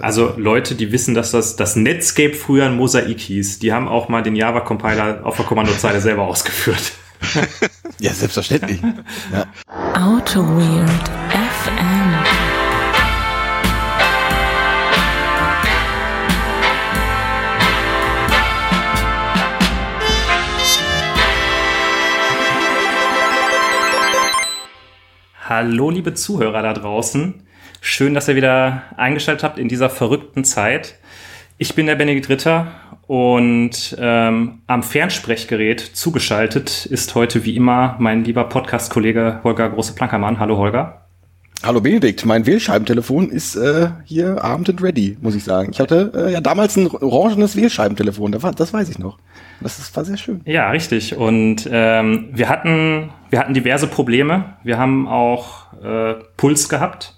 Also Leute, die wissen, dass das, das Netscape früher ein Mosaik hieß, die haben auch mal den Java-Compiler auf der Kommandozeile selber ausgeführt. ja, selbstverständlich. Ja. Auto Weird FM. Hallo, liebe Zuhörer da draußen. Schön, dass ihr wieder eingeschaltet habt in dieser verrückten Zeit. Ich bin der Benedikt Ritter und ähm, am Fernsprechgerät zugeschaltet ist heute wie immer mein lieber Podcast-Kollege Holger Große-Plankermann. Hallo Holger. Hallo Benedikt, mein Wählscheibentelefon ist äh, hier armed and ready, muss ich sagen. Ich hatte äh, ja damals ein orangenes Wählscheibentelefon, das, war, das weiß ich noch. Das ist, war sehr schön. Ja, richtig. Und ähm, wir hatten wir hatten diverse Probleme. Wir haben auch äh, Puls gehabt.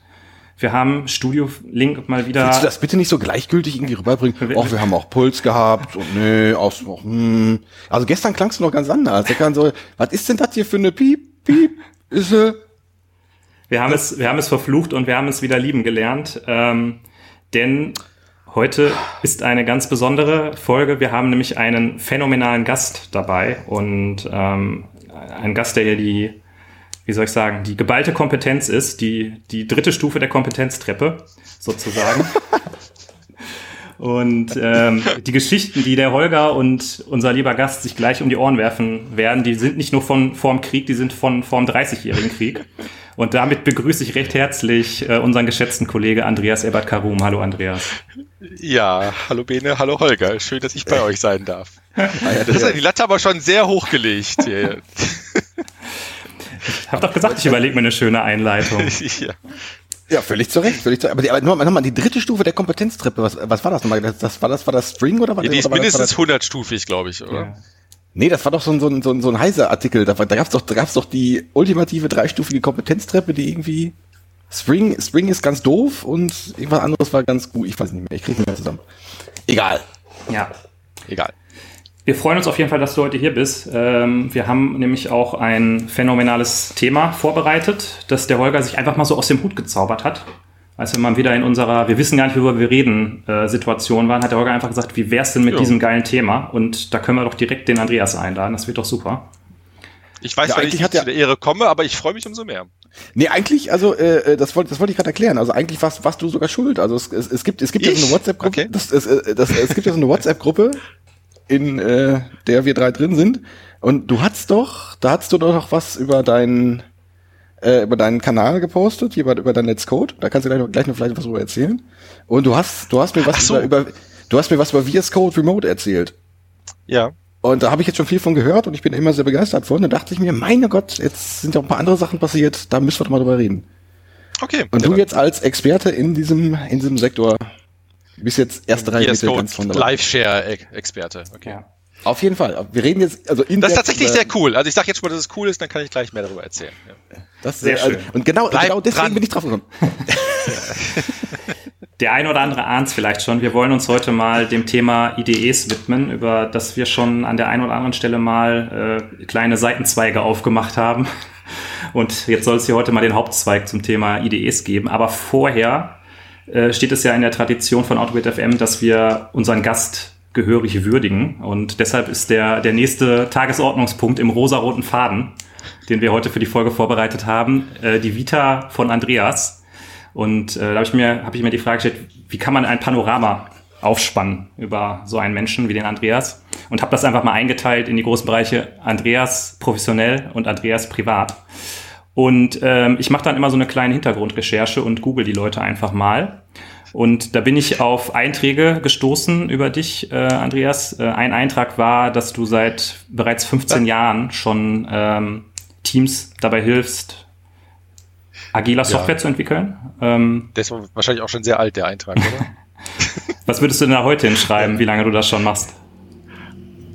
Wir haben Studio Link mal wieder. Willst du das bitte nicht so gleichgültig irgendwie rüberbringen? Och, wir haben auch Puls gehabt und nö, aus, oh, hm. Also gestern klangst du noch ganz anders. Der kann so, was ist denn das hier für eine Piep, Piep, ist äh, wir haben es, wir haben es verflucht und wir haben es wieder lieben gelernt. Ähm, denn heute ist eine ganz besondere Folge. Wir haben nämlich einen phänomenalen Gast dabei und ähm, einen Gast, der hier die, wie soll ich sagen, die geballte Kompetenz ist, die, die dritte Stufe der Kompetenztreppe sozusagen. Und ähm, die Geschichten, die der Holger und unser lieber Gast sich gleich um die Ohren werfen werden, die sind nicht nur von vorm Krieg, die sind von vorm 30-jährigen Krieg. Und damit begrüße ich recht herzlich äh, unseren geschätzten Kollege Andreas Ebert Karum. Hallo Andreas. Ja, hallo Bene, hallo Holger. Schön, dass ich bei euch sein darf. Das ist die Latte aber schon sehr hochgelegt. Ich habe doch gesagt, ich überlege mir eine schöne Einleitung. ja. Ja, völlig zu Recht. Völlig zu, aber, die, aber nochmal, die dritte Stufe der Kompetenztreppe, was, was war das nochmal? Das, das, war, das, war das String oder was? Ja, die ist mindestens 100-stufig, glaube ich, oder? Ja. Nee, das war doch so ein, so ein, so ein, so ein heiser Artikel. Da, da gab's doch, da gab's doch die ultimative dreistufige Kompetenztreppe, die irgendwie Spring, Spring ist ganz doof und irgendwas anderes war ganz gut. Ich weiß nicht mehr. Ich krieg's nicht mehr zusammen. Egal. Ja. Egal. Wir freuen uns auf jeden Fall, dass du heute hier bist. Ähm, wir haben nämlich auch ein phänomenales Thema vorbereitet, das der Holger sich einfach mal so aus dem Hut gezaubert hat als wir mal wieder in unserer, wir wissen gar nicht, worüber wir reden, äh, Situation waren, hat der Holger einfach gesagt, wie wär's denn mit jo. diesem geilen Thema? Und da können wir doch direkt den Andreas einladen. Das wird doch super. Ich weiß, ja, wenn ich nicht zu der Ehre komme, aber ich freue mich umso mehr. Nee, eigentlich, also äh, äh das wollte das wollte ich gerade erklären. Also eigentlich warst, warst du sogar schuld. Also es, es, es gibt es gibt ich? ja so eine WhatsApp-Gruppe. Okay. Das, es, äh, das, es gibt ja so eine WhatsApp-Gruppe, in äh, der wir drei drin sind. Und du hast doch, da hast du doch noch was über deinen äh, über deinen Kanal gepostet, über, über dein Let's Code. Da kannst du gleich noch, gleich noch vielleicht was drüber erzählen. Und du hast, du hast mir was so. über, über, du hast mir was über VS Code Remote erzählt. Ja. Und da habe ich jetzt schon viel von gehört und ich bin immer sehr begeistert von. Da dachte ich mir, meine Gott, jetzt sind ja auch ein paar andere Sachen passiert, da müssen wir doch mal drüber reden. Okay. Und du jetzt als Experte in diesem, in diesem Sektor bist jetzt erste Reihe mit ganz von Live-Share-Experte. Okay. Ja. Auf jeden Fall. Wir reden jetzt, also in Das ist tatsächlich sehr cool. Also ich sage jetzt schon mal, dass es cool ist, dann kann ich gleich mehr darüber erzählen. Ja. Das sehr also, schön. Und genau, genau deswegen dran. bin ich drauf gekommen. Der ein oder andere ahnt es vielleicht schon. Wir wollen uns heute mal dem Thema IDEs widmen, über das wir schon an der einen oder anderen Stelle mal äh, kleine Seitenzweige aufgemacht haben. Und jetzt soll es hier heute mal den Hauptzweig zum Thema IDEs geben. Aber vorher äh, steht es ja in der Tradition von AutoGate FM, dass wir unseren Gast gehörig würdigen. Und deshalb ist der, der nächste Tagesordnungspunkt im rosaroten Faden, den wir heute für die Folge vorbereitet haben, äh, die Vita von Andreas. Und äh, da habe ich, mir hab ich mir die Frage gestellt, wie kann man ein Panorama aufspannen über so einen Menschen wie den Andreas? Und habe das einfach mal eingeteilt in die großen Bereiche Andreas professionell und Andreas privat. Und ähm, ich mache dann immer so eine kleine Hintergrundrecherche und google die Leute einfach mal. Und da bin ich auf Einträge gestoßen über dich, äh, Andreas. Äh, ein Eintrag war, dass du seit bereits 15 Jahren schon ähm, Teams dabei hilfst, agiler Software ja. zu entwickeln. Ähm, der ist wahrscheinlich auch schon sehr alt, der Eintrag, oder? Was würdest du denn da heute hinschreiben, wie lange du das schon machst?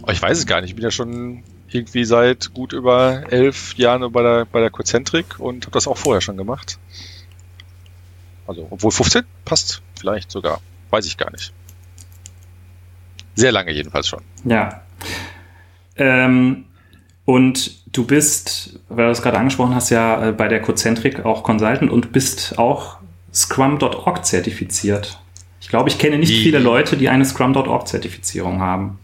Oh, ich weiß es gar nicht. Ich bin ja schon irgendwie seit gut über elf Jahren bei der, bei der Concentric und habe das auch vorher schon gemacht. Also, obwohl 15 passt vielleicht sogar. Weiß ich gar nicht. Sehr lange jedenfalls schon. Ja. Ähm, und du bist, weil du das gerade angesprochen hast, ja äh, bei der Cozentric auch Consultant und bist auch Scrum.org zertifiziert. Ich glaube, ich kenne nicht die, viele Leute, die eine Scrum.org-Zertifizierung haben.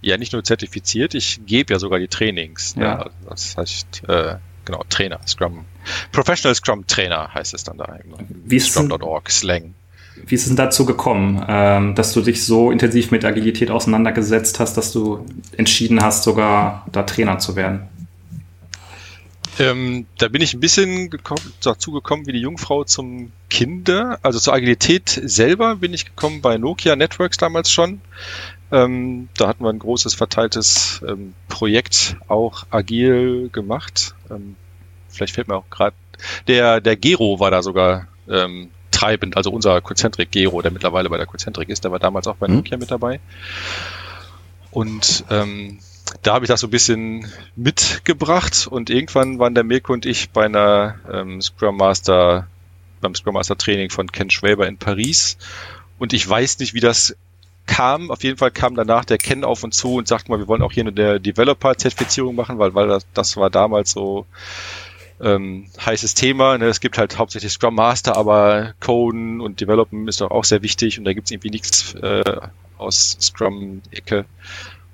Ja, nicht nur zertifiziert, ich gebe ja sogar die Trainings. Ne? Ja. Das heißt, äh, genau, Trainer, Scrum, Professional Scrum Trainer heißt es dann da. Wie Scrum.org, Slang. Wie ist es denn dazu gekommen, ähm, dass du dich so intensiv mit Agilität auseinandergesetzt hast, dass du entschieden hast, sogar da Trainer zu werden? Ähm, da bin ich ein bisschen gekommen, dazu gekommen wie die Jungfrau zum Kinder. Also zur Agilität selber bin ich gekommen bei Nokia Networks damals schon. Ähm, da hatten wir ein großes verteiltes ähm, Projekt auch agil gemacht. Ähm, vielleicht fällt mir auch gerade der der Gero war da sogar ähm, treibend, also unser Concentric Gero, der mittlerweile bei der Concentric ist, der war damals auch bei mhm. Nokia mhm. mit dabei. Und ähm, da habe ich das so ein bisschen mitgebracht und irgendwann waren der Mirko und ich bei einer ähm, Scrum Master, beim Scrum Master Training von Ken Schwaber in Paris und ich weiß nicht, wie das kam. Auf jeden Fall kam danach der Ken auf uns zu und sagte mal, wir wollen auch hier eine Developer-Zertifizierung machen, weil, weil das, das war damals so ähm, heißes Thema. Ne? Es gibt halt hauptsächlich Scrum Master, aber Coden und Developen ist doch auch sehr wichtig und da gibt's irgendwie nichts äh, aus Scrum-Ecke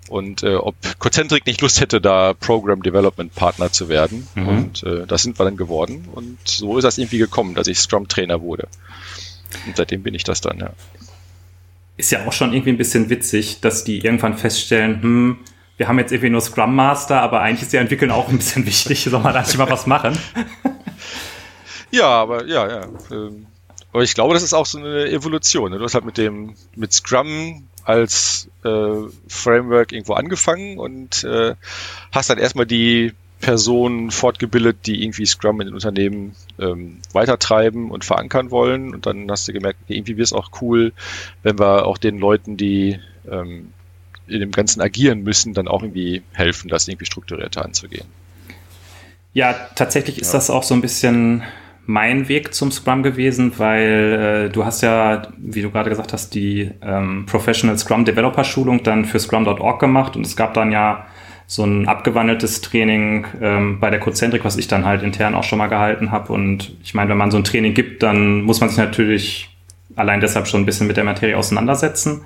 und äh, ob Concentric nicht Lust hätte, da Program Development Partner zu werden. Mhm. Und äh, das sind wir dann geworden. Und so ist das irgendwie gekommen, dass ich Scrum Trainer wurde. Und seitdem bin ich das dann, ja. Ist ja auch schon irgendwie ein bisschen witzig, dass die irgendwann feststellen, hm, wir haben jetzt irgendwie nur Scrum Master, aber eigentlich ist ja Entwickeln auch ein bisschen wichtig. Soll man nicht mal was machen? ja, aber ja, ja. Ähm, aber ich glaube, das ist auch so eine Evolution. Ne? Du hast halt mit dem, mit Scrum als äh, Framework irgendwo angefangen und äh, hast dann erstmal die Personen fortgebildet, die irgendwie Scrum in den Unternehmen ähm, weitertreiben und verankern wollen. Und dann hast du gemerkt, okay, irgendwie wäre es auch cool, wenn wir auch den Leuten, die ähm, in dem Ganzen agieren müssen, dann auch irgendwie helfen, das irgendwie strukturierter anzugehen. Ja, tatsächlich ist ja. das auch so ein bisschen mein Weg zum Scrum gewesen, weil äh, du hast ja, wie du gerade gesagt hast, die ähm, Professional Scrum Developer Schulung dann für Scrum.org gemacht und es gab dann ja so ein abgewandeltes Training ähm, bei der Cozentric, was ich dann halt intern auch schon mal gehalten habe. Und ich meine, wenn man so ein Training gibt, dann muss man sich natürlich allein deshalb schon ein bisschen mit der Materie auseinandersetzen.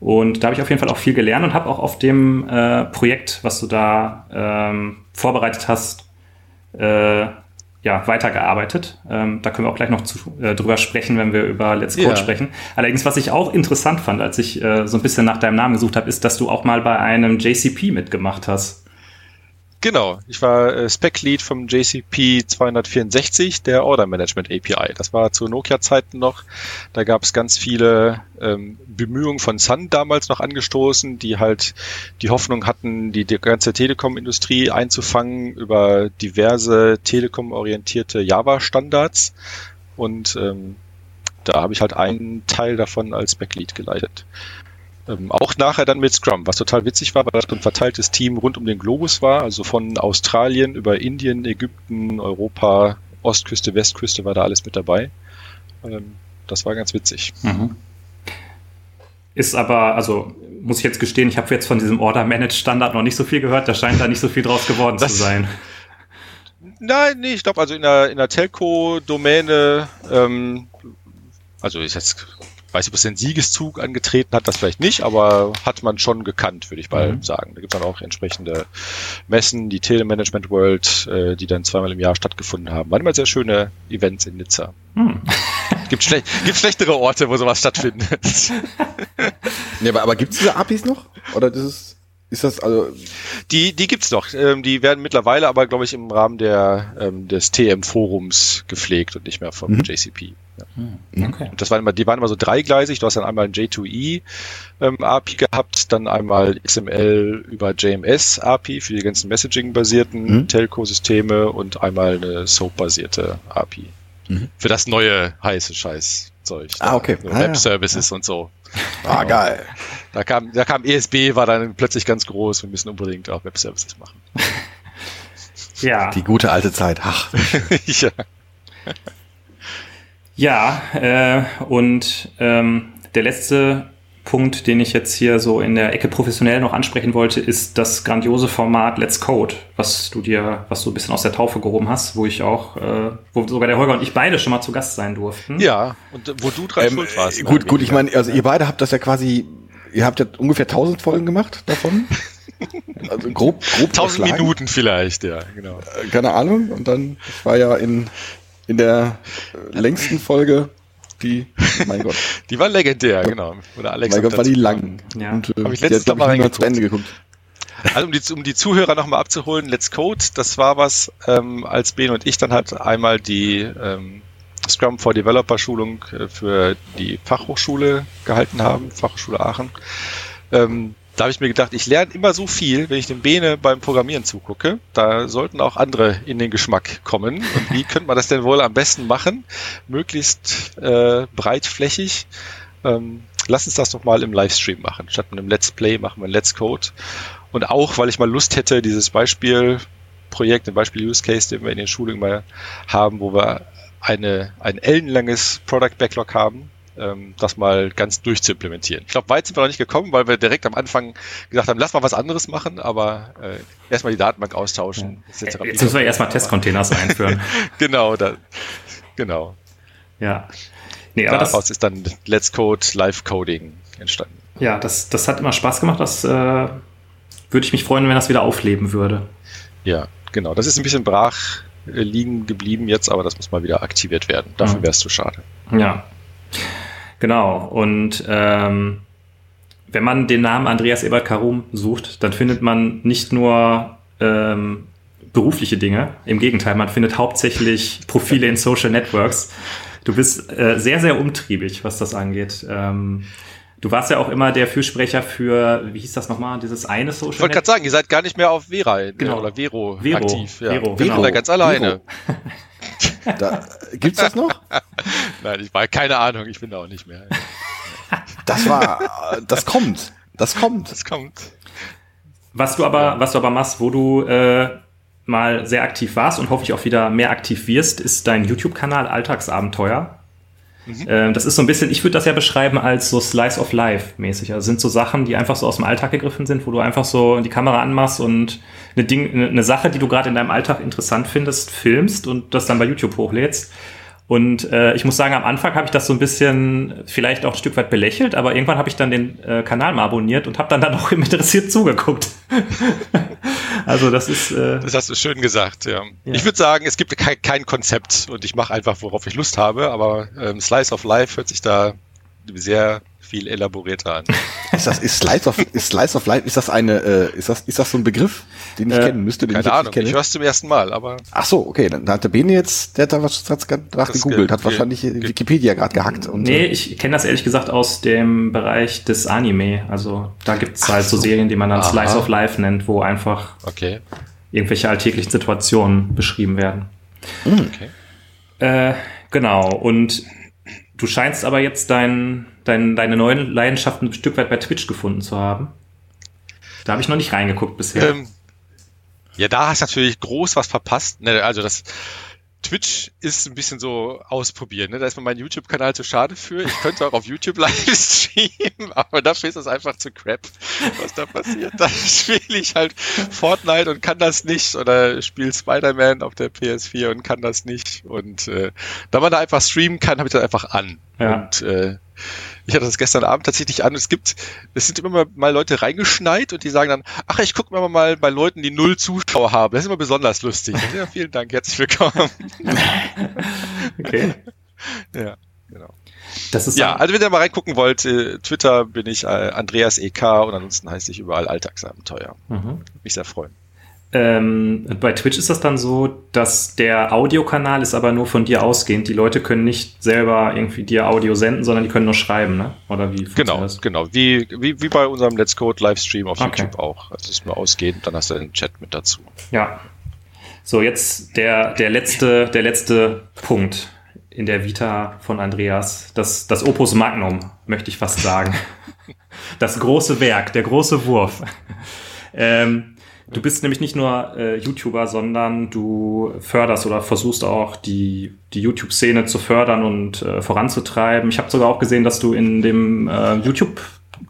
Und da habe ich auf jeden Fall auch viel gelernt und habe auch auf dem äh, Projekt, was du da ähm, vorbereitet hast, äh, ja, weitergearbeitet. Ähm, da können wir auch gleich noch zu, äh, drüber sprechen, wenn wir über Let's Code ja. sprechen. Allerdings, was ich auch interessant fand, als ich äh, so ein bisschen nach deinem Namen gesucht habe, ist, dass du auch mal bei einem JCP mitgemacht hast. Genau, ich war äh, Spec-Lead vom JCP 264, der Order Management API. Das war zu Nokia-Zeiten noch. Da gab es ganz viele ähm, Bemühungen von Sun damals noch angestoßen, die halt die Hoffnung hatten, die, die ganze Telekom-Industrie einzufangen über diverse Telekom-orientierte Java-Standards. Und ähm, da habe ich halt einen Teil davon als Spec-Lead geleitet. Ähm, auch nachher dann mit Scrum, was total witzig war, weil das ein verteiltes Team rund um den Globus war, also von Australien über Indien, Ägypten, Europa, Ostküste, Westküste war da alles mit dabei. Ähm, das war ganz witzig. Mhm. Ist aber, also muss ich jetzt gestehen, ich habe jetzt von diesem Order Managed Standard noch nicht so viel gehört, da scheint da nicht so viel draus geworden das, zu sein. Nein, nee, ich glaube, also in der, in der Telco-Domäne, ähm, also ist jetzt weiß nicht, ob es einen Siegeszug angetreten hat, das vielleicht nicht, aber hat man schon gekannt, würde ich mal mhm. sagen. Da gibt es dann auch entsprechende Messen, die Telemanagement World, äh, die dann zweimal im Jahr stattgefunden haben. Waren immer sehr schöne Events in Nizza. Mhm. gibt, schle gibt schlechtere Orte, wo sowas stattfindet. nee, aber, aber gibt es diese APIs noch? Oder das ist ist das also? Die, die gibt's noch. Ähm, die werden mittlerweile aber, glaube ich, im Rahmen der, ähm, des TM-Forums gepflegt und nicht mehr vom mhm. JCP. Ja. Hm, okay. Und das waren immer, die waren immer so dreigleisig. Du hast dann einmal ein J2E ähm, API gehabt, dann einmal XML über JMS API für die ganzen Messaging-basierten mhm. Telco-Systeme und einmal eine SOAP-basierte API. Mhm. Für das neue heiße Scheißzeug. Ah, okay. Ah, Web-Services ja. und so. Ah, geil. Da kam, da kam ESB, war dann plötzlich ganz groß. Wir müssen unbedingt auch Web-Services machen. ja. Die gute alte Zeit. Ach. ja. Ja, äh, und ähm, der letzte Punkt, den ich jetzt hier so in der Ecke professionell noch ansprechen wollte, ist das grandiose Format Let's Code, was du dir, was du ein bisschen aus der Taufe gehoben hast, wo ich auch, äh, wo sogar der Holger und ich beide schon mal zu Gast sein durften. Ja, und wo du dran ähm, schuld warst. Gut, ne? gut, ich meine, also ihr beide habt das ja quasi, ihr habt ja ungefähr 1000 Folgen gemacht davon. also grob, grob 1000 Minuten vielleicht, ja, genau. Äh, keine Ahnung. Und dann, war ja in, in der längsten Folge die, mein Gott. die war legendär, genau. Oder Alex mein Gott, war die lang. Ja. Und, äh, Habe ich letztes Mal mal zu Ende geguckt. Also um die, um die Zuhörer nochmal abzuholen, Let's Code, das war was, ähm, als Ben und ich dann halt einmal die ähm, Scrum for Developer Schulung äh, für die Fachhochschule gehalten haben, Fachhochschule Aachen. Ähm, da habe ich mir gedacht, ich lerne immer so viel, wenn ich dem Bene beim Programmieren zugucke. Da sollten auch andere in den Geschmack kommen. Und wie könnte man das denn wohl am besten machen? Möglichst äh, breitflächig. Ähm, lass uns das doch mal im Livestream machen. Statt mit einem Let's Play machen wir ein Let's Code. Und auch, weil ich mal Lust hätte, dieses Beispielprojekt, ein Beispiel-Use Case, den wir in den Schulungen mal haben, wo wir eine, ein ellenlanges Product Backlog haben, ähm, das mal ganz durchzuimplementieren. Ich glaube, weit sind wir noch nicht gekommen, weil wir direkt am Anfang gesagt haben, lass mal was anderes machen, aber äh, erstmal die Datenbank austauschen. Ja. Jetzt müssen wir erstmal Testcontainers einführen. genau, da, genau. Ja. Nee, aber Daraus das, ist dann Let's Code Live Coding entstanden. Ja, das, das hat immer Spaß gemacht. Das äh, würde ich mich freuen, wenn das wieder aufleben würde. Ja, genau. Das ist ein bisschen brach äh, liegen geblieben jetzt, aber das muss mal wieder aktiviert werden. Dafür wäre es zu schade. Ja. Genau. Und ähm, wenn man den Namen Andreas Ebert Karum sucht, dann findet man nicht nur ähm, berufliche Dinge. Im Gegenteil, man findet hauptsächlich Profile in Social Networks. Du bist äh, sehr, sehr umtriebig, was das angeht. Ähm, du warst ja auch immer der Fürsprecher für, wie hieß das nochmal, dieses eine Social Ich wollte gerade sagen, ihr seid gar nicht mehr auf Vera genau. oder Vero, Vero aktiv. Ja. Vero, Vero, genau. ganz alleine. Vero. Da, gibt's das noch? Nein, ich war keine Ahnung, ich bin da auch nicht mehr. Das war, das kommt, das kommt. Das kommt. Was du aber, was du aber machst, wo du äh, mal sehr aktiv warst und hoffentlich auch wieder mehr aktiv wirst, ist dein YouTube-Kanal Alltagsabenteuer. Mhm. Ähm, das ist so ein bisschen, ich würde das ja beschreiben als so Slice of Life mäßig. Also sind so Sachen, die einfach so aus dem Alltag gegriffen sind, wo du einfach so die Kamera anmachst und eine, Ding, eine Sache, die du gerade in deinem Alltag interessant findest, filmst und das dann bei YouTube hochlädst. Und äh, ich muss sagen, am Anfang habe ich das so ein bisschen vielleicht auch ein Stück weit belächelt, aber irgendwann habe ich dann den äh, Kanal mal abonniert und habe dann dann auch interessiert zugeguckt. also das ist. Äh, das hast du schön gesagt, ja. ja. Ich würde sagen, es gibt kein, kein Konzept und ich mache einfach, worauf ich Lust habe, aber ähm, Slice of Life hört sich da sehr viel elaborierter an. ist das ist Slice of ist Slice of Life ist das eine äh, ist das ist das so ein Begriff, den ich äh, kennen müsste, den keine ich Ahnung, ich höre es zum ersten Mal, aber Ach so, okay, dann hat der Bene jetzt, der hat da was hat's gerade gegoogelt, hat wahrscheinlich Wikipedia gerade gehackt und Nee, äh, ich kenne das ehrlich gesagt aus dem Bereich des Anime, also da gibt's halt so. so. Serien, die man dann Aha. Slice of Life nennt, wo einfach okay. irgendwelche alltäglichen Situationen beschrieben werden. Hm. Okay. Äh, genau und Du scheinst aber jetzt dein, dein, deine neuen Leidenschaften ein Stück weit bei Twitch gefunden zu haben. Da habe ich noch nicht reingeguckt bisher. Ähm, ja, da hast du natürlich groß was verpasst. Ne, also das Twitch ist ein bisschen so ausprobieren. Ne? Da ist mir mein YouTube-Kanal zu schade für. Ich könnte auch auf YouTube live streamen, aber dafür ist das einfach zu crap, was da passiert. Da spiele ich halt Fortnite und kann das nicht oder spiele Spider-Man auf der PS4 und kann das nicht. Und äh, da man da einfach streamen kann, habe ich das einfach an. Ja. Und äh, ich hatte das gestern Abend tatsächlich an. Es gibt, es sind immer mal Leute reingeschneit und die sagen dann, ach, ich gucke mir mal bei Leuten, die null Zuschauer haben. Das ist immer besonders lustig. Ja, vielen Dank, herzlich willkommen. okay. Ja, genau. Das ist ja, also wenn ihr mal reingucken wollt, äh, Twitter bin ich äh, Andreas EK und ansonsten heiße ich überall Alltagsabenteuer. Mhm. Mich sehr freuen. Ähm, bei Twitch ist das dann so, dass der Audiokanal ist aber nur von dir ausgehend. Die Leute können nicht selber irgendwie dir Audio senden, sondern die können nur schreiben, ne? Oder wie? Genau, das? genau. Wie, wie, wie bei unserem Let's Code Livestream auf okay. YouTube auch. Also ist nur ausgehend, dann hast du den Chat mit dazu. Ja. So, jetzt der, der letzte, der letzte Punkt in der Vita von Andreas. Das, das Opus Magnum, möchte ich fast sagen. das große Werk, der große Wurf. ähm, Du bist nämlich nicht nur äh, YouTuber, sondern du förderst oder versuchst auch die, die YouTube-Szene zu fördern und äh, voranzutreiben. Ich habe sogar auch gesehen, dass du in dem äh, YouTube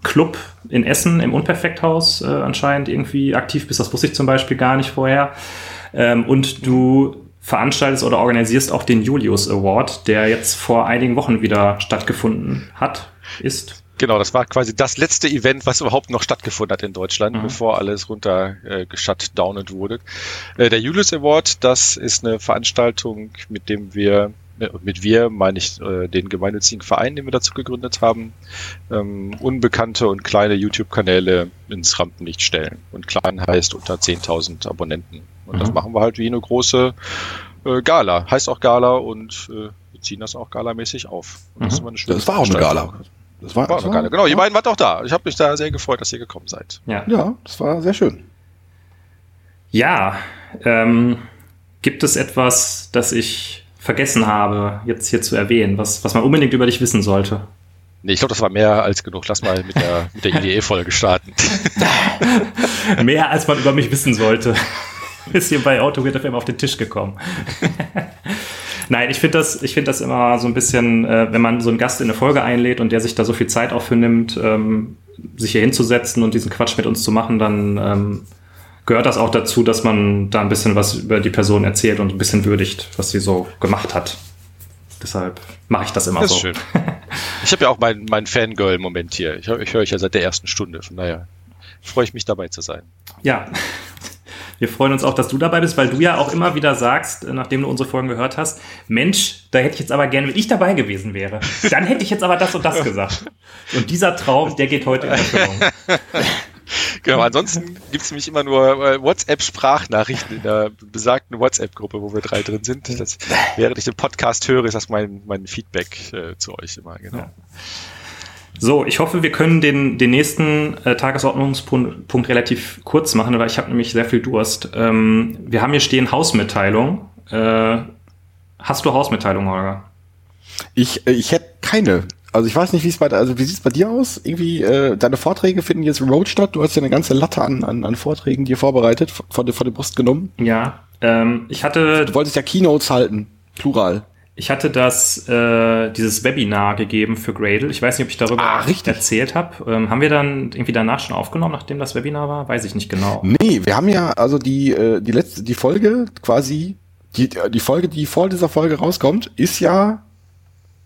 Club in Essen im Unperfekthaus äh, anscheinend irgendwie aktiv bist. Das wusste ich zum Beispiel gar nicht vorher. Ähm, und du veranstaltest oder organisierst auch den Julius Award, der jetzt vor einigen Wochen wieder stattgefunden hat, ist. Genau, das war quasi das letzte Event, was überhaupt noch stattgefunden hat in Deutschland, mhm. bevor alles runter äh, geshutdownet wurde. Äh, der Julius Award, das ist eine Veranstaltung, mit dem wir mit wir meine ich äh, den gemeinnützigen Verein, den wir dazu gegründet haben, ähm, unbekannte und kleine YouTube-Kanäle ins Rampenlicht stellen. Und klein heißt unter 10.000 Abonnenten. Und mhm. das machen wir halt wie eine große äh, Gala. Heißt auch Gala und äh, wir ziehen das auch galamäßig auf. Mhm. Das, das, war auch eine Gala. Das war, war, das war. Genau, ihr beiden wart auch da. Ich habe mich da sehr gefreut, dass ihr gekommen seid. Ja, ja das war sehr schön. Ja, ähm, gibt es etwas, das ich vergessen habe, jetzt hier zu erwähnen, was, was man unbedingt über dich wissen sollte? Nee, ich glaube, das war mehr als genug. Lass mal mit der, mit der IDE-Folge starten. mehr als man über mich wissen sollte. Ist hier bei AutoGrid FM auf den Tisch gekommen. Nein, ich finde das, ich finde das immer so ein bisschen, äh, wenn man so einen Gast in eine Folge einlädt und der sich da so viel Zeit auch für nimmt, ähm, sich hier hinzusetzen und diesen Quatsch mit uns zu machen, dann ähm, gehört das auch dazu, dass man da ein bisschen was über die Person erzählt und ein bisschen würdigt, was sie so gemacht hat. Deshalb mache ich das immer das so. Schön. Ich habe ja auch meinen mein Fangirl-Moment hier. Ich, ich höre euch ja seit der ersten Stunde. Von daher freue ich mich dabei zu sein. Ja. Wir freuen uns auch, dass du dabei bist, weil du ja auch immer wieder sagst, nachdem du unsere Folgen gehört hast, Mensch, da hätte ich jetzt aber gerne, wenn ich dabei gewesen wäre, dann hätte ich jetzt aber das und das gesagt. Und dieser Traum, der geht heute in Erfüllung. genau, ansonsten gibt es nämlich immer nur äh, WhatsApp-Sprachnachrichten in der besagten WhatsApp-Gruppe, wo wir drei drin sind. Das, während ich den Podcast höre, ist das mein, mein Feedback äh, zu euch immer, genau. Ja. So, ich hoffe, wir können den, den nächsten äh, Tagesordnungspunkt relativ kurz machen, weil ich habe nämlich sehr viel Durst. Ähm, wir haben hier stehen Hausmitteilung. Äh, hast du Hausmitteilung, Holger? Ich, äh, ich hätte keine. Also ich weiß nicht, wie es bei also wie sieht's bei dir aus? Irgendwie äh, deine Vorträge finden jetzt remote statt. Du hast ja eine ganze Latte an, an, an Vorträgen dir vorbereitet, von, von der Brust genommen. Ja, ähm, ich hatte. Du wolltest ja Keynotes halten, plural. Ich hatte das äh, dieses Webinar gegeben für Gradle. Ich weiß nicht, ob ich darüber ah, erzählt habe. Ähm, haben wir dann irgendwie danach schon aufgenommen, nachdem das Webinar war? Weiß ich nicht genau. Nee, wir haben ja also die äh, die letzte die Folge quasi die die Folge, die vor dieser Folge rauskommt, ist ja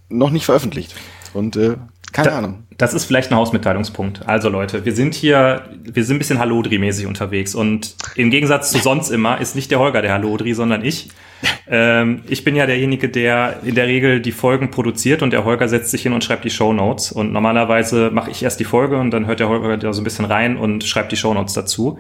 noch nicht veröffentlicht. Und äh, keine da, Ahnung. Das ist vielleicht ein Hausmitteilungspunkt. Also Leute, wir sind hier, wir sind ein bisschen Hallodri-mäßig unterwegs und im Gegensatz zu sonst immer ist nicht der Holger der Hallodri, sondern ich. Ähm, ich bin ja derjenige, der in der Regel die Folgen produziert und der Holger setzt sich hin und schreibt die Show Notes. Und normalerweise mache ich erst die Folge und dann hört der Holger da so ein bisschen rein und schreibt die Show Notes dazu.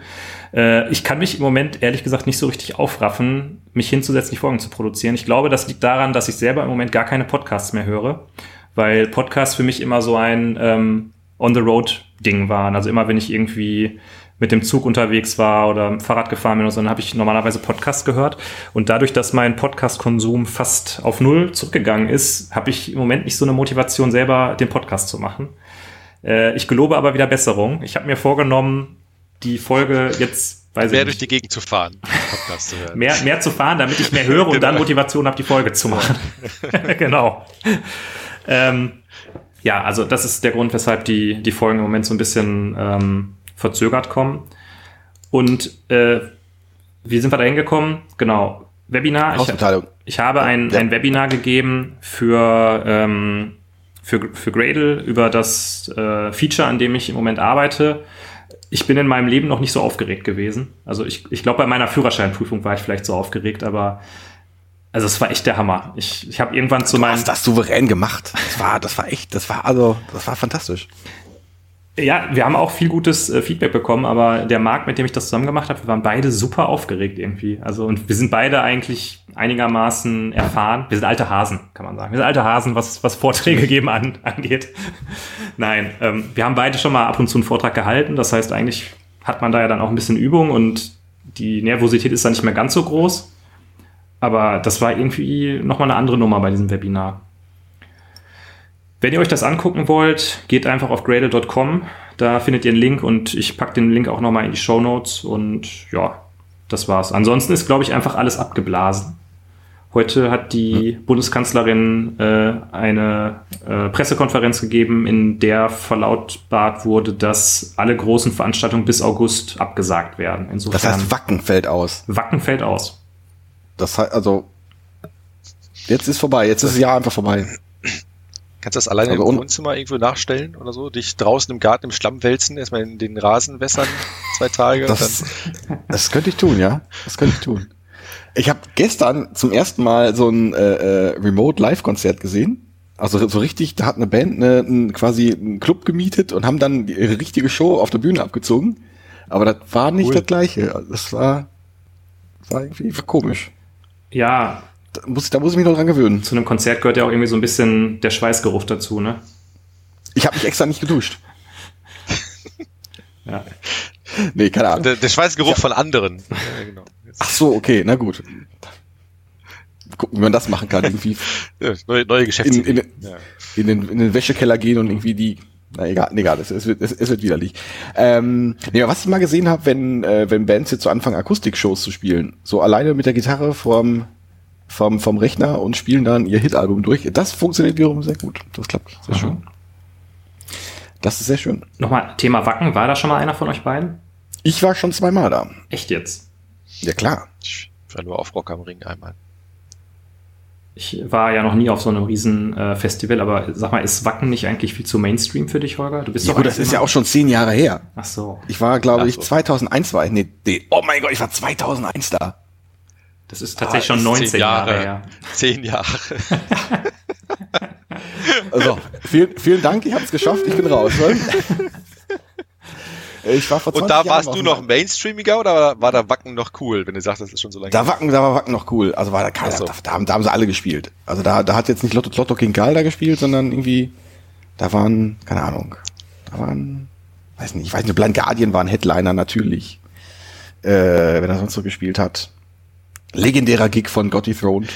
Äh, ich kann mich im Moment ehrlich gesagt nicht so richtig aufraffen, mich hinzusetzen, die Folgen zu produzieren. Ich glaube, das liegt daran, dass ich selber im Moment gar keine Podcasts mehr höre weil Podcasts für mich immer so ein ähm, On-the-Road-Ding waren. Also immer, wenn ich irgendwie mit dem Zug unterwegs war oder Fahrrad gefahren bin und so, dann habe ich normalerweise Podcast gehört. Und dadurch, dass mein Podcast-Konsum fast auf Null zurückgegangen ist, habe ich im Moment nicht so eine Motivation, selber den Podcast zu machen. Äh, ich gelobe aber wieder Besserung. Ich habe mir vorgenommen, die Folge jetzt Weiß mehr durch die Gegend zu fahren, Podcast zu hören. mehr, mehr zu fahren, damit ich mehr höre und genau. dann Motivation habe, die Folge zu machen. genau. Ähm, ja, also das ist der Grund, weshalb die, die Folgen im Moment so ein bisschen ähm, verzögert kommen. Und äh, wie sind wir da hingekommen? Genau, Webinar. Ich, ich habe ein, ein Webinar gegeben für, ähm, für, für Gradle über das äh, Feature, an dem ich im Moment arbeite. Ich bin in meinem Leben noch nicht so aufgeregt gewesen. Also ich, ich glaube, bei meiner Führerscheinprüfung war ich vielleicht so aufgeregt, aber also es war echt der Hammer. Ich, ich habe irgendwann zu meinem. Du hast das souverän gemacht. Das war, das war echt, das war also, das war fantastisch. Ja, wir haben auch viel gutes äh, Feedback bekommen, aber der Marc, mit dem ich das zusammen gemacht habe, wir waren beide super aufgeregt irgendwie. Also und wir sind beide eigentlich einigermaßen erfahren. Wir sind alte Hasen, kann man sagen. Wir sind alte Hasen, was, was Vorträge geben an, angeht. Nein, ähm, wir haben beide schon mal ab und zu einen Vortrag gehalten. Das heißt, eigentlich hat man da ja dann auch ein bisschen Übung und die Nervosität ist dann nicht mehr ganz so groß. Aber das war irgendwie nochmal eine andere Nummer bei diesem Webinar. Wenn ihr euch das angucken wollt, geht einfach auf gradle.com. Da findet ihr einen Link und ich packe den Link auch nochmal in die Show Notes. Und ja, das war's. Ansonsten ist, glaube ich, einfach alles abgeblasen. Heute hat die mhm. Bundeskanzlerin äh, eine äh, Pressekonferenz gegeben, in der verlautbart wurde, dass alle großen Veranstaltungen bis August abgesagt werden. Insofern, das heißt, Wacken fällt aus. Wacken fällt aus. Das heißt, also, jetzt ist vorbei, jetzt ist das Jahr einfach vorbei. Kannst du das alleine also im Wohnzimmer irgendwo nachstellen oder so? Dich draußen im Garten im Schlamm wälzen, erstmal in den Rasen wässern, zwei Tage? Das, das könnte ich tun, ja. Das könnte ich tun. Ich habe gestern zum ersten Mal so ein äh, äh, Remote-Live-Konzert gesehen. Also so richtig, da hat eine Band eine, ein, quasi einen Club gemietet und haben dann ihre richtige Show auf der Bühne abgezogen. Aber das war nicht cool. das gleiche. Das war, das war irgendwie komisch. Ja. Da muss, da muss ich mich noch dran gewöhnen. Zu einem Konzert gehört ja auch irgendwie so ein bisschen der Schweißgeruch dazu, ne? Ich habe mich extra nicht geduscht. ja. Nee, keine Ahnung. Der, der Schweißgeruch ja. von anderen. Ja, genau. Ach so, okay, na gut. Gucken, wie man das machen kann. Irgendwie ja, neue, neue Geschäfte. In, in, ja. in, den, in den Wäschekeller gehen und irgendwie die. Na egal, egal, es, es, wird, es, es wird widerlich. Ähm, nee, was ich mal gesehen habe, wenn, äh, wenn Bands jetzt so anfangen, Akustikshows zu spielen, so alleine mit der Gitarre vorm, vom, vom Rechner und spielen dann ihr Hitalbum durch, das funktioniert wiederum sehr gut. Das klappt sehr mhm. schön. Das ist sehr schön. Nochmal, Thema Wacken, war da schon mal einer von euch beiden? Ich war schon zweimal da. Echt jetzt? Ja, klar. Ich war nur auf Rock am Ring einmal. Ich war ja noch nie auf so einem riesen äh, Festival, aber sag mal, ist Wacken nicht eigentlich viel zu Mainstream für dich, Holger? Du bist ja, doch gut, das ist ja auch schon zehn Jahre her. Ach so. Ich war, glaube ich, 2001 war ich, nee, nee, oh mein Gott, ich war 2001 da. Das ist tatsächlich ah, schon 19 Jahre, Jahre her. Zehn Jahre. also, vielen, vielen Dank, ich habe es geschafft, ich bin raus. Ich war vor 20 Und da warst Jahren du noch mainstreamiger oder war da Wacken noch cool, wenn du sagst, das ist schon so lange? Da Wacken, da war Wacken noch cool. Also war da keiner, so. da, da, haben, da haben sie alle gespielt. Also da, da hat jetzt nicht Lotto, Lotto King Karl da gespielt, sondern irgendwie, da waren, keine Ahnung, da waren, weiß nicht, ich weiß nicht, Blind Guardian war ein Headliner natürlich, äh, wenn er sonst so gespielt hat. Legendärer Gig von Gotti Throne.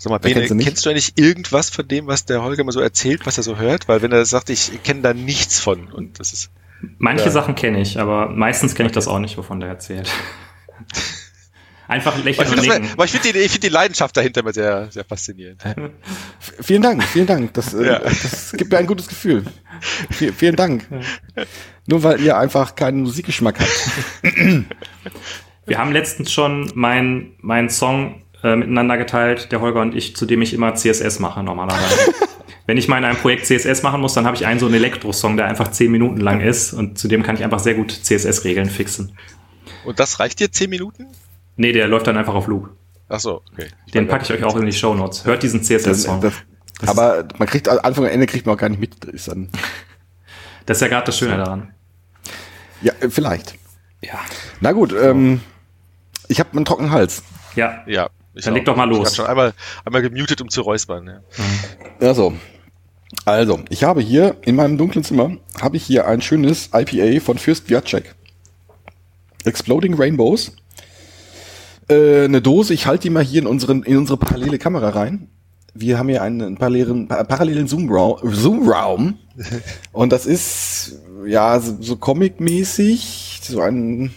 Sag mal, Bene, kennst, kennst du eigentlich irgendwas von dem, was der Holger mal so erzählt, was er so hört? Weil wenn er sagt, ich kenne da nichts von und das ist Manche ja. Sachen kenne ich, aber meistens kenne ich das auch nicht, wovon der erzählt. Einfach lächeln und nicken. Aber ich finde die, find die Leidenschaft dahinter immer sehr, sehr faszinierend. Vielen Dank, vielen Dank. Das, äh, ja. das gibt mir ein gutes Gefühl. V vielen Dank. Nur weil ihr einfach keinen Musikgeschmack habt. Wir haben letztens schon meinen mein Song äh, miteinander geteilt, der Holger und ich, zu dem ich immer CSS mache normalerweise. wenn ich mal in einem Projekt CSS machen muss, dann habe ich einen so einen Elektro-Song, der einfach zehn Minuten lang ist und zu dem kann ich einfach sehr gut CSS-Regeln fixen. Und das reicht dir zehn Minuten? Nee, der läuft dann einfach auf Loop. Ach so, okay. Ich Den packe ich euch auch in die Show Notes. Hört diesen CSS-Song. Aber man kriegt Anfang und Ende kriegt man auch gar nicht mit. Ist dann das ist ja gerade das Schöne daran. Ja, äh, vielleicht. Ja. Na gut, ähm, ich habe einen trockenen Hals. Ja. Ja. Dann leg doch mal los. Ich habe schon einmal, einmal gemutet, um zu räuspern. Ja. Mhm. ja, so. Also, ich habe hier in meinem dunklen Zimmer habe ich hier ein schönes IPA von Fürst Viacek. Exploding Rainbows. Äh, eine Dose, ich halte die mal hier in, unseren, in unsere parallele Kamera rein. Wir haben hier einen parallelen, parallelen Zoom-Raum. Zoom und das ist ja so, so Comic-mäßig, so ein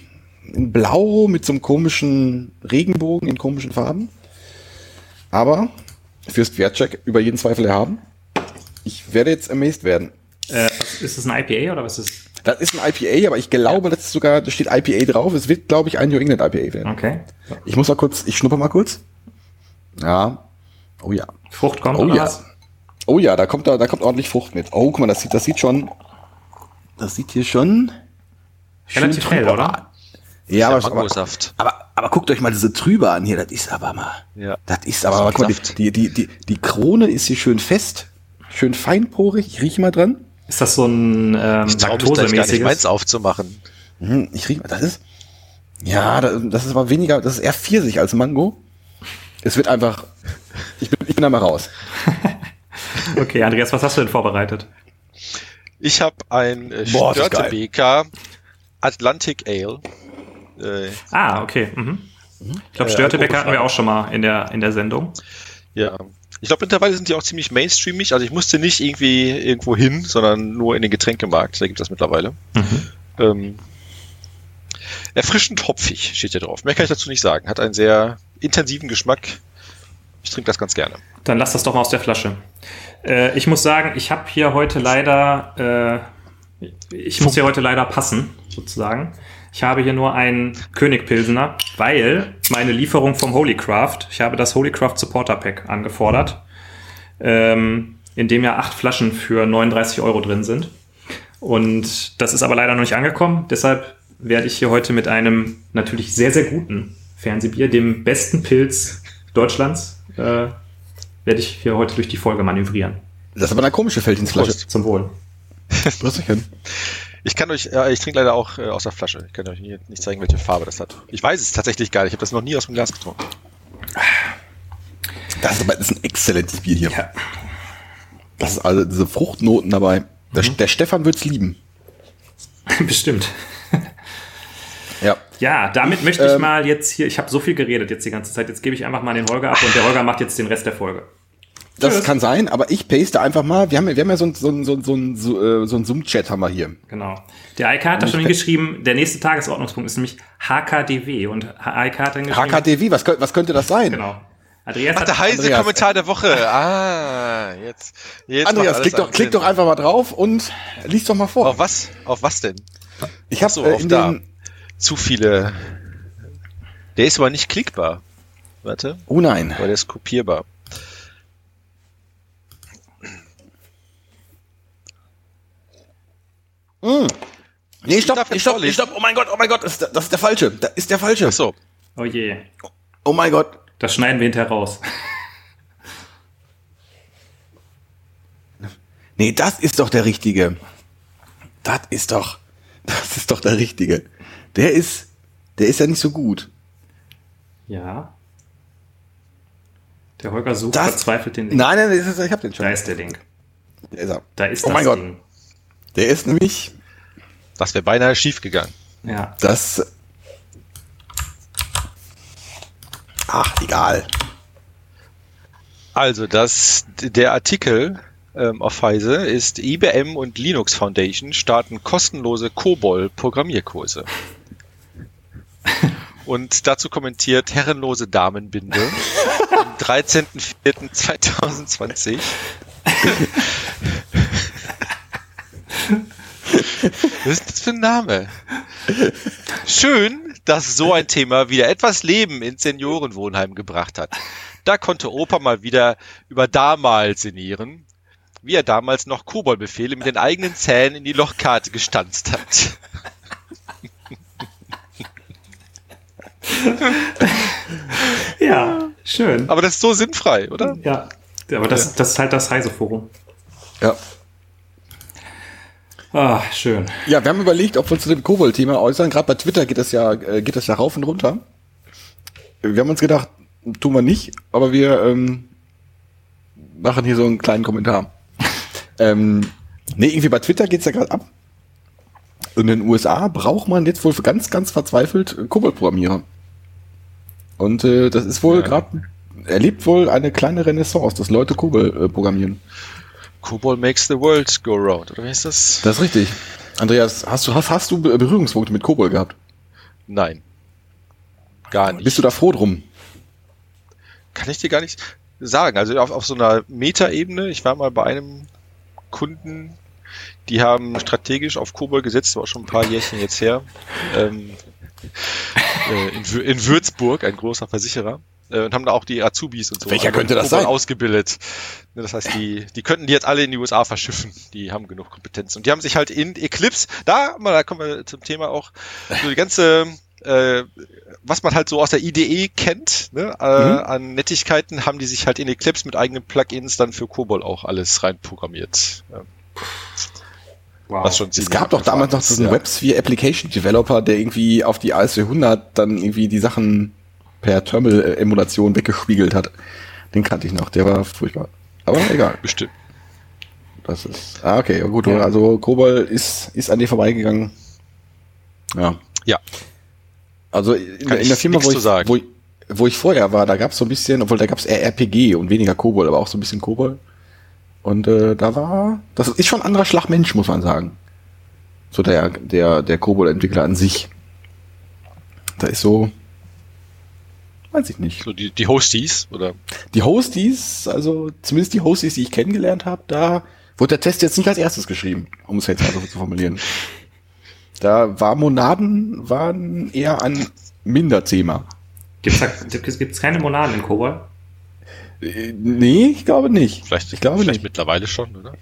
in Blau mit so einem komischen Regenbogen in komischen Farben. Aber Fürst Viacek über jeden Zweifel erhaben. Ich werde jetzt amazed werden. Äh, ist das ein IPA oder was ist das? ist ein IPA, aber ich glaube, ja. das ist sogar, da steht IPA drauf. Es wird, glaube ich, ein New England IPA werden. Okay. So. Ich muss mal kurz, ich schnupper mal kurz. Ja. Oh ja. Frucht kommt Oh ja. Was? Oh ja, da kommt da, da kommt ordentlich Frucht mit. Oh, guck mal, das sieht, das sieht schon, das sieht hier schon relativ hell, oder? Ja, aber, aber, aber, aber guckt euch mal diese Trübe an hier, das ist aber mal. Ja. Das ist aber, aber guck mal, die, die, die, die Krone ist hier schön fest schön feinporig. Ich rieche mal dran. Ist das so ein ähm, ich Laktosemäßiges? meins aufzumachen. Hm, ich rieche mal, das ist, ja, das ist aber weniger, das ist eher Pfirsich als Mango. Es wird einfach, ich bin, ich bin da mal raus. okay, Andreas, was hast du denn vorbereitet? Ich habe ein äh, Störtebeker Atlantic Ale. Äh, ah, okay. Mhm. Ich glaube, Störtebeker hatten wir auch schon mal in der, in der Sendung. Ja, ich glaube, mittlerweile sind die auch ziemlich mainstreamig. Also ich musste nicht irgendwie irgendwo hin, sondern nur in den Getränkemarkt. Da gibt es das mittlerweile. Mhm. Ähm, erfrischend hopfig steht hier drauf. Mehr kann ich dazu nicht sagen. Hat einen sehr intensiven Geschmack. Ich trinke das ganz gerne. Dann lass das doch mal aus der Flasche. Äh, ich muss sagen, ich habe hier heute leider, äh, ich muss hier heute leider passen, sozusagen. Ich habe hier nur einen König Pilsener, weil meine Lieferung vom Holycraft, ich habe das Holycraft Supporter Pack angefordert, ähm, in dem ja acht Flaschen für 39 Euro drin sind. Und das ist aber leider noch nicht angekommen. Deshalb werde ich hier heute mit einem natürlich sehr, sehr guten Fernsehbier, dem besten Pilz Deutschlands, äh, werde ich hier heute durch die Folge manövrieren. Das ist aber eine komische Felddienstflasche. Zum Wohl. Ich kann euch, ja, ich trinke leider auch äh, aus der Flasche. Ich kann euch nicht, nicht zeigen, welche Farbe das hat. Ich weiß es tatsächlich gar nicht. Ich habe das noch nie aus dem Glas getrunken. Das ist aber das ist ein exzellentes Bier hier. Ja. Das ist also diese Fruchtnoten dabei. Der, mhm. der Stefan wird's lieben. Bestimmt. ja. Ja, damit möchte ich ähm, mal jetzt hier, ich habe so viel geredet jetzt die ganze Zeit, jetzt gebe ich einfach mal den Holger ab und der Holger macht jetzt den Rest der Folge. Das Tschüss. kann sein, aber ich paste einfach mal. Wir haben, wir haben ja so ein, so ein, so ein, so ein, so, äh, so ein Zoom-Chat haben wir hier. Genau. Der Eika hat da schon hingeschrieben, der nächste Tagesordnungspunkt ist nämlich HKDW und Eika hat dann geschrieben. HKDW, was, was könnte das sein? Genau. Andreas Ach, der heiße Andreas. Kommentar der Woche. Ah, jetzt. jetzt Andreas, klick doch, klick doch einfach mal drauf und lies doch mal vor. Auf was? Auf was denn? Ich habe so, äh, in da. Den zu viele. Der ist aber nicht klickbar. Warte. Oh nein. Weil der ist kopierbar. Mm. Nee, stopp, stopp, stopp, stopp, oh mein Gott, oh mein Gott, das ist, der, das ist der falsche, das ist der falsche. Ach so. Oh je. Oh mein Gott. Das schneiden wir hinterher raus. Nee, das ist doch der richtige. Das ist doch, das ist doch der richtige. Der ist, der ist ja nicht so gut. Ja. Der Holger sucht das, verzweifelt den Link. Nein, nein, ist, ich hab den schon. Da ist der Link. Da ist er. Da ist oh mein Gott. Der ist nämlich. Das wäre beinahe schief gegangen. Ja. Das. Ach, egal. Also, das, der Artikel ähm, auf Heise ist IBM und Linux Foundation starten kostenlose COBOL-Programmierkurse. Und dazu kommentiert herrenlose Damenbinde am 13.04.2020. Was ist das für ein Name? Schön, dass so ein Thema wieder etwas Leben ins Seniorenwohnheim gebracht hat. Da konnte Opa mal wieder über damals sinnieren, wie er damals noch Koboldbefehle mit den eigenen Zähnen in die Lochkarte gestanzt hat. ja, schön. Aber das ist so sinnfrei, oder? Ja, aber das, das ist halt das Heise-Forum. Ja. Ah, schön. Ja, wir haben überlegt, ob wir zu dem Kobold-Thema äußern. Gerade bei Twitter geht das ja, äh, geht das ja rauf und runter. Wir haben uns gedacht, tun wir nicht, aber wir ähm, machen hier so einen kleinen Kommentar. ähm, nee, irgendwie bei Twitter geht's ja gerade ab. In den USA braucht man jetzt wohl ganz, ganz verzweifelt Kobold-Programmierer. Und äh, das ist wohl ja. gerade, erlebt wohl eine kleine Renaissance, dass Leute Kobold äh, programmieren. Kobold makes the world go round, oder wie ist das? Das ist richtig. Andreas, hast du, hast, hast du Berührungspunkte mit Kobold gehabt? Nein. Gar nicht. Bist du da froh drum? Kann ich dir gar nicht sagen. Also auf, auf so einer Metaebene, ich war mal bei einem Kunden, die haben strategisch auf Kobold gesetzt, war schon ein paar Jährchen jetzt her. Ähm, äh, in, in Würzburg, ein großer Versicherer äh, und haben da auch die Azubis und so Welcher könnte das sein? ausgebildet. Ne, das heißt, die, die könnten die jetzt alle in die USA verschiffen. Die haben genug Kompetenz. Und die haben sich halt in Eclipse, da, da kommen wir zum Thema auch, so die ganze, äh, was man halt so aus der IDE kennt, ne, äh, mhm. an Nettigkeiten, haben die sich halt in Eclipse mit eigenen Plugins dann für Cobol auch alles reinprogrammiert. Ja. Wow. Was schon es gab doch damals noch diesen ja. WebSphere Application Developer, der irgendwie auf die AS400 dann irgendwie die Sachen per Terminal-Emulation weggespiegelt hat. Den kannte ich noch, der war furchtbar. Aber egal. Bestimmt. Das ist. Ah, okay, gut. Ja. Also Kobol ist, ist an dir vorbeigegangen. Ja. Ja. Also in, in der Firma, wo ich, wo ich, wo ich vorher war, da gab es so ein bisschen, obwohl da gab es eher RPG und weniger Kobol, aber auch so ein bisschen Kobol. Und äh, da war, das ist schon ein anderer Schlagmensch, muss man sagen. So der, der, der Kobol-Entwickler an sich. Da ist so, weiß ich nicht. So die, die Hosties, oder? Die Hosties, also zumindest die Hosties, die ich kennengelernt habe, da wurde der Test jetzt nicht als erstes geschrieben, um es jetzt so zu formulieren. Da war Monaden waren eher ein Minderthema. Gibt's da, gibt's keine Monaden in Kobol? Äh, Nee, ich glaube nicht. Vielleicht, ich glaube vielleicht nicht. mittlerweile schon, oder?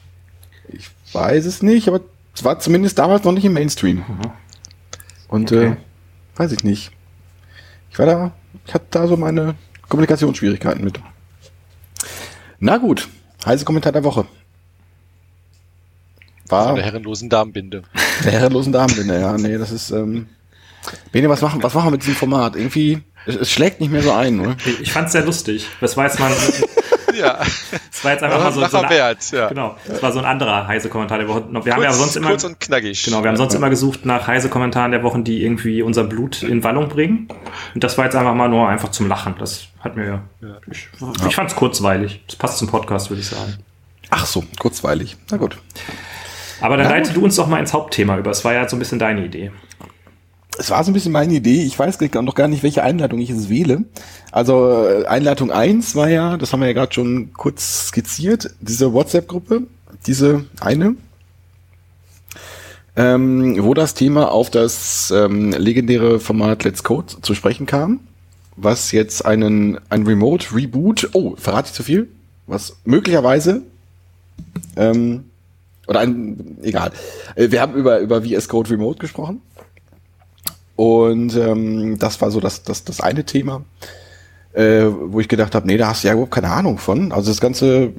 Ich weiß es nicht, aber es war zumindest damals noch nicht im Mainstream. Mhm. Und Okay. äh, weiß ich nicht. Ich war da, ich hatte da so meine Kommunikationsschwierigkeiten mit. Na gut, heiße Kommentar der Woche. War der herrenlosen Darmbinde. der herrenlosen Damenbinde, ja, nee, das ist, ähm, Bene, was machen, was machen wir mit diesem Format? Irgendwie, es, es schlägt nicht mehr so ein, oder? Ich, ich fand's sehr lustig. Das war jetzt mal, ja, das war jetzt einfach mal so, so ein, wert, ja. genau, das war so ein anderer heiße Kommentar der Woche. Wir haben ja kurz, sonst immer, kurz und knackig. genau, wir haben sonst immer gesucht nach heiße Kommentaren der Wochen, die irgendwie unser Blut in Wallung bringen. Und das war jetzt einfach mal nur einfach zum Lachen. Das hat mir, ich, ich fand's kurzweilig. Das passt zum Podcast, würde ich sagen. Ach so, kurzweilig. Na gut. Aber dann Na leite gut. du uns doch mal ins Hauptthema über. Es war ja so ein bisschen deine Idee. Es war so ein bisschen meine Idee. Ich weiß noch gar nicht, welche Einleitung ich jetzt wähle. Also äh, Einleitung 1 war ja, das haben wir ja gerade schon kurz skizziert, diese WhatsApp-Gruppe, diese eine, ähm, wo das Thema auf das ähm, legendäre Format Let's Code zu sprechen kam, was jetzt einen ein Remote Reboot, oh, verrate ich zu viel? Was möglicherweise ähm, oder ein, egal. Äh, Wir haben über, über VS Code Remote gesprochen. Und ähm, das war so das, das, das eine Thema, äh, wo ich gedacht habe, nee, da hast du ja überhaupt keine Ahnung von. Also das ganze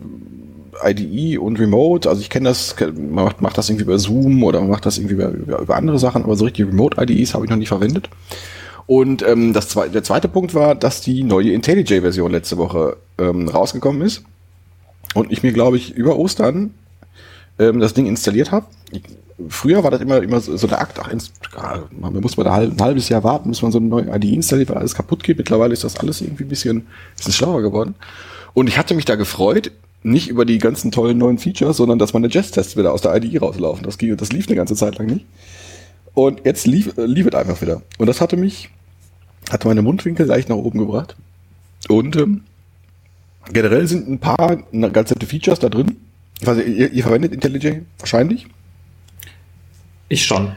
IDE und Remote, also ich kenne das, man macht, macht das irgendwie über Zoom oder man macht das irgendwie über, über, über andere Sachen, aber so richtig Remote-IDEs habe ich noch nicht verwendet. Und ähm, das zwe der zweite Punkt war, dass die neue IntelliJ-Version letzte Woche ähm, rausgekommen ist. Und ich mir, glaube ich, über Ostern ähm, das Ding installiert habe. Früher war das immer, immer so, so eine Akt, ach, ins, ah, man muss halb, ein halbes Jahr warten, bis man so eine neue IDE installiert, weil alles kaputt geht. Mittlerweile ist das alles irgendwie ein bisschen, bisschen schlauer geworden. Und ich hatte mich da gefreut, nicht über die ganzen tollen neuen Features, sondern dass meine Jest-Tests wieder aus der IDE rauslaufen. Das, ging, das lief eine ganze Zeit lang nicht. Und jetzt lief, äh, lief es einfach wieder. Und das hatte mich, hat meine Mundwinkel leicht nach oben gebracht. Und ähm, generell sind ein paar ganz nette Features da drin. Ich weiß ihr, ihr verwendet IntelliJ wahrscheinlich? Ich schon.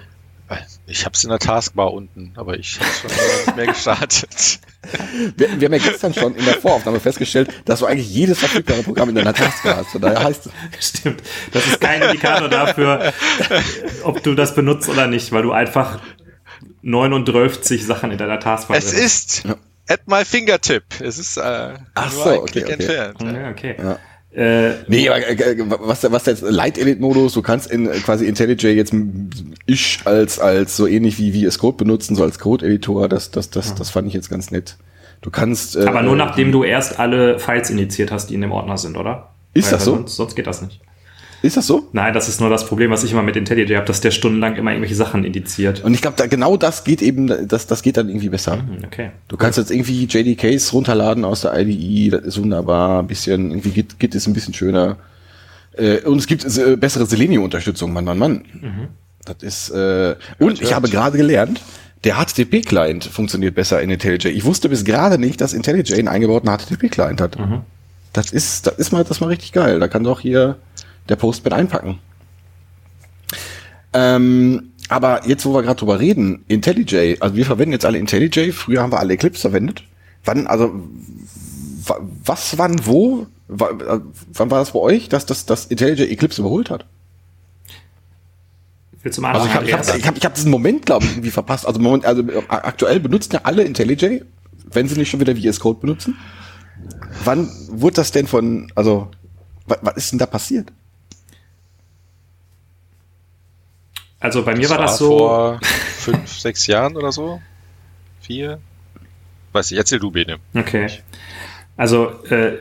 Ich habe es in der Taskbar unten, aber ich habe schon nicht mehr gestartet. Wir, wir haben ja gestern schon in der Voraufnahme festgestellt, dass du eigentlich jedes verfügbare Programm in deiner Taskbar hast. Von daher heißt es, Stimmt. Das ist kein Indikator dafür, ob du das benutzt oder nicht, weil du einfach 39 Sachen in deiner Taskbar Es hast. ist at my fingertip. Es ist äh, Ach nur so, ein okay, Klick okay. entfernt. Ja, okay. Ja. Äh, Nee, aber äh, was, der- was der jetzt Light Edit Modus, du kannst in äh, quasi IntelliJ jetzt ich als als so ähnlich wie VS Code benutzen, so als Code Editor, das das das das fand ich jetzt ganz nett. Du kannst äh, aber nur nachdem du erst alle Files initiiert hast, die in dem Ordner sind, oder? Ist das so? Sonst, sonst geht das nicht. Ist das so? Nein, das ist nur das Problem, was ich immer mit IntelliJ habe, dass der stundenlang immer irgendwelche Sachen indiziert. Und ich glaube, da, genau das geht eben, das, das geht dann irgendwie besser. Hm, Okay. Du kannst jetzt irgendwie JDKs runterladen aus der IDE, das ist wunderbar, ein bisschen, irgendwie Git, Git ist ein bisschen schöner. Äh, und es gibt äh, bessere Selenium-Unterstützung, Mann, Mann, Mann. Das ist, äh, und ich habe gerade gelernt, der HTTP-Client funktioniert besser in IntelliJ. Ich wusste bis gerade nicht, dass IntelliJ einen eingebauten HTTP-Client hat. Das ist, das ist mal, das ist mal richtig geil. Da kann doch hier der Postman einpacken. Ähm, aber jetzt, wo wir gerade drüber reden, IntelliJ, also wir verwenden jetzt alle IntelliJ, früher haben wir alle Eclipse verwendet. Wann, also, wa- was, wann, wo, äh, wann war das bei euch, dass das, das IntelliJ Eclipse überholt hat? Willst du mal Also ich habe ich hab, ich hab, ich hab diesen Moment, glaube ich, irgendwie verpasst. Also, Moment, also äh, aktuell benutzen ja alle IntelliJ, wenn sie nicht schon wieder VS Code benutzen. Wann wurde das denn von, also, was, was ist denn da passiert? Also bei mir war das so. vor fünf, sechs Jahren oder so. Vier. Weiß ich, erzähl du, Bene. Okay. Also, äh,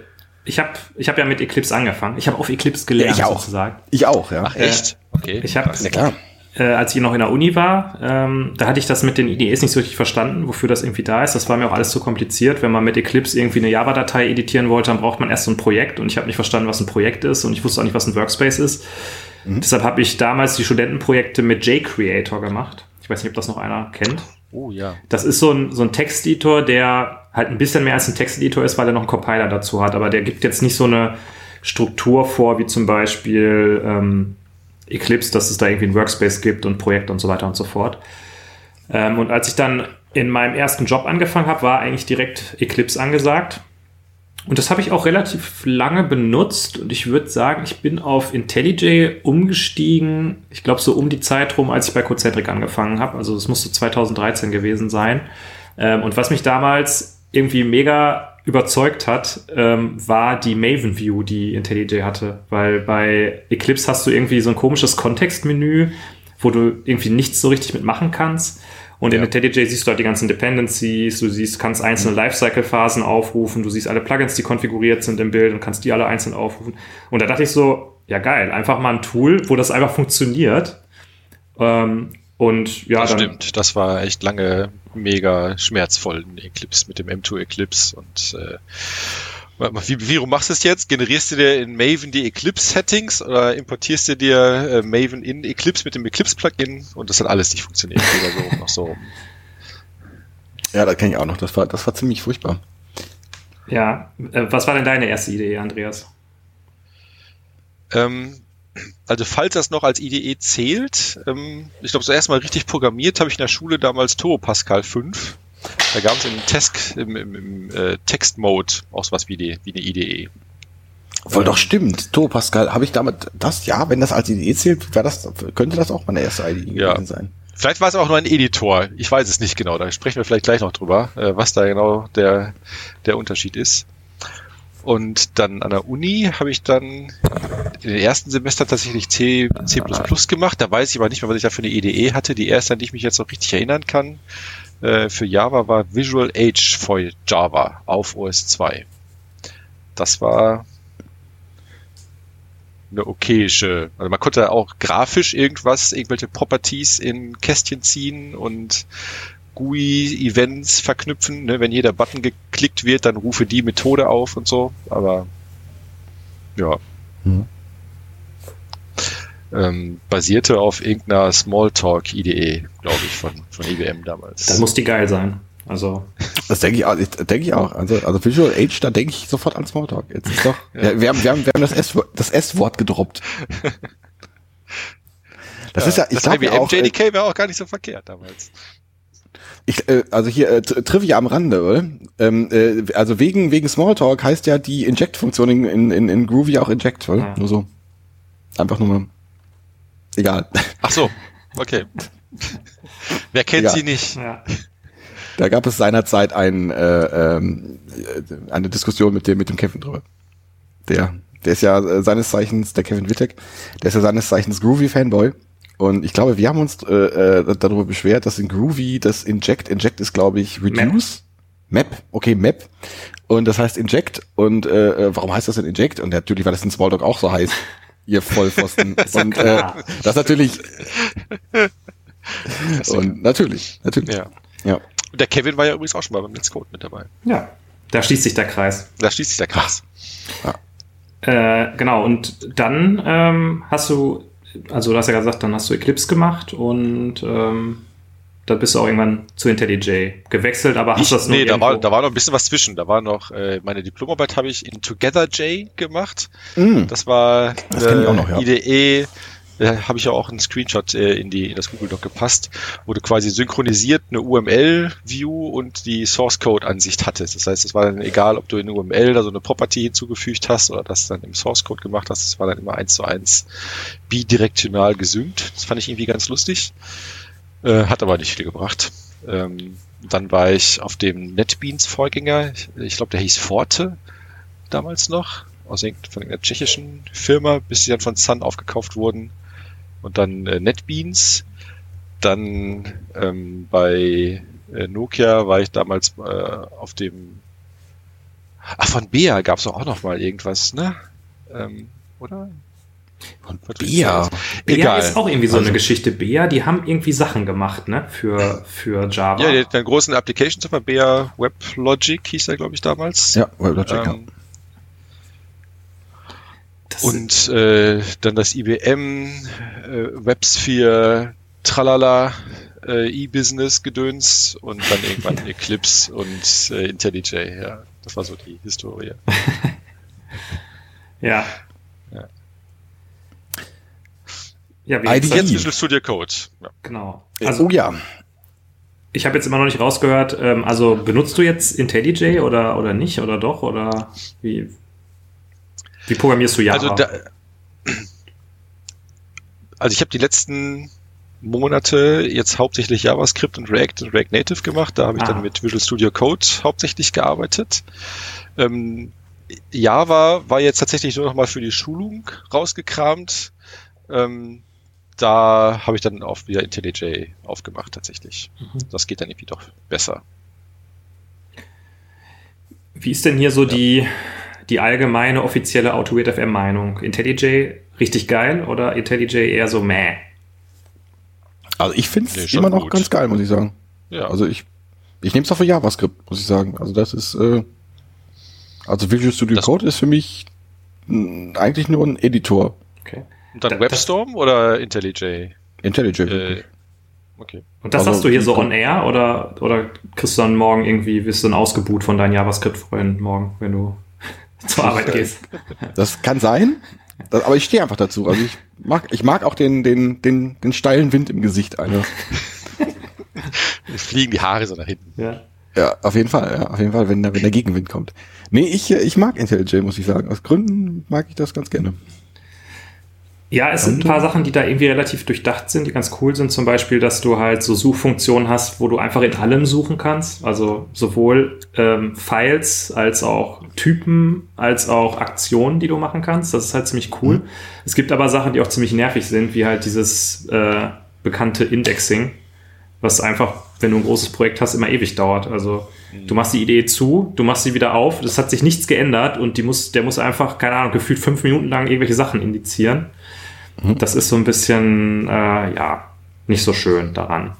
ich habe ich hab ja mit Eclipse angefangen. Ich habe auf Eclipse gelernt, Ja, ich auch. sozusagen. Ich auch, ja. Ach, echt? Okay. Ich habe, Ja, klar. äh, als ich noch in der Uni war, ähm, da hatte ich das mit den IDEs nicht so richtig verstanden, wofür das irgendwie da ist. Das war mir auch alles zu kompliziert. Wenn man mit Eclipse irgendwie eine Java-Datei editieren wollte, dann braucht man erst so ein Projekt und ich habe nicht verstanden, was ein Projekt ist und ich wusste auch nicht, was ein Workspace ist. Deshalb habe ich damals die Studentenprojekte mit JCreator gemacht. Ich weiß nicht, ob das noch einer kennt. Oh ja. Das ist so ein, so ein Texteditor, der halt ein bisschen mehr als ein Texteditor ist, weil er noch einen Compiler dazu hat. Aber der gibt jetzt nicht so eine Struktur vor, wie zum Beispiel ähm, Eclipse, dass es da irgendwie ein Workspace gibt und Projekte und so weiter und so fort. Ähm, und als ich dann in meinem ersten Job angefangen habe, war eigentlich direkt Eclipse angesagt. Und das habe ich auch relativ lange benutzt und ich würde sagen, ich bin auf IntelliJ umgestiegen, ich glaube so um die Zeit rum, als ich bei Cocentric angefangen habe. Also es musste 2013 gewesen sein. Ähm, und was mich damals irgendwie mega überzeugt hat, ähm, war die Maven View, die IntelliJ hatte. Weil bei Eclipse hast du irgendwie so ein komisches Kontextmenü, wo du irgendwie nichts so richtig mitmachen kannst. Und ja. in IntelliJ siehst du halt die ganzen Dependencies, du siehst, kannst einzelne Lifecycle-Phasen aufrufen, du siehst alle Plugins, die konfiguriert sind im Bild und kannst die alle einzeln aufrufen. Und da dachte ich so, ja geil, einfach mal ein Tool, wo das einfach funktioniert. Ähm, und ja, das dann, stimmt. Das war echt lange mega schmerzvoll, ein Eclipse mit dem M2 Eclipse und äh, wie, wie machst du es jetzt? Generierst du dir in Maven die Eclipse-Settings oder importierst du dir äh, Maven in Eclipse mit dem Eclipse-Plugin und das hat alles nicht funktioniert. so, noch so. Ja, das kenne ich auch noch. Das war, das war ziemlich furchtbar. Ja, äh, was war denn deine erste Idee, Andreas? Ähm, also falls das noch als IDE zählt, ähm, ich glaube, so erstmal richtig programmiert habe ich in der Schule damals Turbo Pascal 5. Da gab es im, Test, im, im, im äh, Text-Mode auch sowas wie, die, wie eine IDE. Voll doch stimmt. Turbo Pascal, habe ich damit das, ja, wenn das als IDE zählt, wäre das, könnte das auch meine erste IDE ja. gewesen sein. Vielleicht war es auch nur ein Editor. Ich weiß es nicht genau. Da sprechen wir vielleicht gleich noch drüber, äh, was da genau der, der Unterschied ist. Und dann an der Uni habe ich dann in den ersten Semester tatsächlich C, C++ gemacht. Da weiß ich aber nicht mehr, was ich da für eine IDE hatte. Die erste, an die ich mich jetzt noch richtig erinnern kann, äh, für Java war Visual Age for Java auf OS 2. Das war eine okayische, also man konnte auch grafisch irgendwas, irgendwelche Properties in Kästchen ziehen und GUI-Events verknüpfen. Ne? Wenn jeder Button geklickt wird, dann rufe die Methode auf und so. Aber ja. Mhm. Ähm, basierte auf irgendeiner Smalltalk-IDE, glaube ich, von, von IBM damals. Das muss die geil sein. Also. Das denke ich auch, denke ich auch. Also, also Visual Age, da denke ich sofort an Smalltalk. Jetzt ist doch, ja. wir, haben, wir haben, wir haben das S-Wort das S -Wort gedroppt. Das ja, ist ja, ich glaube auch. JDK äh, wäre auch gar nicht so verkehrt damals. Ich, äh, also hier äh, Trivia am Rande, oder? Ähm, äh, also wegen wegen Smalltalk heißt ja die Inject-Funktion in, in, in Groovy auch Inject, oder? Ja. Nur so. Einfach nur mal. Egal. Ach so, okay. Wer kennt Egal. sie nicht? Ja. Da gab es seinerzeit ein, äh, ähm, eine Diskussion mit dem mit dem Kevin drüber. Der, der ist ja äh, seines Zeichens der Kevin Wittek. Der ist ja seines Zeichens Groovy Fanboy und ich glaube, wir haben uns äh, äh, darüber beschwert, dass in Groovy das Inject, Inject ist glaube ich Reduce. Map. Map, okay, Map. Und das heißt Inject. Und äh, äh warum heißt das denn Inject? Und natürlich, weil das in Smalltalk auch so heißt, ihr Vollpfosten. und äh, das natürlich. und natürlich, natürlich. Ja. ja. Und der Kevin war ja übrigens auch schon mal beim Let's Code mit dabei. Ja. Da schließt sich der Kreis. Da schließt sich der Kreis. Ja. Äh, genau, und dann ähm, hast du also du hast ja gesagt, dann hast du Eclipse gemacht und ähm, dann bist du auch irgendwann zu IntelliJ gewechselt, aber hast ich, das nur Nee, da war, da war noch ein bisschen was zwischen. Da war noch, äh, meine Diplomarbeit habe ich in TogetherJ gemacht. Mm. Das war das äh, ich auch noch, ja. IDE, äh, habe ich ja auch einen Screenshot äh, in, die, in das Google Doc gepasst, wo du quasi synchronisiert eine UML-View und die Source-Code-Ansicht hattest. Das heißt, es war dann egal, ob du in UML da so eine Property hinzugefügt hast oder das dann im Source-Code gemacht hast. Es war dann immer eins zu eins bidirektional gesynkt. Das fand ich irgendwie ganz lustig. Äh, hat aber nicht viel gebracht. Ähm, dann war ich auf dem NetBeans-Vorgänger. Ich, ich glaube, der hieß Forte damals noch aus von einer tschechischen Firma, bis sie dann von Sun aufgekauft wurden und dann äh, NetBeans. Dann ähm, bei äh, Nokia war ich damals äh, auf dem Ach, von Bea gab es auch noch mal irgendwas, ne? Ähm, oder? Von Bea. Bea ist auch irgendwie so also, eine Geschichte. Bea, die haben irgendwie Sachen gemacht, ne? Für, für Java. Ja, die hat einen großen Application Server, Bea WebLogic hieß er, glaube ich, damals. Ja, WebLogic, ähm, ja. Das und äh, dann das IBM, äh, WebSphere, Tralala, äh, E-Business-Gedöns und dann irgendwann Eclipse und äh, IntelliJ. Ja, das war so die Historie. Ja. Ja, gesagt, Jetzt Visual Studio Code. Ja. genau. Also, oh ja. Ich habe jetzt immer noch nicht rausgehört, ähm, also benutzt du jetzt IntelliJ oder, oder nicht oder doch oder wie, wie programmierst du Java? Also, da, also ich habe die letzten Monate jetzt hauptsächlich JavaScript und React und React Native gemacht. Da habe ich Ah. dann mit Visual Studio Code hauptsächlich gearbeitet. Ähm, Java war jetzt tatsächlich nur noch mal für die Schulung rausgekramt. Ähm, da habe ich dann auch wieder IntelliJ aufgemacht tatsächlich. Mhm. Das geht dann irgendwie doch besser. Wie ist denn hier so die, die allgemeine offizielle AutoWeird FM Meinung? IntelliJ richtig geil oder IntelliJ eher so meh? Also ich finde Nee, es schon immer noch gut. ganz geil, muss ich sagen. Ja, Also ich, ich nehme es auch für JavaScript, muss ich sagen. Also das ist, äh, also Visual Studio Das- Code ist für mich mh, eigentlich nur ein Editor. Okay. Und dann da- WebStorm oder IntelliJ? IntelliJ. Äh, okay. Und das Also, hast du hier so on air oder, oder kriegst du dann morgen irgendwie, wirst du dann ausgebuht von deinen JavaScript-Freunden morgen, wenn du zur Arbeit gehst? Das kann sein, das, aber ich stehe einfach dazu. Also ich mag, ich mag auch den, den, den, den steilen Wind im Gesicht einer. Fliegen die Haare so nach hinten. Ja. Ja, auf jeden Fall, ja, auf jeden Fall, wenn, der- wenn der Gegenwind kommt. Nee, ich, ich mag IntelliJ, muss ich sagen. Aus Gründen mag ich das ganz gerne. Ja, es sind ein paar Sachen, die da irgendwie relativ durchdacht sind, die ganz cool sind. Zum Beispiel, dass du halt so Suchfunktionen hast, wo du einfach in allem suchen kannst. Also sowohl ähm, Files als auch Typen, als auch Aktionen, die du machen kannst. Das ist halt ziemlich cool. Es gibt aber Sachen, die auch ziemlich nervig sind, wie halt dieses äh, bekannte Indexing, was einfach, wenn du ein großes Projekt hast, immer ewig dauert. Also du machst die Idee zu, du machst sie wieder auf, es hat sich nichts geändert und die muss, der muss einfach, keine Ahnung, gefühlt fünf Minuten lang irgendwelche Sachen indizieren. Das ist so ein bisschen, äh, ja, nicht so schön daran.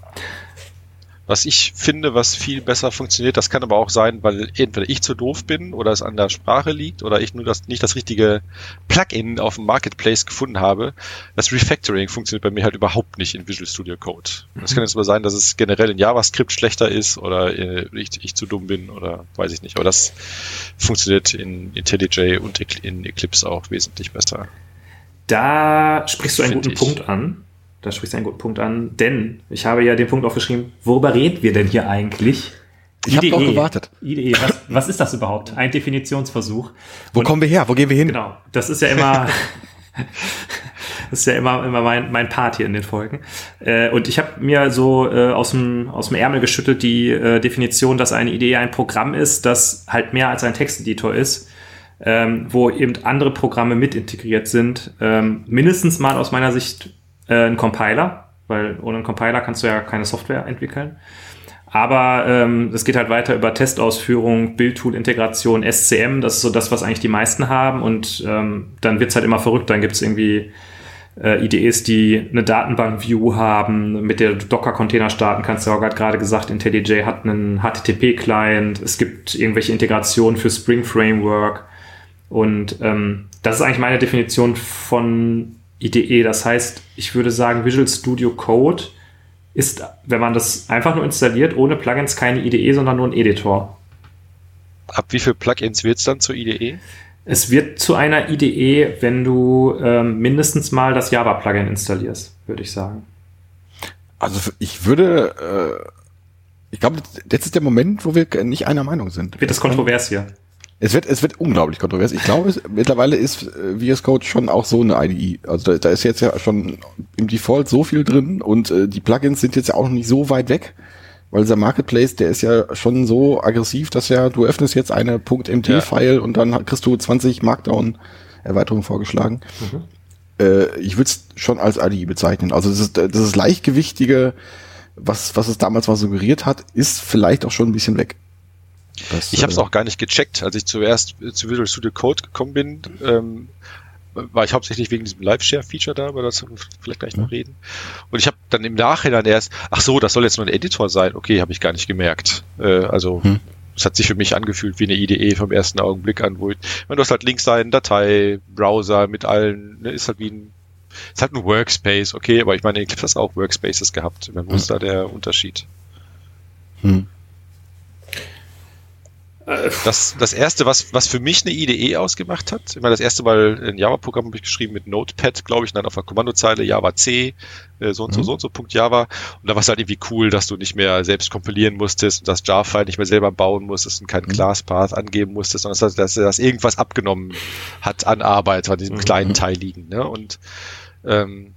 Was ich finde, was viel besser funktioniert, das kann aber auch sein, weil entweder ich zu doof bin oder es an der Sprache liegt oder ich nur das, nicht das richtige Plugin auf dem Marketplace gefunden habe. Das Refactoring funktioniert bei mir halt überhaupt nicht in Visual Studio Code. Das kann jetzt aber sein, dass es generell in JavaScript schlechter ist oder äh, ich, ich zu dumm bin oder weiß ich nicht. Aber das funktioniert in IntelliJ und in Eclipse auch wesentlich besser. Da sprichst du einen Find guten ich. Punkt an. Da sprichst du einen guten Punkt an, denn ich habe ja den Punkt aufgeschrieben, worüber reden wir denn hier eigentlich? Ich habe doch gewartet. IDE, was, was ist das überhaupt? Ein Definitionsversuch. Wo Und- kommen wir her? Wo gehen wir hin? Genau, das ist ja immer, das ist ja immer, immer mein, mein Part hier in den Folgen. Äh, und ich habe mir so äh, aus, dem, aus dem Ärmel geschüttelt die äh, Definition, dass eine Idee ein Programm ist, das halt mehr als ein Texteditor ist, ähm, wo eben andere Programme mit integriert sind. Ähm, mindestens mal aus meiner Sicht äh, ein Compiler, weil ohne einen Compiler kannst du ja keine Software entwickeln. Aber ähm, es geht halt weiter über Testausführung, Bildtool-Integration, SCM, das ist so das, was eigentlich die meisten haben. Und ähm, dann wird's halt immer verrückt. Dann gibt's irgendwie äh, IDEs, die eine Datenbank-View haben, mit der du Docker-Container starten kannst. Hast gerade gerade gesagt, IntelliJ hat einen HTTP-Client. Es gibt irgendwelche Integrationen für Spring Framework. Und ähm, das ist eigentlich meine Definition von IDE. Das heißt, ich würde sagen, Visual Studio Code ist, wenn man das einfach nur installiert, ohne Plugins keine IDE, sondern nur ein Editor. Ab wie viel Plugins wird's dann zur IDE? Es wird zu einer IDE, wenn du ähm, mindestens mal das Java-Plugin installierst, würde ich sagen. Also ich würde, äh, ich glaube, jetzt ist der Moment, wo wir nicht einer Meinung sind. Wird das kontrovers hier? Es wird, es wird unglaublich kontrovers. Ich glaube, es, mittlerweile ist äh, VS Code schon auch so eine IDE. Also da, da ist jetzt ja schon im Default so viel drin und äh, die Plugins sind jetzt ja auch noch nicht so weit weg, weil dieser Marketplace, der ist ja schon so aggressiv, dass ja du öffnest jetzt eine .mt-File und dann kriegst du 20 Markdown-Erweiterungen vorgeschlagen. Äh, ich würde es schon als IDE bezeichnen. Also das ist, das ist leichtgewichtige, was, was es damals mal suggeriert hat, ist vielleicht auch schon ein bisschen weg. Das, Ich habe es äh, auch gar nicht gecheckt, als ich zuerst äh, zu Visual Studio Code gekommen bin. Ähm, war ich hauptsächlich wegen diesem Live-Share-Feature da, aber das wir vielleicht gleich noch reden. Und ich habe dann im Nachhinein erst, ach so, das soll jetzt nur ein Editor sein. Okay, habe ich gar nicht gemerkt. Äh, also Hm. es hat sich für mich angefühlt wie eine IDE vom ersten Augenblick an, wo ich, wenn du hast halt links deinen Datei, Browser mit allen, ne, ist halt wie ein ist halt ein Workspace, okay, aber ich meine, Eclipse hat auch Workspaces gehabt. Wo ist da der Unterschied? Hm. Das, das erste, was, was für mich eine IDE ausgemacht hat, ich meine, das erste Mal ein Java-Programm habe ich geschrieben mit Notepad, glaube ich, dann auf der Kommandozeile Java C, äh, so und so, mhm. so und so, Punkt Java. Und da war es halt irgendwie cool, dass du nicht mehr selbst kompilieren musstest und das Jar-File nicht mehr selber bauen musstest und keinen mhm. Class-Path angeben musstest, sondern dass, dass, dass irgendwas abgenommen hat an Arbeit an diesem mhm. kleinen Teil liegen. Ne? Und ähm,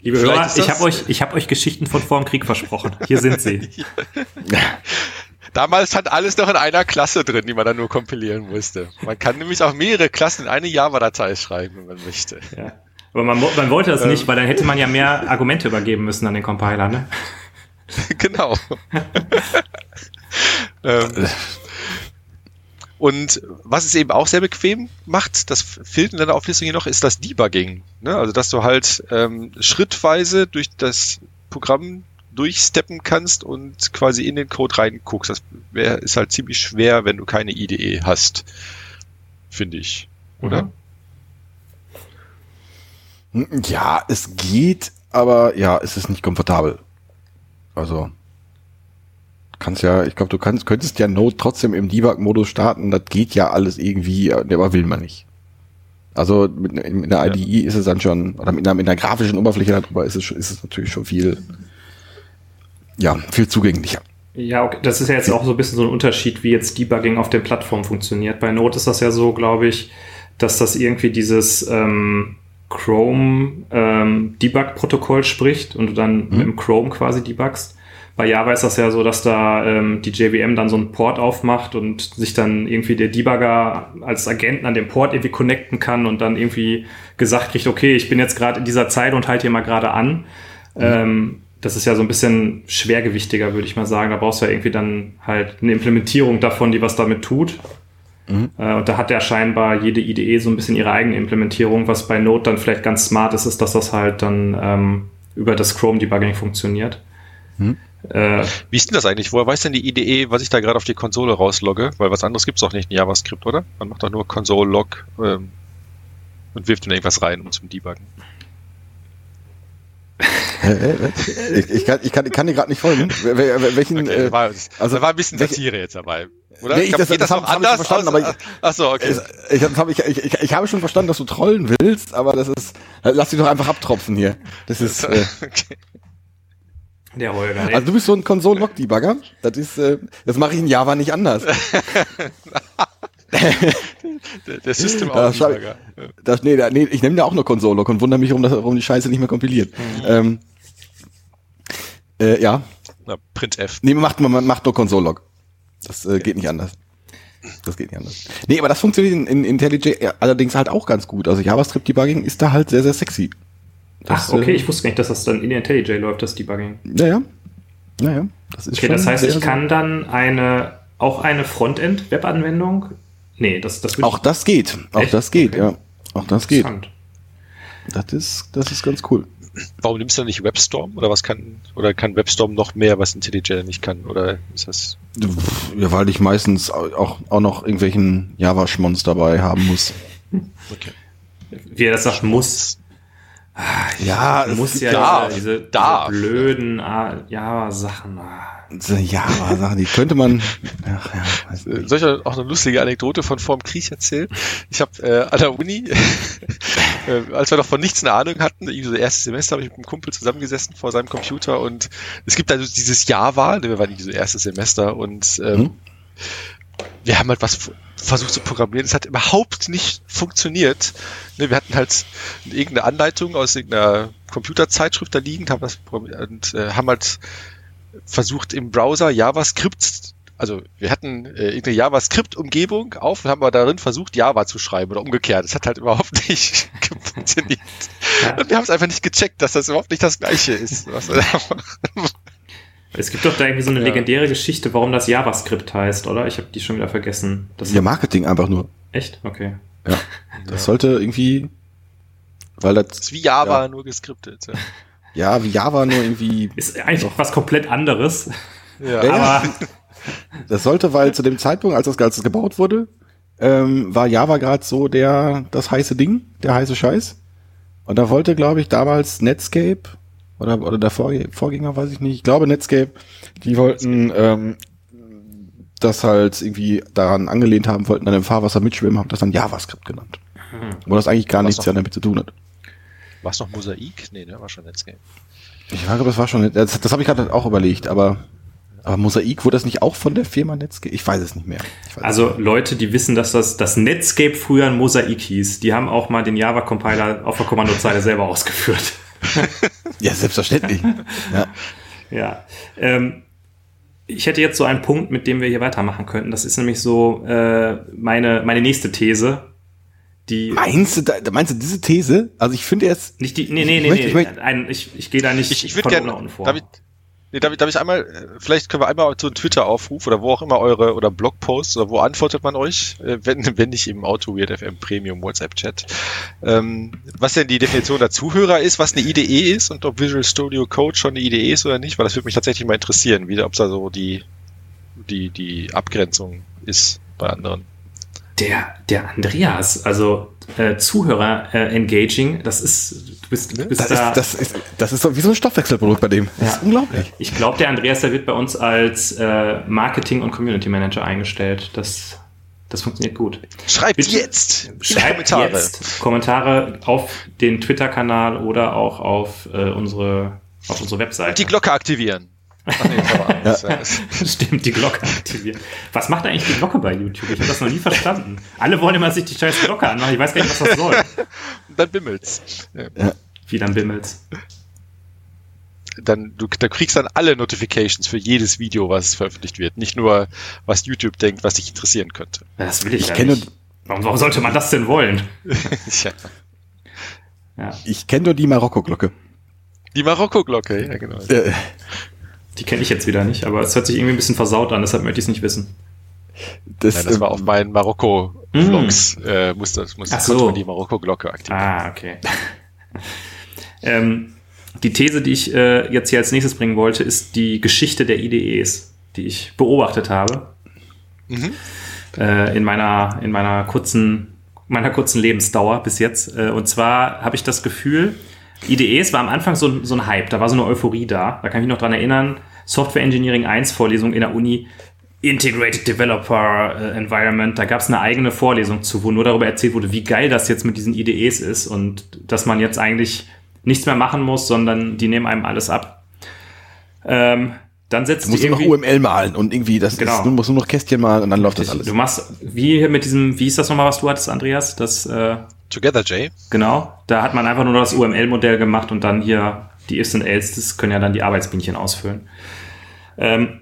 Liebe Hörer, ich habe euch, ich hab euch Geschichten von vor dem Krieg versprochen. Hier sind sie. Damals hat alles noch in einer Klasse drin, die man dann nur kompilieren musste. Man kann nämlich auch mehrere Klassen in eine Java-Datei schreiben, wenn man möchte. Ja. Aber man, man wollte das ähm. nicht, weil dann hätte man ja mehr Argumente übergeben müssen an den Compiler, ne? genau. ähm, und was es eben auch sehr bequem macht, das fehlt in deiner Auflistung hier noch, ist das Debugging. Ne? Also dass du halt ähm, schrittweise durch das Programm durchsteppen kannst und quasi in den Code reinguckst. Das wär, ist halt ziemlich schwer, wenn du keine IDE hast, finde ich, oder? Mhm. Ja, es geht, aber ja, es ist nicht komfortabel. Also kannst ja, ich glaube, du kannst, könntest ja Node trotzdem im Debug-Modus starten. Das geht ja alles irgendwie, aber will man nicht. Also mit, mit einer IDE ja. ist es dann schon, oder mit einer, mit einer grafischen Oberfläche darüber ist es, ist es natürlich schon viel ja, viel zugänglicher. Ja, okay. das ist ja jetzt auch so ein bisschen so ein Unterschied, wie jetzt Debugging auf der Plattform funktioniert. Bei Node ist das ja so, glaube ich, dass das irgendwie dieses ähm, Chrome ähm, spricht und du dann mhm. mit Chrome quasi debugst. Bei Java ist das ja so, dass da ähm, die JVM dann so einen Port aufmacht und sich dann irgendwie der Debugger als Agenten an dem Port irgendwie connecten kann und dann irgendwie gesagt kriegt, okay, ich bin jetzt gerade in dieser Zeit und halte hier mal gerade an. Mhm. Ähm, das ist ja so ein bisschen schwergewichtiger, würde ich mal sagen. Da brauchst du ja irgendwie dann halt eine Implementierung davon, die was damit tut. Mhm. Äh, und da hat ja scheinbar jede IDE so ein bisschen ihre eigene Implementierung. Was bei Node dann vielleicht ganz smart ist, ist, dass das halt dann ähm, über das Chrome-Debugging funktioniert. Mhm. Äh, Wie ist denn das eigentlich? Woher weiß denn die IDE, was ich da gerade auf die Konsole rauslogge? Weil was anderes gibt es auch nicht in JavaScript, oder? Man macht doch nur Console-Log ähm, und wirft dann irgendwas rein, um zum Debuggen ich, ich, kann, ich, kann, ich kann dir gerade nicht folgen. Welchen, okay, war, also, da war ein bisschen Satire jetzt dabei. Oder? Nee, ich, das, das, das, das habe hab ich verstanden, aus, aber ach so, okay. Ich, ich, ich, ich, ich, ich habe schon verstanden, dass du trollen willst, aber das ist, lass dich doch einfach abtropfen hier. Das ist, äh, okay. Der Holger. Also du bist so ein Console-Log-Debugger. Das ist, äh, das mache ich in Java nicht anders. der, der System das, das, nee, nee, ich nehme da auch nur Console und wundere mich, warum, das, warum die Scheiße nicht mehr kompiliert. Mhm. Ähm, äh, ja. Na, printf. Nee, man macht, man macht nur Console-Log. Das äh, geht nicht anders. Das geht nicht anders. Nee, aber das funktioniert in, in IntelliJ allerdings halt auch ganz gut. Also JavaScript-Debugging ist da halt sehr, sehr sexy. Das, Ach, okay, äh, ich wusste gar nicht, dass das dann in IntelliJ läuft, das Debugging. Ja, ja. Naja, das ist Okay, das heißt, ich kann dann eine, auch eine Frontend-Webanwendung Nee, das, das Auch das geht. Auch Echt? das geht, okay. ja. Auch das geht. Das ist, das ist ganz cool. Warum nimmst du nicht WebStorm? Oder was kann, oder kann WebStorm noch mehr, was IntelliJ nicht kann? Oder ist das? Ja, weil ich meistens auch, auch noch irgendwelchen Java-Schmons dabei haben muss. Okay. Wie er das sagt, muss. Ja, muss ja da, diese, diese, diese blöden ah, Java-Sachen. Ah. Java-Sachen, die könnte man. Ach, ja, Soll ich auch eine lustige Anekdote von vorm Krieg erzählen? Ich habe äh, an der Uni, äh, als wir noch von nichts eine Ahnung hatten, irgendwie so erstes Semester, habe ich mit einem Kumpel zusammengesessen vor seinem Computer und es gibt also dieses Java, ne, wir waren irgendwie so erstes Semester und ähm, hm? Wir haben halt was versucht zu programmieren. Es hat überhaupt nicht funktioniert. Ne, wir hatten halt irgendeine Anleitung aus irgendeiner Computerzeitschrift da liegen, haben das und äh, haben halt versucht im Browser JavaScript, also wir hatten äh, irgendeine JavaScript-Umgebung auf und haben aber darin versucht, Java zu schreiben oder umgekehrt. Das hat halt überhaupt nicht funktioniert. Ja. Und wir haben es einfach nicht gecheckt, dass das überhaupt nicht das gleiche ist. Was wir da machen. Es gibt doch da irgendwie so eine ja. legendäre Geschichte, warum das JavaScript heißt, oder? Ich habe die schon wieder vergessen. Das ja, Marketing einfach nur. Echt? Okay. Ja. Das ja. sollte irgendwie, weil das, das ist wie Java, ja. nur geskriptet. Ja. Ja, wie Java nur irgendwie. Ist eigentlich noch was komplett anderes. Ja. Aber das sollte, weil zu dem Zeitpunkt, als das Ganze gebaut wurde, ähm, war Java gerade so der das heiße Ding, der heiße Scheiß. Und da wollte, glaube ich, damals Netscape oder, oder der Vorgänger, weiß ich nicht, ich glaube Netscape, die wollten ähm, das halt irgendwie daran angelehnt haben, wollten dann im Fahrwasser mitschwimmen, haben das dann JavaScript genannt. Hm. Wo das eigentlich gar Was nichts damit zu tun hat. War es noch Mosaik? Nee, ne, war schon Netscape. Ich frage, das war schon, das, das habe ich gerade auch überlegt, aber aber Mosaik wurde das nicht auch von der Firma Netscape? Ich weiß es nicht mehr. also nicht. Leute, die wissen, dass das, das Netscape früher ein Mosaik hieß, die haben auch mal den Java-Compiler auf der Kommandozeile selber ausgeführt. Ja, selbstverständlich. ja. ja. Ähm, ich hätte jetzt so einen Punkt, mit dem wir hier weitermachen könnten. Das ist nämlich so äh, meine, meine nächste These. Die meinst du, da, meinst du diese These? Also ich finde jetzt. Nicht die, nee, nee, nee, nee. Ich, möchte, ich, ich, ich gehe da nicht ich, ich von gerne, unten vor. Damit, Nee, darf, ich, darf ich einmal, äh, vielleicht können wir einmal so einen Twitter-Aufruf oder wo auch immer eure, oder Blogpost oder wo antwortet man euch, äh, wenn, wenn nicht im Auto Weird FM Premium WhatsApp-Chat, ähm, was denn die Definition der Zuhörer ist, was eine IDE ist und ob Visual Studio Code schon eine IDE ist oder nicht, weil das würde mich tatsächlich mal interessieren, wie, ob da so die, die, die Abgrenzung ist bei anderen. Der, der Andreas, also äh, Zuhörer äh, engaging, das ist, bist, du bist das da. Ist, das, ist, das ist so wie so ein Stoffwechselprodukt bei dem. Das ja. ist unglaublich. Ich glaube, der Andreas, der wird bei uns als äh, Marketing- und Community Manager eingestellt. Das, das funktioniert gut. Schreibt Bitte, jetzt! Schreibt Kommentare. jetzt Kommentare auf den Twitter-Kanal oder auch auf äh, unsere auf unsere Webseite. Und die Glocke aktivieren. Ach nee, ja. Stimmt, die Glocke aktivieren. Was macht eigentlich die Glocke bei YouTube? Ich habe das noch nie verstanden. Alle wollen immer sich die scheiß Glocke anmachen. Ich weiß gar nicht, was das soll. Dann bimmelt's. Ja. Wie dann bimmelt's? Dann, du, du kriegst dann alle Notifications für jedes Video, was veröffentlicht wird. Nicht nur, was YouTube denkt, was dich interessieren könnte. Das will ich, ich ja kenne nicht. Warum, warum sollte man das denn wollen? ja. ja. Ich kenne nur die Marokko-Glocke. Die Marokko-Glocke, ja, genau. Äh, die kenne ich jetzt wieder nicht, aber es hört sich irgendwie ein bisschen versaut an, deshalb möchte ich es nicht wissen. Das, Nein, das war auf meinen Marokko-Vlogs, mm. äh, muss das, muss das so. die Marokko-Glocke aktivieren. Ah, okay. ähm, die These, die ich äh, jetzt hier als nächstes bringen wollte, ist die Geschichte der IDEs, die ich beobachtet habe. Mhm. Äh, in meiner, in meiner kurzen, meiner kurzen Lebensdauer bis jetzt. Äh, und zwar habe ich das Gefühl, IDEs war am Anfang so, so ein Hype, da war so eine Euphorie da. Da kann ich mich noch dran erinnern, Software Engineering 1 Vorlesung in der Uni, Integrated Developer äh, Environment, da gab es eine eigene Vorlesung zu, wo nur darüber erzählt wurde, wie geil das jetzt mit diesen IDEs ist und dass man jetzt eigentlich nichts mehr machen muss, sondern die nehmen einem alles ab. Ähm, dann setzt du musst irgendwie, noch UML malen und irgendwie das genau. ist, du musst nur noch Kästchen malen und dann läuft das alles. Du machst wie hier mit diesem, wie ist das nochmal, was du hattest, Andreas? Das äh, Together J. Genau, da hat man einfach nur das UML-Modell gemacht und dann hier die Ifs und Else, das können ja dann die Arbeitsbienchen ausfüllen. Ähm,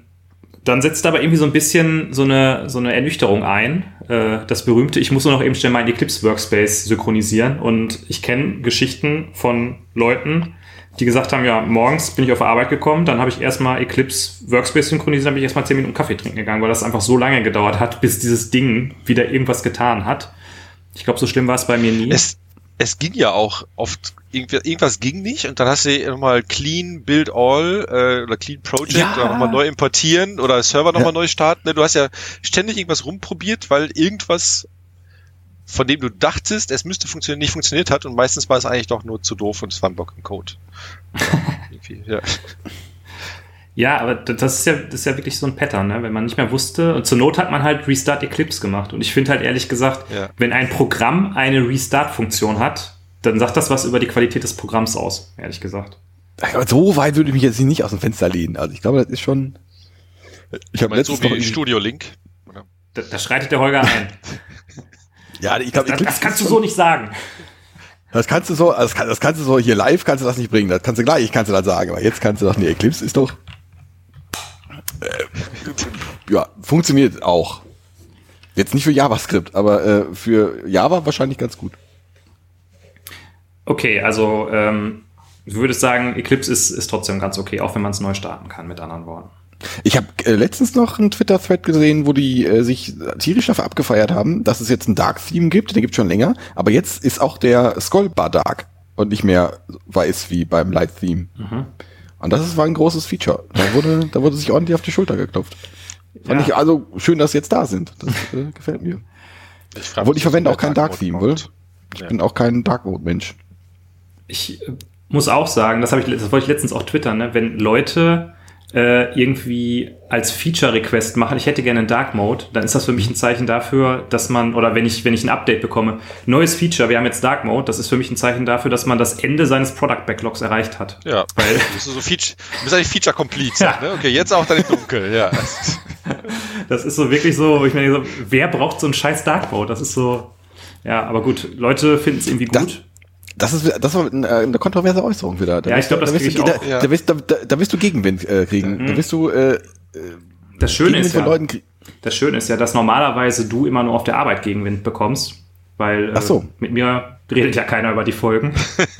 dann setzt aber irgendwie so ein bisschen so eine, so eine Ernüchterung ein. Äh, das berühmte, ich muss nur noch eben schnell meinen Eclipse Workspace synchronisieren. Und ich kenne Geschichten von Leuten, die gesagt haben, ja, morgens bin ich auf Arbeit gekommen, dann habe ich erstmal Eclipse Workspace synchronisiert, dann bin ich erstmal 10 Minuten Kaffee trinken gegangen, weil das einfach so lange gedauert hat, bis dieses Ding wieder irgendwas getan hat. Ich glaube, so schlimm war es bei mir nie. Es, es ging ja auch oft, irgendwas ging nicht und dann hast du nochmal Clean Build All äh, oder Clean Project ja. oder nochmal neu importieren oder Server nochmal ja. neu starten. Ne, du hast ja ständig irgendwas rumprobiert, weil irgendwas, von dem du dachtest, es müsste funktionieren, nicht funktioniert hat und meistens war es eigentlich doch nur zu doof und es war ein Block im Code. ja. Ja, aber das ist ja, das ist ja wirklich so ein Pattern, ne? wenn man nicht mehr wusste. Und zur Not hat man halt Restart Eclipse gemacht. Und ich finde halt ehrlich gesagt, ja. wenn ein Programm eine Restart-Funktion hat, dann sagt das was über die Qualität des Programms aus, ehrlich gesagt. Aber so weit würde ich mich jetzt nicht aus dem Fenster lehnen. Also ich glaube, das ist schon. Ich habe letztens so wie Studio Link. Da, da, schreitet der Holger ein. ja, ich glaube, das, das kannst du so nicht sagen. Das kannst du so, das, kann, das kannst du so hier live kannst du das nicht bringen. Das kannst du gleich, kannst du das sagen. Aber jetzt kannst du doch, nee, Eclipse ist doch äh, ja, funktioniert auch. Jetzt nicht für JavaScript, aber äh, für Java wahrscheinlich ganz gut. Okay, also ähm, du würdest sagen, Eclipse ist, ist trotzdem ganz okay, auch wenn man es neu starten kann, mit anderen Worten. Ich habe äh, letztens noch einen Twitter-Thread gesehen, wo die äh, sich tierisch dafür abgefeiert haben, dass es jetzt ein Dark-Theme gibt, den gibt schon länger, aber jetzt ist auch der Skullbar Dark und nicht mehr weiß wie beim Light-Theme. Mhm. Und das ist, war ein großes Feature. Da wurde, da wurde sich ordentlich auf die Schulter geklopft. Fand ja. ich also schön, dass sie jetzt da sind. Das äh, gefällt mir. Ich Obwohl ich verwende auch kein Dark Theme, will. Ich ja. bin auch kein Dark Mode Mensch. ich muss auch sagen, das, habe ich, das wollte ich letztens auch twittern, ne? wenn Leute äh, irgendwie als Feature-Request machen, ich hätte gerne einen Dark Mode, dann ist das für mich ein Zeichen dafür, dass man, oder wenn ich, wenn ich ein Update bekomme, neues Feature, wir haben jetzt Dark Mode, das ist für mich ein Zeichen dafür, dass man das Ende seines Product Backlogs erreicht hat. Ja, weil du bist, so Feature, du bist eigentlich Feature Complete. Ja. Ne? Okay, jetzt auch dann Dunkel, ja. Das ist so wirklich so, ich meine, wer braucht so einen scheiß Dark Mode? Das ist so, ja, aber gut, Leute finden es irgendwie gut. Das das ist, das war eine, eine kontroverse Äußerung wieder. Da ja, ich glaube, das krieg du, da, ja. da, wirst, da, da, wirst du Gegenwind äh, kriegen. Mhm. Da wirst du äh, das Schöne ist ja, das Schöne ist ja, dass normalerweise du immer nur auf der Arbeit Gegenwind bekommst, weil Ach so. äh, mit mir redet ja keiner über die Folgen.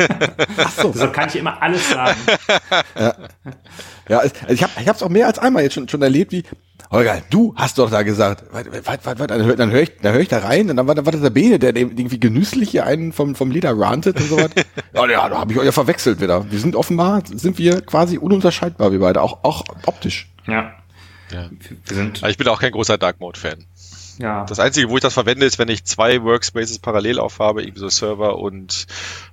Ach so. Deshalb kann ich immer alles sagen. Ja, ja also ich habe es auch mehr als einmal jetzt schon, schon erlebt, wie Holger, du hast doch da gesagt, warte, warte, warte, dann höre hör ich, dann hör ich da rein und dann war, war das der Bene, der irgendwie genüsslich hier einen vom, vom Leder rantet und so was. ja, ja, da habe ich euch ja verwechselt wieder. Wir sind offenbar, sind wir quasi ununterscheidbar, wir beide, auch, auch optisch. Ja. ja. Wir sind ich bin auch kein großer Dark Mode Fan. Ja. Das Einzige, wo ich das verwende, ist, wenn ich zwei Workspaces parallel aufhabe, irgendwie so Server und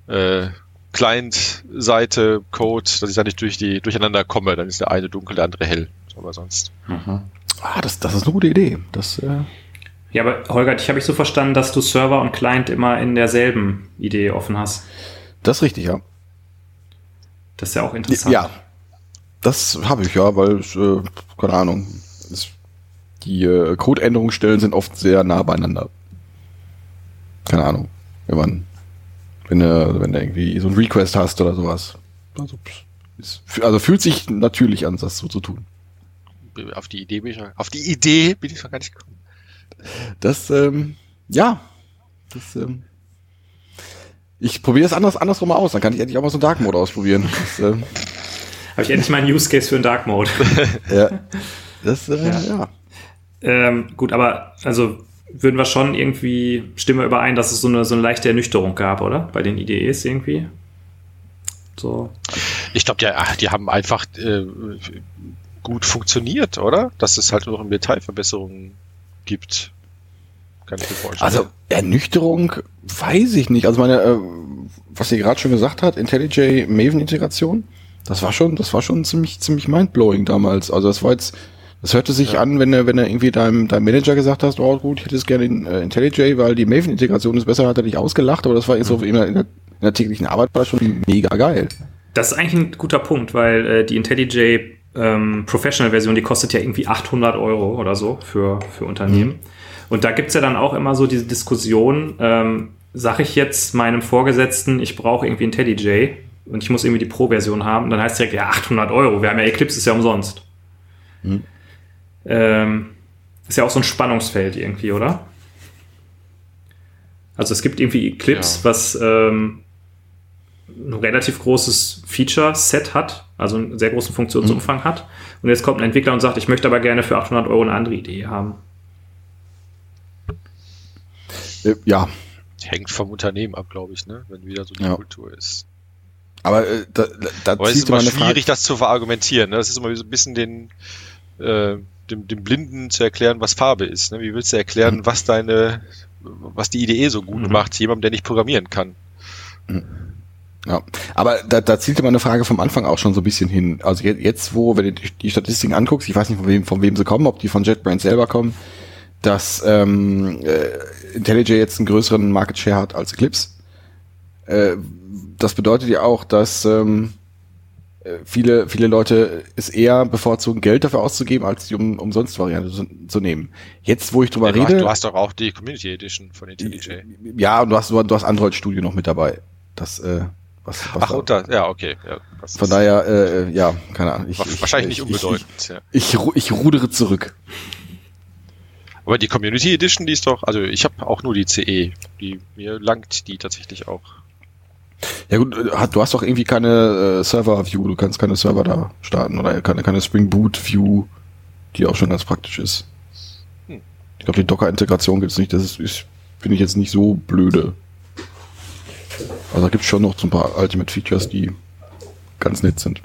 äh, Client-Seite, Code, dass ich da nicht durch die durcheinander komme. Dann ist der eine dunkel, der andere hell. Aber sonst. Mhm. Ah, das, das ist eine gute Idee. Das, äh ja, aber Holger, ich habe ich so verstanden, dass du Server und Client immer in derselben Idee offen hast. Das ist richtig, ja. Das ist ja auch interessant. Ja, das habe ich ja, weil, äh, keine Ahnung, es, die äh, Codeänderungsstellen sind oft sehr nah beieinander. Keine Ahnung, wenn man, wenn du, wenn du irgendwie so ein Request hast oder sowas. Also, ist, also fühlt sich natürlich an, das so zu tun auf die Idee bin ich, auf die Idee bin ich noch gar nicht gekommen. Das, ähm, ja, das, ähm, ich probiere es anders, andersrum mal aus, dann kann ich endlich auch mal so einen Dark Mode ausprobieren. Das, ähm, Habe ich endlich mal einen Use Case für einen Dark Mode. ja. Das, äh, ja. ja. Ähm, gut, aber also würden wir schon irgendwie, stimmen wir überein, dass es so eine, so eine leichte Ernüchterung gab, oder? Bei den IDEs irgendwie? So. Ich glaube, die, die haben einfach äh, gut funktioniert, oder? Dass es halt nur noch im Detail Verbesserungen gibt. Kann ich mir vorstellen. Also Ernüchterung weiß ich nicht. Also meine, äh, was ihr gerade schon gesagt hat, IntelliJ Maven Integration, das war schon, das war schon ziemlich, ziemlich mindblowing damals. Also das war jetzt, das hörte sich ja. an, wenn er, wenn er irgendwie deinem, deinem Manager gesagt hast, oh gut, ich hätte es gerne in äh, IntelliJ, weil die Maven Integration ist besser, hat er dich ausgelacht, aber das war jetzt mhm. so in der, in der, täglichen Arbeit war schon mega geil. Das ist eigentlich ein guter Punkt, weil äh, die IntelliJ ähm, Professional-Version, die kostet ja irgendwie 800 Euro oder so für, für Unternehmen. Mhm. Und da gibt's ja dann auch immer so diese Diskussion, ähm, sage ich jetzt meinem Vorgesetzten, ich brauche irgendwie IntelliJ und ich muss irgendwie die Pro-Version haben, dann heißt es direkt, ja, 800 Euro, wir haben ja Eclipse, ist ja umsonst. Mhm. Ähm, ist ja auch so ein Spannungsfeld irgendwie, oder? Also es gibt irgendwie Eclipse, ja. was ähm, ein relativ großes Feature-Set hat, also einen sehr großen Funktionsumfang mhm. hat. Und jetzt kommt ein Entwickler und sagt, ich möchte aber gerne für 800 Euro eine andere Idee haben. Äh, ja. Hängt vom Unternehmen ab, glaube ich, ne? wenn wieder so die ja. Kultur ist. Aber äh, da, da Aber es ist immer schwierig, Frage. das zu verargumentieren. Ne? Das ist immer so ein bisschen den, äh, dem, dem Blinden zu erklären, was Farbe ist. Ne? Wie willst du erklären, mhm. was deine, was die Idee so gut mhm. macht, jemandem, der nicht programmieren kann? Mhm. Ja, aber da, da zielte meine Frage vom Anfang auch schon so ein bisschen hin. Also jetzt, wo, wenn du die Statistiken anguckst, ich weiß nicht, von wem, von wem sie kommen, ob die von JetBrains selber kommen, dass ähm, äh, IntelliJ jetzt einen größeren Market Share hat als Eclipse. Äh, das bedeutet ja auch, dass ähm, äh, viele, viele Leute es eher bevorzugen, Geld dafür auszugeben, als die um, umsonst Variante zu, zu nehmen. Jetzt, wo ich drüber ja, rede. du hast doch auch die Community Edition von IntelliJ. Ja, und du hast, du hast Android Studio noch mit dabei. Das, äh, was, was Ach, unter, ja, okay. Ja, Von daher, äh, ja, keine Ahnung. Ich, wahrscheinlich ich, nicht unbedeutend. Ich, ja. ich, ich, rudere zurück. Aber die Community Edition, die ist doch, also ich habe auch nur die CE. Die, mir langt die tatsächlich auch. Ja gut, äh, du hast doch irgendwie keine äh, Server-View, du kannst keine Server da starten oder keine, keine Spring Boot-View, die auch schon ganz praktisch ist. Hm. Ich glaube, die Docker-Integration gibt's nicht, das ist, ist finde ich jetzt nicht so blöde. Also da gibt es schon noch so ein paar Ultimate Features, die ganz nett sind.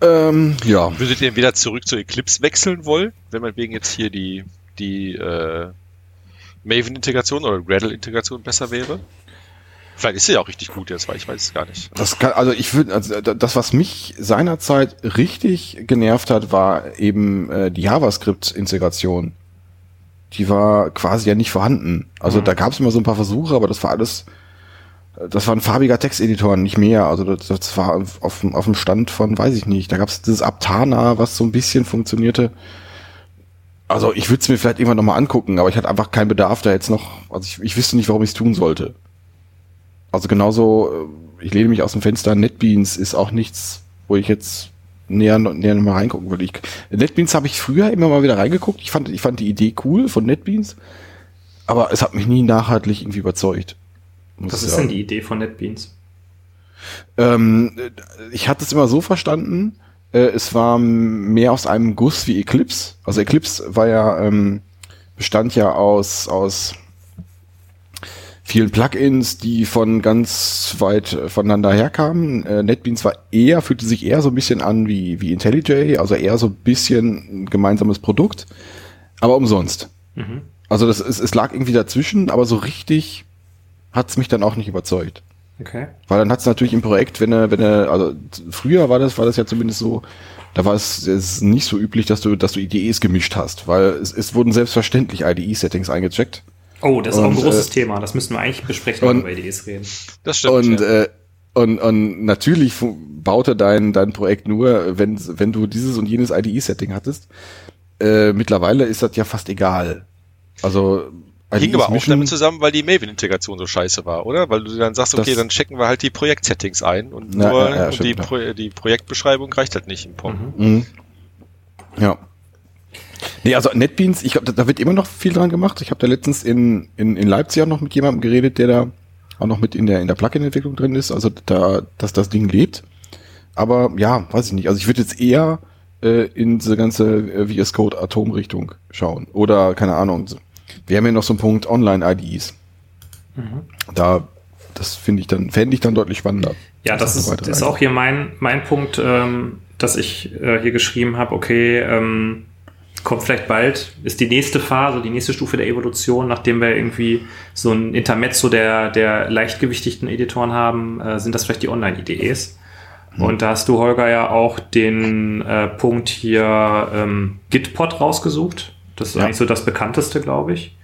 Ähm, ja. Würdet ihr wieder zurück zu Eclipse wechseln wollen, wenn man wegen jetzt hier die, die äh, Maven-Integration oder Gradle-Integration besser wäre? Vielleicht ist sie ja auch richtig gut jetzt, weil ich weiß es gar nicht. Das kann, also ich würde, also das, was mich seinerzeit richtig genervt hat, war eben äh, die JavaScript-Integration. Die war quasi ja nicht vorhanden. Also mhm. da gab es immer so ein paar Versuche, aber das war alles, das war ein farbiger Texteditor, nicht mehr. Also das, das war auf, auf dem Stand von, weiß ich nicht. Da gab es dieses Aptana, was so ein bisschen funktionierte. Also ich würde es mir vielleicht irgendwann nochmal angucken, aber ich hatte einfach keinen Bedarf da jetzt noch. Also ich, ich wüsste nicht, warum ich es tun sollte. Also genauso, äh, ich lehne mich aus dem Fenster, NetBeans ist auch nichts, wo ich jetzt näher, näher mal reingucken würde. Ich, NetBeans habe ich früher immer mal wieder reingeguckt. Ich fand, ich fand die Idee cool von NetBeans, aber es hat mich nie nachhaltig irgendwie überzeugt. Was ist denn die Idee von NetBeans? Ähm, ich hatte es immer so verstanden, äh, es war mehr aus einem Guss wie Eclipse. Also Eclipse war ja, ähm, bestand ja aus, aus vielen Plugins, die von ganz weit voneinander herkamen. Äh, NetBeans war eher, fühlte sich eher so ein bisschen an wie, wie IntelliJ, also eher so ein bisschen ein gemeinsames Produkt, aber umsonst. Mhm. Also das, es, es lag irgendwie dazwischen, aber so richtig hat's mich dann auch nicht überzeugt. Okay. Weil dann hat's natürlich im Projekt, wenn er, wenn er, also früher war das, war das ja zumindest so, da war es, es nicht so üblich, dass du, dass du IDEs gemischt hast, weil es, es wurden selbstverständlich IDE-Settings eingecheckt. Oh, das ist und, auch ein großes äh, Thema. Das müssten wir eigentlich besprechen, wenn wir über IDEs reden. Das stimmt. Und, ja. äh, und, und natürlich baute dein, dein Projekt nur, wenn, wenn du dieses und jenes IDE-Setting hattest. Äh, mittlerweile ist das ja fast egal. Also Hing aber auch damit zusammen, weil die Maven-Integration so scheiße war, oder? Weil du dann sagst, okay, dann checken wir halt die Projekt-Settings ein und nur ja, ja, und die, Pro die Projektbeschreibung reicht halt nicht im POM. Mhm. Mhm. Ja. Nee, also NetBeans, ich glaube, da, wird immer noch viel dran gemacht. Ich habe da letztens in, in, in Leipzig auch noch mit jemandem geredet, der da auch noch mit in der, in der Plugin-Entwicklung drin ist, also da, dass das Ding lebt. Aber ja, weiß ich nicht. Also ich würde jetzt eher äh, in diese ganze äh, VS Code Atom-Richtung schauen. Oder, keine Ahnung. Wir haben ja noch so einen Punkt Online-IDs. Mhm. Da, das finde ich dann, fände ich dann deutlich spannender. Ja, das ist, ist auch hier mein, mein Punkt, ähm, dass ich äh, hier geschrieben habe, okay, ähm, kommt vielleicht bald, ist die nächste Phase, die nächste Stufe der Evolution, nachdem wir irgendwie so ein Intermezzo der, der leichtgewichtigten Editoren haben, äh, sind das vielleicht die Online-IDEs. Mhm. Und da hast du, Holger, ja auch den äh, Punkt hier ähm, Gitpod rausgesucht. Das ist ja. eigentlich so das bekannteste, glaube ich.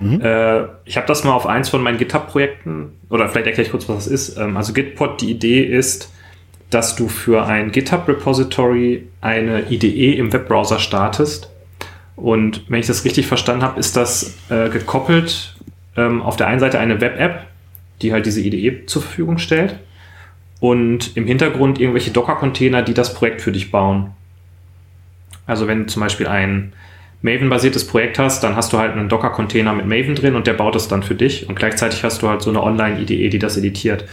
Mhm. Äh, ich habe das mal auf eins von meinen GitHub-Projekten, oder vielleicht erkläre ich kurz, was das ist. Ähm, also Gitpod, die Idee ist, dass du für ein GitHub-Repository eine IDE im Webbrowser startest. Und wenn ich das richtig verstanden habe, ist das äh, gekoppelt ähm, auf der einen Seite eine Web-App, die halt diese IDE zur Verfügung stellt. Und im Hintergrund irgendwelche Docker-Container, die das Projekt für dich bauen. Also wenn du zum Beispiel ein Maven-basiertes Projekt hast, dann hast du halt einen Docker-Container mit Maven drin und der baut es dann für dich. Und gleichzeitig hast du halt so eine Online-IDE, die das editiert.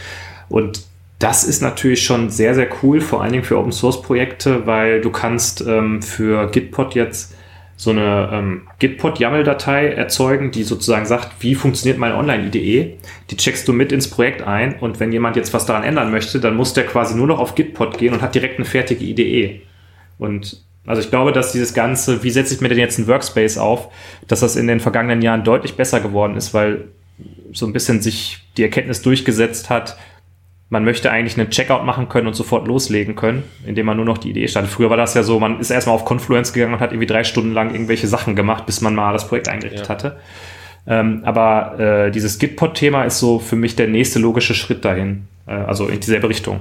Und das ist natürlich schon sehr, sehr cool, vor allen Dingen für Open Source Projekte, weil du kannst ähm, für Gitpod jetzt so eine ähm, Gitpod-YAML-Datei erzeugen, die sozusagen sagt, wie funktioniert meine Online-IDE. Die checkst du mit ins Projekt ein und wenn jemand jetzt was daran ändern möchte, dann muss der quasi nur noch auf Gitpod gehen und hat direkt eine fertige IDE. Und also ich glaube, dass dieses Ganze, wie setze ich mir denn jetzt einen Workspace auf, dass das in den vergangenen Jahren deutlich besser geworden ist, weil so ein bisschen sich die Erkenntnis durchgesetzt hat, man möchte eigentlich einen Checkout machen können und sofort loslegen können, indem man nur noch die Idee startet. Früher war das ja so, man ist erstmal auf Confluence gegangen und hat irgendwie drei Stunden lang irgendwelche Sachen gemacht, bis man mal das Projekt eingerichtet ja. hatte. Ähm, aber äh, dieses Gitpod-Thema ist so für mich der nächste logische Schritt dahin, äh, also in dieselbe Richtung.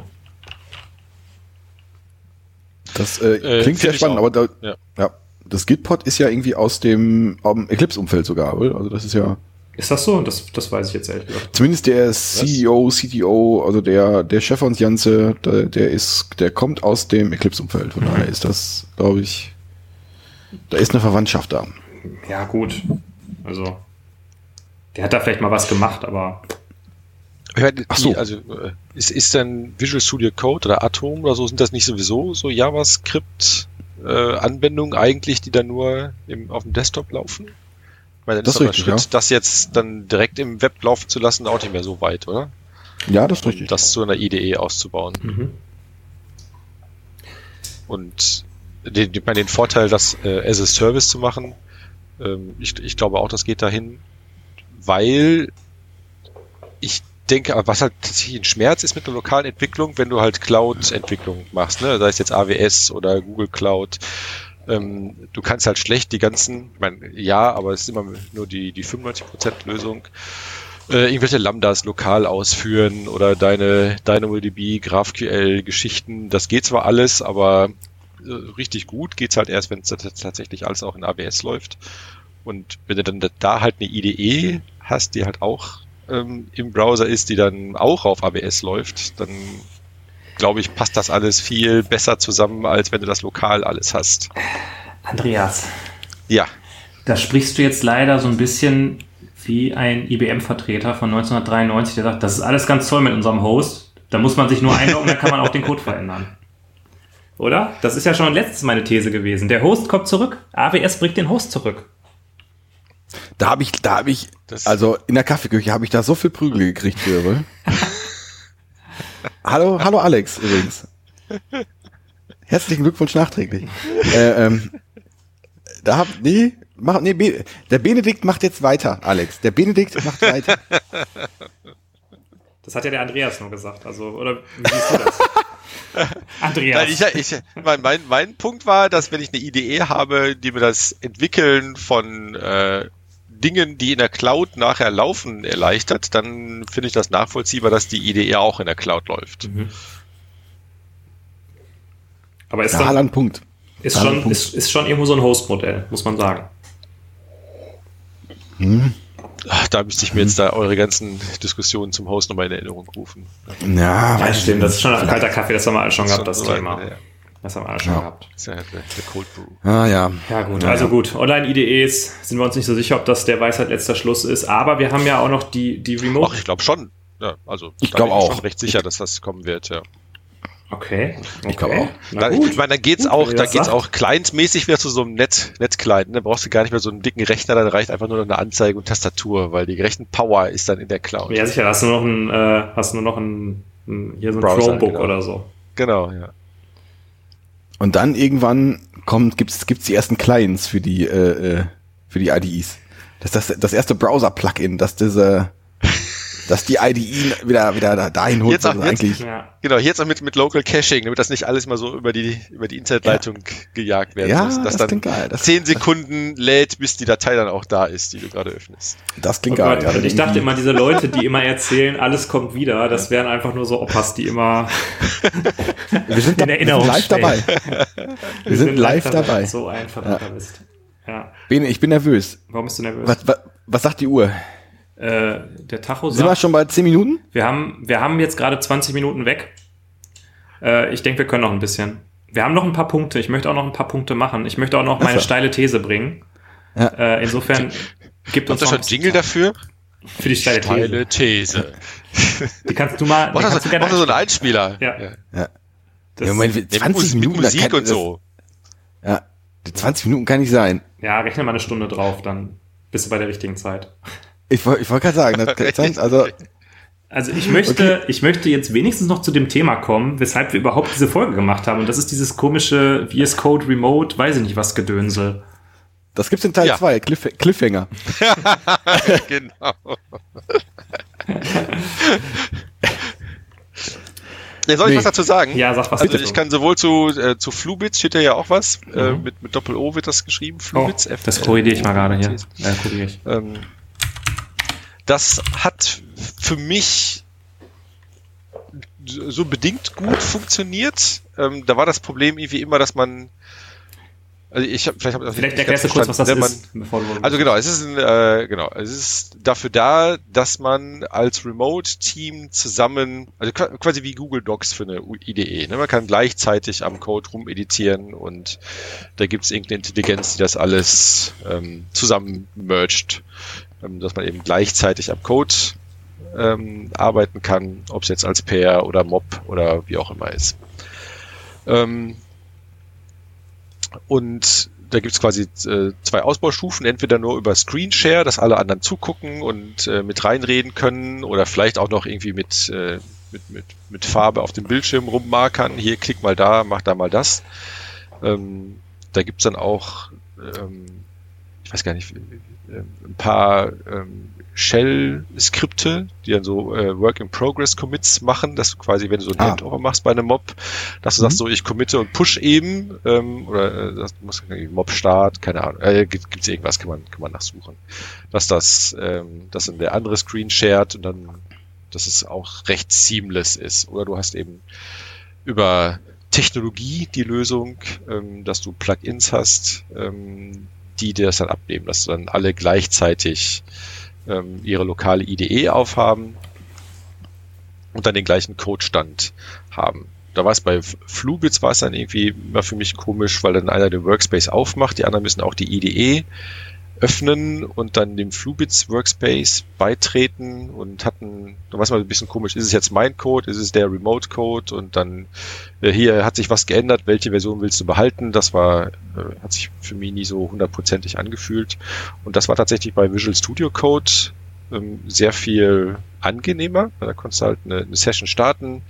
Das äh, äh klingt sehr spannend, aber da, ja. ja. das Gitpod ist ja irgendwie aus dem um, Eclipse-Umfeld sogar, oder? Also das ist ja ist das so? Das, das weiß ich jetzt ehrlich gesagt. Zumindest der CEO, CTO, also der, der Chef von Janze, der, der ist, der kommt aus dem Eclipse-Umfeld. Von mhm. daher ist das, glaube ich, da ist eine Verwandtschaft da. Ja, gut. Also, der hat da vielleicht mal was gemacht, aber. Ach so. Also, äh, ist, ist denn Visual Studio Code oder Atom oder so, sind das nicht sowieso so JavaScript-Anwendungen äh, eigentlich, die dann nur im, auf dem Desktop laufen? Meine, das ist richtig, Schritt, ja. das jetzt dann direkt im Web laufen zu lassen, auch nicht mehr so weit, oder? Ja, das ist richtig. Das zu einer IDE auszubauen. Mhm. Und den, den, den Vorteil, das äh, as a Service zu machen, ähm, ich, ich glaube auch, das geht dahin, weil ich denke, was halt tatsächlich ein Schmerz ist mit einer lokalen Entwicklung, wenn du halt Cloud-Entwicklung machst, ne? sei es jetzt AWS oder Google Cloud. Ähm, du kannst halt schlecht die ganzen, ich meine, ja, aber es ist immer nur die, die 95% Lösung, äh, irgendwelche Lambdas lokal ausführen oder deine DynamoDB, GraphQL Geschichten. Das geht zwar alles, aber äh, richtig gut geht's halt erst, wenn es tatsächlich alles auch in AWS läuft. Und wenn du dann da halt eine IDE hast, die halt auch ähm, im Browser ist, die dann auch auf AWS läuft, dann glaube ich, passt das alles viel besser zusammen, als wenn du das lokal alles hast. Andreas. Ja. Da sprichst du jetzt leider so ein bisschen wie ein IBM-Vertreter von 1993, der sagt, das ist alles ganz toll mit unserem Host. Da muss man sich nur einloggen, dann kann man auch den Code verändern. Oder? Das ist ja schon letztes meine These gewesen. Der Host kommt zurück. AWS bringt den Host zurück. Da habe ich, da habe ich, das also in der Kaffeeküche habe ich da so viel Prügel gekriegt für. hallo, hallo Alex übrigens. Herzlichen Glückwunsch nachträglich. äh, ähm, da hab, nee, mach, nee, Be der Benedikt macht jetzt weiter, Alex. Der Benedikt macht weiter. Das hat ja der Andreas nur gesagt, also, oder wie siehst du das? Andreas. Nein, ich, ich, mein, mein, mein Punkt war, dass wenn ich eine Idee habe, die mir das Entwickeln von äh, Dingen, die in der Cloud nachher laufen, erleichtert, dann finde ich das nachvollziehbar, dass die Idee auch in der Cloud läuft. Mhm. Aber ist ja, dann, Punkt. Ist schon, Punkt. Ist, ist schon irgendwo so ein Host-Modell, muss man sagen. Hm. Ach, da müsste ich mir jetzt da eure ganzen Diskussionen zum Host nochmal in Erinnerung rufen. Ja, ja stimmt. Das ist schon ein kalter Kaffee, das haben wir alle schon gehabt, das Thema. Ja. Das haben wir alle schon ja. gehabt. Das ist ja der, der Cold Brew. Ah, ja. Ja, gut. Ja, also gut. Online-IDEs sind wir uns nicht so sicher, ob das der Weisheit letzter Schluss ist. Aber wir haben ja auch noch die, die Remote. Ach, ich glaube schon. Ja, also ich glaube auch. schon recht sicher, dass das kommen wird, ja. Okay. okay. Ich glaube auch. Na, ich meine, da geht's gut, auch, da geht's sagt. auch clientmäßig wieder zu so einem Net, Netzclient. Da brauchst du gar nicht mehr so einen dicken Rechner, dann reicht einfach nur noch eine Anzeige und Tastatur, weil die Rechenpower ist dann in der Cloud. Ja, sicher, hast du noch ein, äh, hast du nur noch ein, ein hier so ein Browser, Chromebook genau. oder so. Genau, ja. Und dann irgendwann kommt, gibt's, gibt's die ersten Clients für die, äh, äh für die IDEs. Das ist das, das erste Browser-Plugin, das diese, dass die IDE wieder, wieder dahin holt. Jetzt auch, jetzt, eigentlich. Ja. Genau, jetzt auch mit, mit Local Caching, damit das nicht alles mal so über die, über die Internetleitung ja. gejagt werden ja, muss. Dass das dann geil. Das, zehn Sekunden lädt, bis die Datei dann auch da ist, die du gerade öffnest. Das klingt oh geil. Gott, ich dachte immer, diese Leute, die immer erzählen, alles kommt wieder, das wären einfach nur so Opas, die immer wir sind in Erinnerung live dabei. Wir, wir sind, sind, live dabei. dabei. So ein verdammter Mist. Ja. Bene, ich bin nervös. Warum bist du nervös? Was, was, was sagt die Uhr? Äh, der Tacho sagt. Sind wir schon bei 10 Minuten? Wir haben, wir haben jetzt gerade 20 Minuten weg. Äh, ich denke, wir können noch ein bisschen. Wir haben noch ein paar Punkte. Ich möchte auch noch ein paar Punkte machen. Ich möchte auch noch meine steile These bringen. Ja. Äh, insofern gibt uns. Hast du schon Jingle dafür? Für die steile, steile These. These. Die kannst du mal. Mach, das, mach so einen Einspieler. Ja. ja. Das ja Moment, 20 Minuten Musik und so. ja, 20 Minuten kann nicht sein. Ja, rechne mal eine Stunde drauf, dann bist du bei der richtigen Zeit. Ich, ich wollte gerade sagen, das, also also ich möchte, okay. ich möchte jetzt wenigstens noch zu dem Thema kommen, weshalb wir überhaupt diese Folge gemacht haben. Und das ist dieses komische VS Code Remote, weiß ich nicht was Gedönsel. Das gibt's in Teil 2, ja. Cliff, Cliffhanger. genau. Ja, soll ich nee. was dazu sagen? Ja, sag was Also ich kann sowohl zu, äh, zu Flubits steht ja auch was. Äh, mhm. Äh, mit, mit Doppel-O wird das geschrieben. Flubits. Oh, das korrigiere ich mal gerade hier. Ja, korrigiere ich. Ähm, das hat für mich so bedingt gut funktioniert. Ähm, da war das Problem irgendwie immer, dass man also ich habe vielleicht, hab, vielleicht erklärst du kurz, was das man, ist. also genau, es ist ein, äh, genau, es ist dafür da, dass man als Remote-Team zusammen, also quasi wie Google Docs für eine IDE. Ne? Man kann gleichzeitig am Code rumeditieren und da gibt es irgendeine Intelligenz, die das alles ähm, zusammen merged, ähm, dass man eben gleichzeitig am Code ähm, arbeiten kann, ob es jetzt als Pair oder Mob oder wie auch immer ist. Ähm, und da gibt es quasi äh, zwei Ausbaustufen, entweder nur über Screenshare, dass alle anderen zugucken und äh, mit reinreden können oder vielleicht auch noch irgendwie mit, äh, mit, mit, mit Farbe auf dem Bildschirm rummarkern. Hier klick mal da, mach da mal das. Ähm, da gibt's dann auch, ähm, ich weiß gar nicht, ein paar ähm, Shell-Skripte, die dann so äh, Work-in-Progress-Commits machen, dass du quasi, wenn du so ein ah. Handover machst bei einem Mob, dass du mhm. sagst, so ich committe und push eben, ähm, oder äh, das muss Mob-Start, keine Ahnung, äh, gibt es irgendwas, kann man, kann man nachsuchen. Dass das, ähm, dass dann der andere Screen shared und dann, dass es auch recht seamless ist. Oder du hast eben über Technologie die Lösung, ähm, dass du Plugins hast, ähm, die dir das dann abnehmen, dass dann alle gleichzeitig ähm, ihre lokale IDE aufhaben und dann den gleichen Codestand haben. Da war es bei Flubits war es dann irgendwie immer für mich komisch, weil dann einer den Workspace aufmacht, die anderen müssen auch die IDE öffnen und dann dem Flubits Workspace beitreten und hatten, da weiß man ein bisschen komisch, ist es jetzt mein Code, ist es der Remote Code und dann äh, hier hat sich was geändert, welche Version willst du behalten? Das war, äh, hat sich für mich nie so hundertprozentig angefühlt und das war tatsächlich bei Visual Studio Code ähm, sehr viel angenehmer. Da konntest du halt eine, eine, Session starten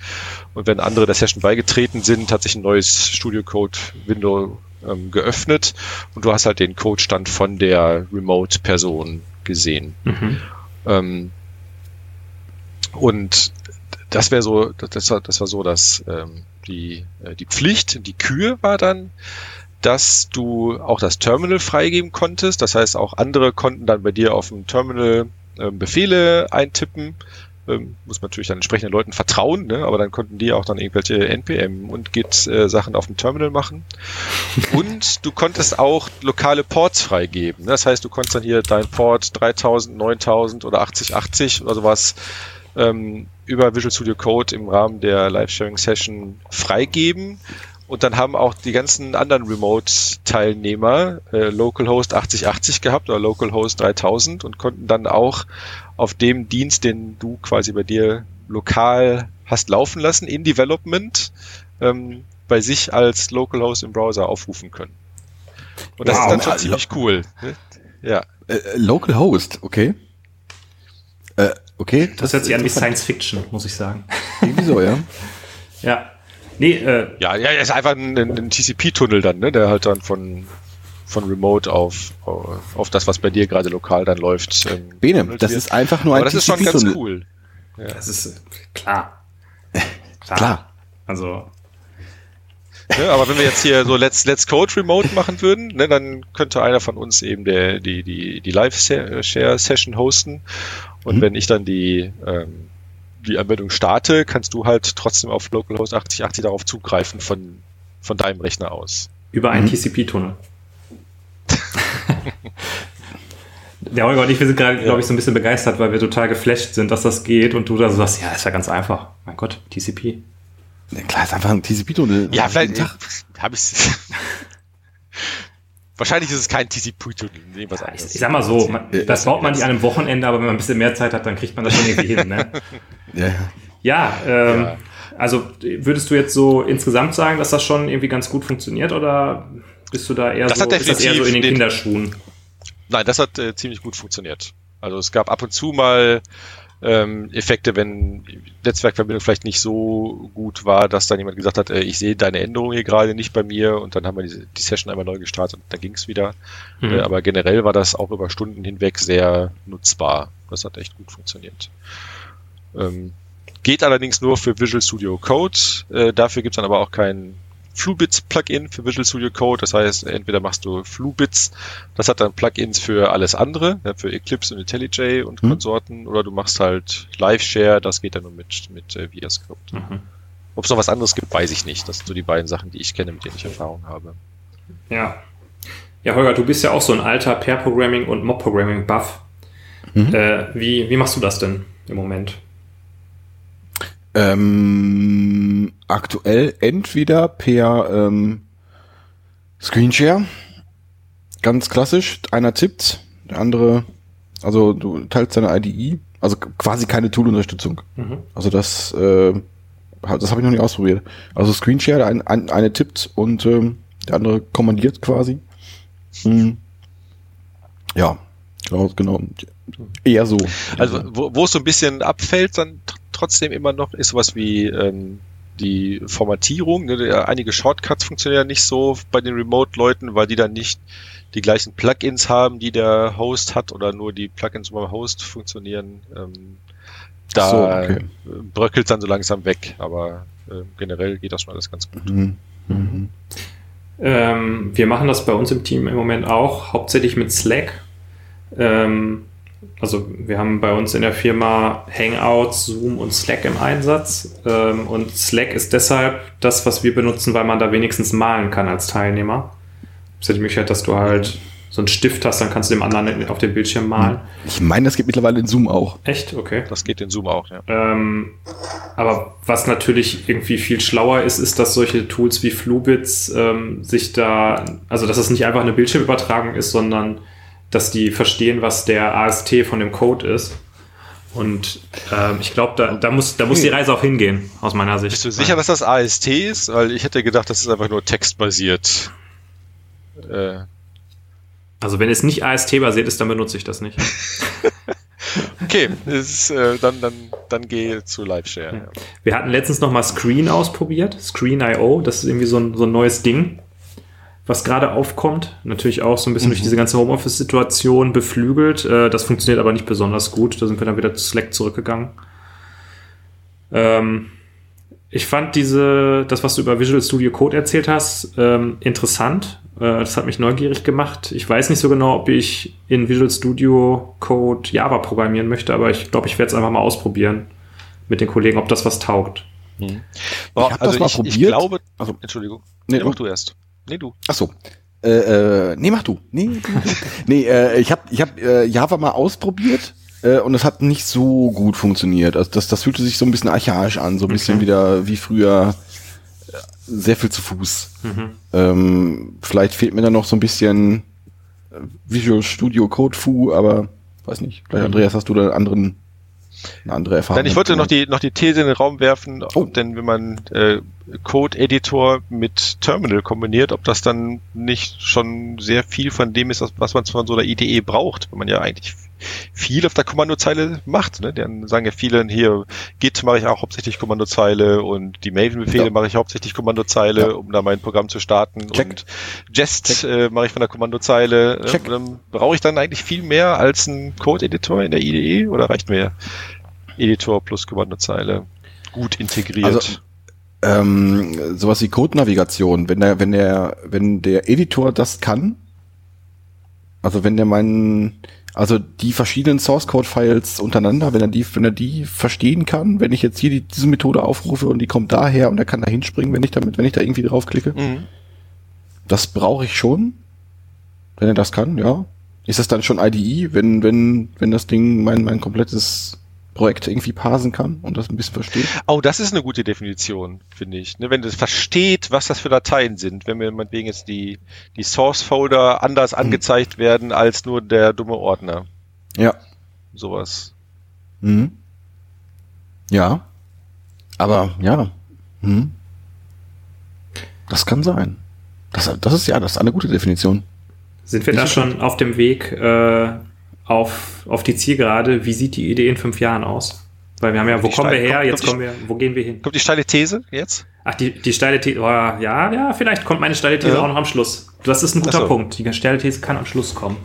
und wenn andere der Session beigetreten sind, hat sich ein neues Studio Code Window ähm, geöffnet und du hast halt den Codestand von der Remote-Person gesehen. Mhm. Ähm, und das wäre so, das war, das war so, dass ähm, die, äh, die Pflicht, die Kühe war dann, dass du auch das Terminal freigeben konntest. Das heißt, auch andere konnten dann bei dir auf dem Terminal äh, Befehle eintippen ähm, muss man natürlich dann entsprechenden Leuten vertrauen, ne? aber dann konnten die auch dann irgendwelche NPM und Git-Sachen äh, auf dem Terminal machen. und du konntest auch lokale Ports freigeben. Ne? Das heißt, du konntest dann hier dein Port 3000, 9000 oder 8080 oder sowas ähm, über Visual Studio Code im Rahmen der Live-Sharing-Session freigeben. Und dann haben auch die ganzen anderen Remote-Teilnehmer äh, Localhost 8080 gehabt oder Localhost 3000 und konnten dann auch auf dem Dienst, den du quasi bei dir lokal hast laufen lassen, in Development, ähm, bei sich als Localhost im Browser aufrufen können. Und das wow. ist dann schon ziemlich cool. Ne? Ja. Äh, äh, Localhost, okay. Äh, okay. Das, das hört sich an wie Science Fiction, muss ich sagen. Irgendwie so, ja. ja. Nee, äh, ja, ja, ist einfach ein, ein TCP-Tunnel dann, ne, der halt dann von von Remote auf, auf das, was bei dir gerade lokal dann läuft. Ähm, Bene, das wird. ist einfach nur ein Aber das ist schon ganz cool. Ja. Das ist klar. klar. klar. Also. Ja, aber wenn wir jetzt hier so Let's, Let's Code Remote machen würden, ne, dann könnte einer von uns eben der, die, die, die Live-Share-Session hosten. Und mhm. wenn ich dann die, ähm, die Anwendung starte, kannst du halt trotzdem auf Localhost 8080 darauf zugreifen von, von deinem Rechner aus. Über einen mhm. TCP-Tunnel. Der Holger und ich, wir sind gerade, ja. glaube ich, so ein bisschen begeistert, weil wir total geflasht sind, dass das geht und du da so sagst, ja, ist ja ganz einfach. Mein Gott, TCP. Ja, klar, ist einfach ein TCP-Tunnel. Ja, vielleicht habe ich Wahrscheinlich ist es kein TCP-Tunnel, was anderes. Ich, ich sag mal so, man, das baut man nicht an einem Wochenende, aber wenn man ein bisschen mehr Zeit hat, dann kriegt man das schon irgendwie hin. Ne? Ja, ja, ähm, ja. Also würdest du jetzt so insgesamt sagen, dass das schon irgendwie ganz gut funktioniert oder bist du da eher, das so, hat eher so in den, den Kinderschuhen? Nein, das hat äh, ziemlich gut funktioniert. Also es gab ab und zu mal ähm, Effekte, wenn Netzwerkverbindung vielleicht nicht so gut war, dass dann jemand gesagt hat, äh, ich sehe deine Änderung hier gerade nicht bei mir und dann haben wir die, die Session einmal neu gestartet und dann ging es wieder. Mhm. Äh, aber generell war das auch über Stunden hinweg sehr nutzbar. Das hat echt gut funktioniert. Ähm, geht allerdings nur für Visual Studio Code. Äh, dafür gibt es dann aber auch kein Flubits-Plugin für Visual Studio Code. Das heißt, entweder machst du Flubits, das hat dann Plugins für alles andere, ja, für Eclipse und IntelliJ und mhm. Konsorten, oder du machst halt Live-Share, das geht dann nur mit, mit äh, VS-Code. Mhm. Ob es noch was anderes gibt, weiß ich nicht. Das sind so die beiden Sachen, die ich kenne, mit denen ich Erfahrung habe. Ja. Ja, Holger, du bist ja auch so ein alter Pair-Programming und Mob-Programming-Buff. Mhm. Äh, wie, wie machst du das denn im Moment? Ähm, aktuell entweder per ähm, Screenshare, ganz klassisch, einer tippt, der andere, also du teilst deine IDE, also quasi keine Tool-Unterstützung. Mhm. Also das, äh, das habe ich noch nicht ausprobiert. Also Screenshare, ein, ein, eine tippt und ähm, der andere kommandiert quasi. Mhm. Ja, genau, genau. Eher so. Also wo, wo es so ein bisschen abfällt, dann trotzdem immer noch, ist sowas wie ähm, die Formatierung, ne, einige Shortcuts funktionieren nicht so bei den Remote-Leuten, weil die dann nicht die gleichen Plugins haben, die der Host hat oder nur die Plugins beim Host funktionieren. Ähm, da so, okay. bröckelt dann so langsam weg, aber äh, generell geht das schon alles ganz gut. Mhm. Mhm. Ähm, wir machen das bei uns im Team im Moment auch, hauptsächlich mit Slack. Ähm, also wir haben bei uns in der Firma Hangouts, Zoom und Slack im Einsatz. Ähm, und Slack ist deshalb das, was wir benutzen, weil man da wenigstens malen kann als Teilnehmer. Das ist ja die Möglichkeit, dass du halt so einen Stift hast, dann kannst du dem anderen auf dem Bildschirm malen. Ich meine, das geht mittlerweile in Zoom auch. Echt? Okay. Das geht in Zoom auch, ja. Ähm, aber was natürlich irgendwie viel schlauer ist, ist, dass solche Tools wie Fluebits ähm, sich da, also dass es nicht einfach eine Bildschirmübertragung ist, sondern dass die verstehen, was der AST von dem Code ist. Und ähm, ich glaube, da, da, muss, da muss die Reise auch hingehen, aus meiner Sicht. Bist du sicher, dass das AST ist? Weil ich hätte gedacht, das ist einfach nur textbasiert. Äh. Also wenn es nicht AST-basiert ist, dann benutze ich das nicht. okay, ist, äh, dann, dann, dann gehe zu LiveShare. Ja. Wir hatten letztens noch mal Screen ausprobiert, Screen.io, das ist irgendwie so ein, so ein neues Ding was gerade aufkommt. Natürlich auch so ein bisschen mhm. durch diese ganze Homeoffice-Situation beflügelt. Äh, das funktioniert aber nicht besonders gut. Da sind wir dann wieder zu Slack zurückgegangen. Ähm, ich fand diese, das, was du über Visual Studio Code erzählt hast, ähm, interessant. Äh, das hat mich neugierig gemacht. Ich weiß nicht so genau, ob ich in Visual Studio Code Java programmieren möchte, aber ich glaube, ich werde es einfach mal ausprobieren mit den Kollegen, ob das was taugt. Mhm. Boah, ich also ich, ich, glaube, also, Entschuldigung, nee, mach du erst. Nee, du. Ach so. Äh, äh, nee, mach du. Nee, du. nee äh, ich habe ich hab, äh, Java mal ausprobiert äh, und es hat nicht so gut funktioniert. Also das, das fühlte sich so ein bisschen archaisch an, so ein okay. bisschen wieder wie früher äh, sehr viel zu Fuß. Mhm. Ähm, vielleicht fehlt mir da noch so ein bisschen äh, Visual Studio Code Fu, aber weiß nicht. Vielleicht. Andreas, hast du da einen anderen eine andere Erfahrung. Nein, ich wollte noch die, noch die These in den Raum werfen, oh. denn wenn man äh, Code-Editor mit Terminal kombiniert, ob das dann nicht schon sehr viel von dem ist, was man von so einer IDE braucht, wenn man ja eigentlich viel auf der Kommandozeile macht. Ne? Dann sagen ja viele hier, Git mache ich auch hauptsächlich Kommandozeile und die Maven-Befehle ja. mache ich hauptsächlich Kommandozeile, ja. um da mein Programm zu starten. Check. Und Jest äh, mache ich von der Kommandozeile. Check. Dann brauche ich dann eigentlich viel mehr als ein Code-Editor in der IDE oder reicht mir Editor plus Kommandozeile gut integriert? Also, ähm, sowas wie Code-Navigation, wenn der, wenn der, wenn der Editor das kann, also wenn der meinen, also die verschiedenen Source Code Files untereinander, wenn er die, wenn er die verstehen kann, wenn ich jetzt hier die, diese Methode aufrufe und die kommt daher und er kann da hinspringen, wenn ich damit, wenn ich da irgendwie draufklicke. Mhm. Das brauche ich schon. Wenn er das kann, ja. Ist das dann schon IDE, wenn, wenn, wenn das Ding mein, mein komplettes Projekt irgendwie parsen kann und das ein bisschen versteht. Oh, das ist eine gute Definition, finde ich. Ne, wenn es versteht, was das für Dateien sind, wenn mir meinetwegen jetzt die, die Source-Folder anders mhm. angezeigt werden als nur der dumme Ordner. Ja. Sowas. Mhm. Ja. Aber ja. Mhm. Das kann sein. Das, das ist ja, das ist eine gute Definition. Sind wir Nicht da schon auf dem Weg, äh, auf, auf die Zielgerade, wie sieht die Idee in fünf Jahren aus? Weil wir haben ja, wo kommen wir her, kommt, jetzt kommen wir, wo gehen wir hin? Kommt die steile These jetzt? Ach, die, die steile These, oh, ja, ja, vielleicht kommt meine steile These ja. auch noch am Schluss. Das ist ein guter so. Punkt. Die steile These kann am Schluss kommen.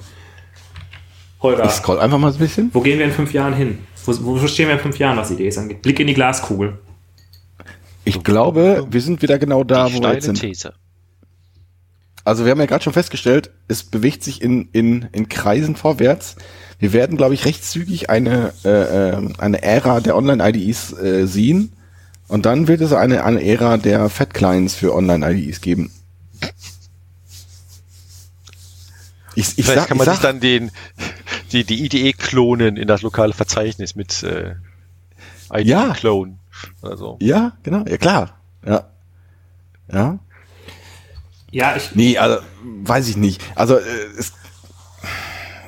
Holger. Ich scroll einfach mal ein bisschen. Wo gehen wir in fünf Jahren hin? Wo, wo stehen wir in fünf Jahren, was Ideen angeht? Blick in die Glaskugel. Ich glaube, wir sind wieder genau da, die wo wir jetzt sind. These. Also wir haben ja gerade schon festgestellt, es bewegt sich in, in, in Kreisen vorwärts. Wir werden, glaube ich, recht zügig eine, äh, äh, eine Ära der Online-IDEs äh, sehen. Und dann wird es eine, eine Ära der Fat-Clients für Online-IDEs geben. Ich, ich Vielleicht sag, kann man sich dann den, die, die IDE klonen in das lokale Verzeichnis mit äh, IDE-Clone. Ja. Also. Ja, genau, ja klar. Ja. Ja. Ja, ich. Nee, also weiß ich nicht. Also äh, es,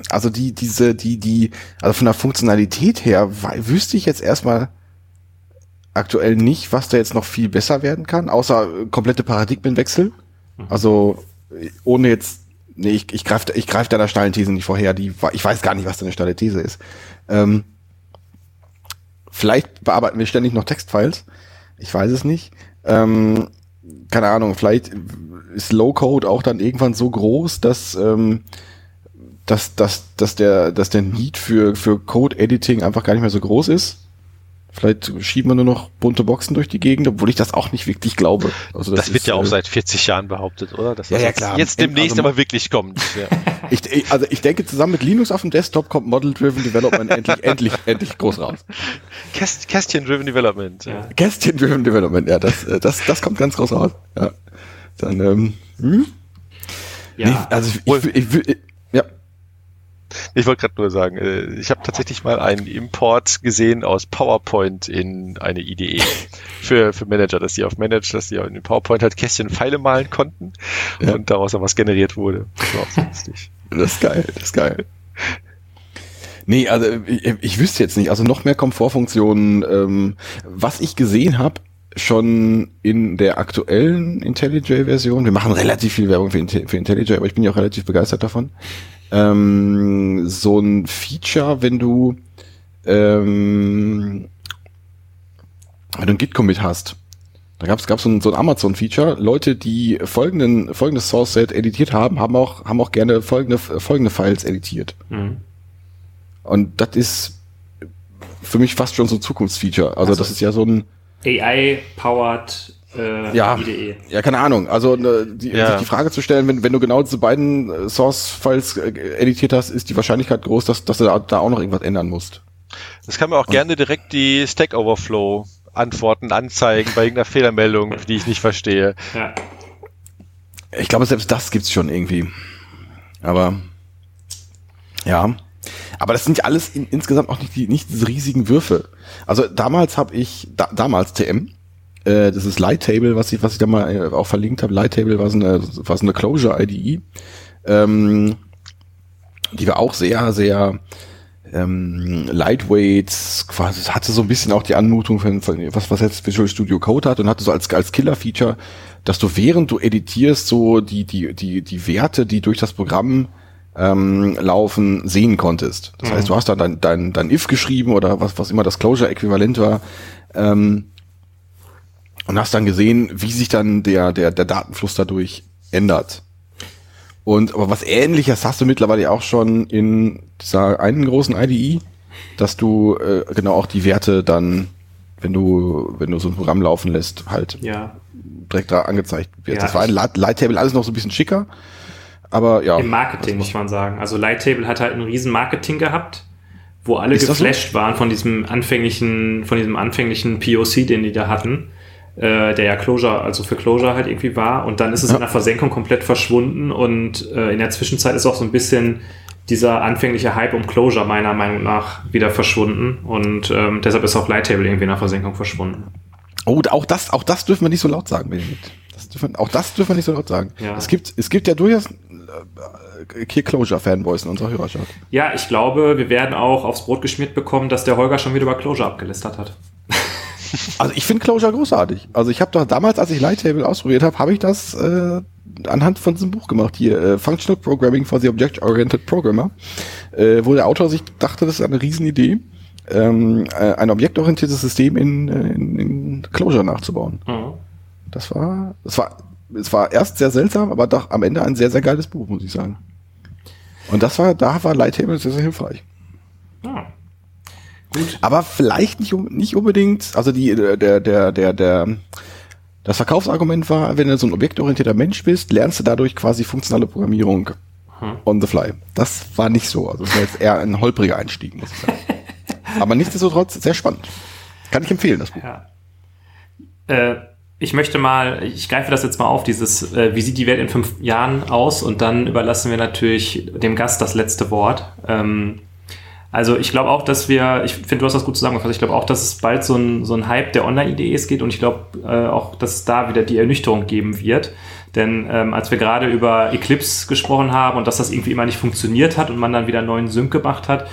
also die diese die die also von der Funktionalität her wüsste ich jetzt erstmal aktuell nicht, was da jetzt noch viel besser werden kann, außer äh, komplette Paradigmenwechsel. Mhm. Also ohne jetzt nee, ich, ich greife ich greif deiner steilen These nicht vorher, die ich weiß gar nicht, was deine steile These ist. Ähm, vielleicht bearbeiten wir ständig noch Textfiles. Ich weiß es nicht. Ähm, keine Ahnung, vielleicht ist Low-Code auch dann irgendwann so groß, dass, ähm, dass, dass, dass, der, dass der Need für, für Code-Editing einfach gar nicht mehr so groß ist. Vielleicht schieben wir nur noch bunte Boxen durch die Gegend, obwohl ich das auch nicht wirklich glaube. Also das, das wird ist, ja auch äh, seit 40 Jahren behauptet, oder? Das ja, ja, klar. Jetzt demnächst also, aber wirklich kommt. Ja. ich, also ich denke, zusammen mit Linux auf dem Desktop kommt Model-Driven Development endlich, endlich, endlich groß raus. Kästchen-Driven Development. Ja. Kästchen-Driven Development, ja, das, äh, das, das kommt ganz groß raus. Ja. Dann, ähm, hm? Ja. Nee, also ich, ich, ich, ich ich wollte gerade nur sagen, äh, ich habe tatsächlich mal einen Import gesehen aus PowerPoint in eine IDE für, für Manager, dass die auf Manage, dass die in PowerPoint halt Kästchen Pfeile malen konnten ja. und daraus dann was generiert wurde. Das war auch so lustig. Das ist geil, das ist geil. Nee, also ich, ich wüsste jetzt nicht, also noch mehr Komfortfunktionen. Ähm, was ich gesehen habe, schon in der aktuellen IntelliJ-Version, wir machen relativ viel Werbung für, für IntelliJ, aber ich bin ja auch relativ begeistert davon, ähm, so ein Feature, wenn du ähm, wenn du ein Git-Commit hast. Da gab es so ein, so ein Amazon-Feature. Leute, die folgenden, folgendes Source-Set editiert haben, haben auch, haben auch gerne folgende, folgende Files editiert. Mhm. Und das ist für mich fast schon so ein Zukunftsfeature. Also, also das ist ja so ein AI-powered äh, ja, IDE. Ja, keine Ahnung. Also ne, die, ja. sich die Frage zu stellen, wenn, wenn du genau diese beiden äh, Source-Files äh, editiert hast, ist die Wahrscheinlichkeit groß, dass, dass du da, da auch noch irgendwas ändern musst. Das kann mir auch Und gerne direkt die Stack Overflow Antworten anzeigen bei irgendeiner Fehlermeldung, die ich nicht verstehe. Ja. Ich glaube, selbst das gibt's schon irgendwie. Aber ja. Aber das sind ja alles in, insgesamt auch nicht, die, nicht diese riesigen Würfe. Also damals habe ich, da, damals TM, äh, das ist Lighttable, was ich, was ich da mal äh, auch verlinkt habe. Lighttable war so eine, war so eine Closure IDE, ähm, die war auch sehr, sehr ähm, lightweight, quasi hatte so ein bisschen auch die Anmutung von, von was, was jetzt Visual Studio Code hat und hatte so als, als Killer-Feature, dass du während du editierst so die, die, die, die Werte, die durch das Programm ähm, laufen, sehen konntest. Das mhm. heißt, du hast dann dein, dein, dein if geschrieben oder was, was immer das Closure-Äquivalent war, ähm, und hast dann gesehen, wie sich dann der, der, der Datenfluss dadurch ändert. Und aber was ähnliches hast du mittlerweile auch schon in dieser einen großen IDE, dass du äh, genau auch die Werte dann, wenn du, wenn du so ein Programm laufen lässt, halt ja. direkt da angezeigt wird. Ja, das war ein Light-Table alles noch so ein bisschen schicker. Aber ja. Im Marketing muss man sagen. Also Lighttable hat halt ein riesen Marketing gehabt, wo alle geflasht so? waren von diesem anfänglichen, von diesem anfänglichen POC, den die da hatten äh, der ja Closure, also für Closure halt irgendwie war. Und dann ist es ja. in der Versenkung komplett verschwunden und äh, in der Zwischenzeit ist auch so ein bisschen dieser anfängliche Hype um Closure meiner Meinung nach wieder verschwunden und ähm, deshalb ist auch Lighttable irgendwie in der Versenkung verschwunden. Oh, auch das, auch das dürfen wir nicht so laut sagen, Benedikt. Das dürfen, auch das dürfen wir nicht so laut sagen. Ja. Es gibt, es gibt ja durchaus äh, hier Closure-Fanboys in unserer Hörerschaft. Ja, ich glaube, wir werden auch aufs Brot geschmiert bekommen, dass der Holger schon wieder über Closure abgelistet hat. Also ich finde Closure großartig. Also ich habe doch damals, als ich Lighttable ausprobiert habe, habe ich das äh, anhand von diesem Buch gemacht hier, äh, Functional Programming for the Object-Oriented Programmer, äh, wo der Autor sich dachte, das ist eine Riesenidee, ähm, äh, ein objektorientiertes System in, äh, in, in Closure nachzubauen. Mhm. Das war, das war, es war erst sehr seltsam, aber doch am Ende ein sehr, sehr geiles Buch, muss ich sagen. Und das war, da war Lighttable sehr, sehr hilfreich. Ja. Gut. Aber vielleicht nicht, nicht unbedingt, also die, der, der, der, der, das Verkaufsargument war, wenn du so ein objektorientierter Mensch bist, lernst du dadurch quasi funktionale Programmierung hm. on the fly. Das war nicht so. Also das war jetzt eher ein holpriger Einstieg, muss ich sagen. Aber nichtsdestotrotz sehr spannend. Kann ich empfehlen, das Buch. Ja. Äh, ich möchte mal, ich greife das jetzt mal auf, dieses, äh, wie sieht die Welt in fünf Jahren aus? Und dann überlassen wir natürlich dem Gast das letzte Wort. Ähm, also ich glaube auch, dass wir, ich finde, du hast das gut zusammengefasst, ich glaube auch, dass es bald so ein, so ein Hype der Online-IDEs geht und ich glaube äh, auch, dass es da wieder die Ernüchterung geben wird. Denn ähm, als wir gerade über Eclipse gesprochen haben und dass das irgendwie immer nicht funktioniert hat und man dann wieder einen neuen Sync gemacht hat,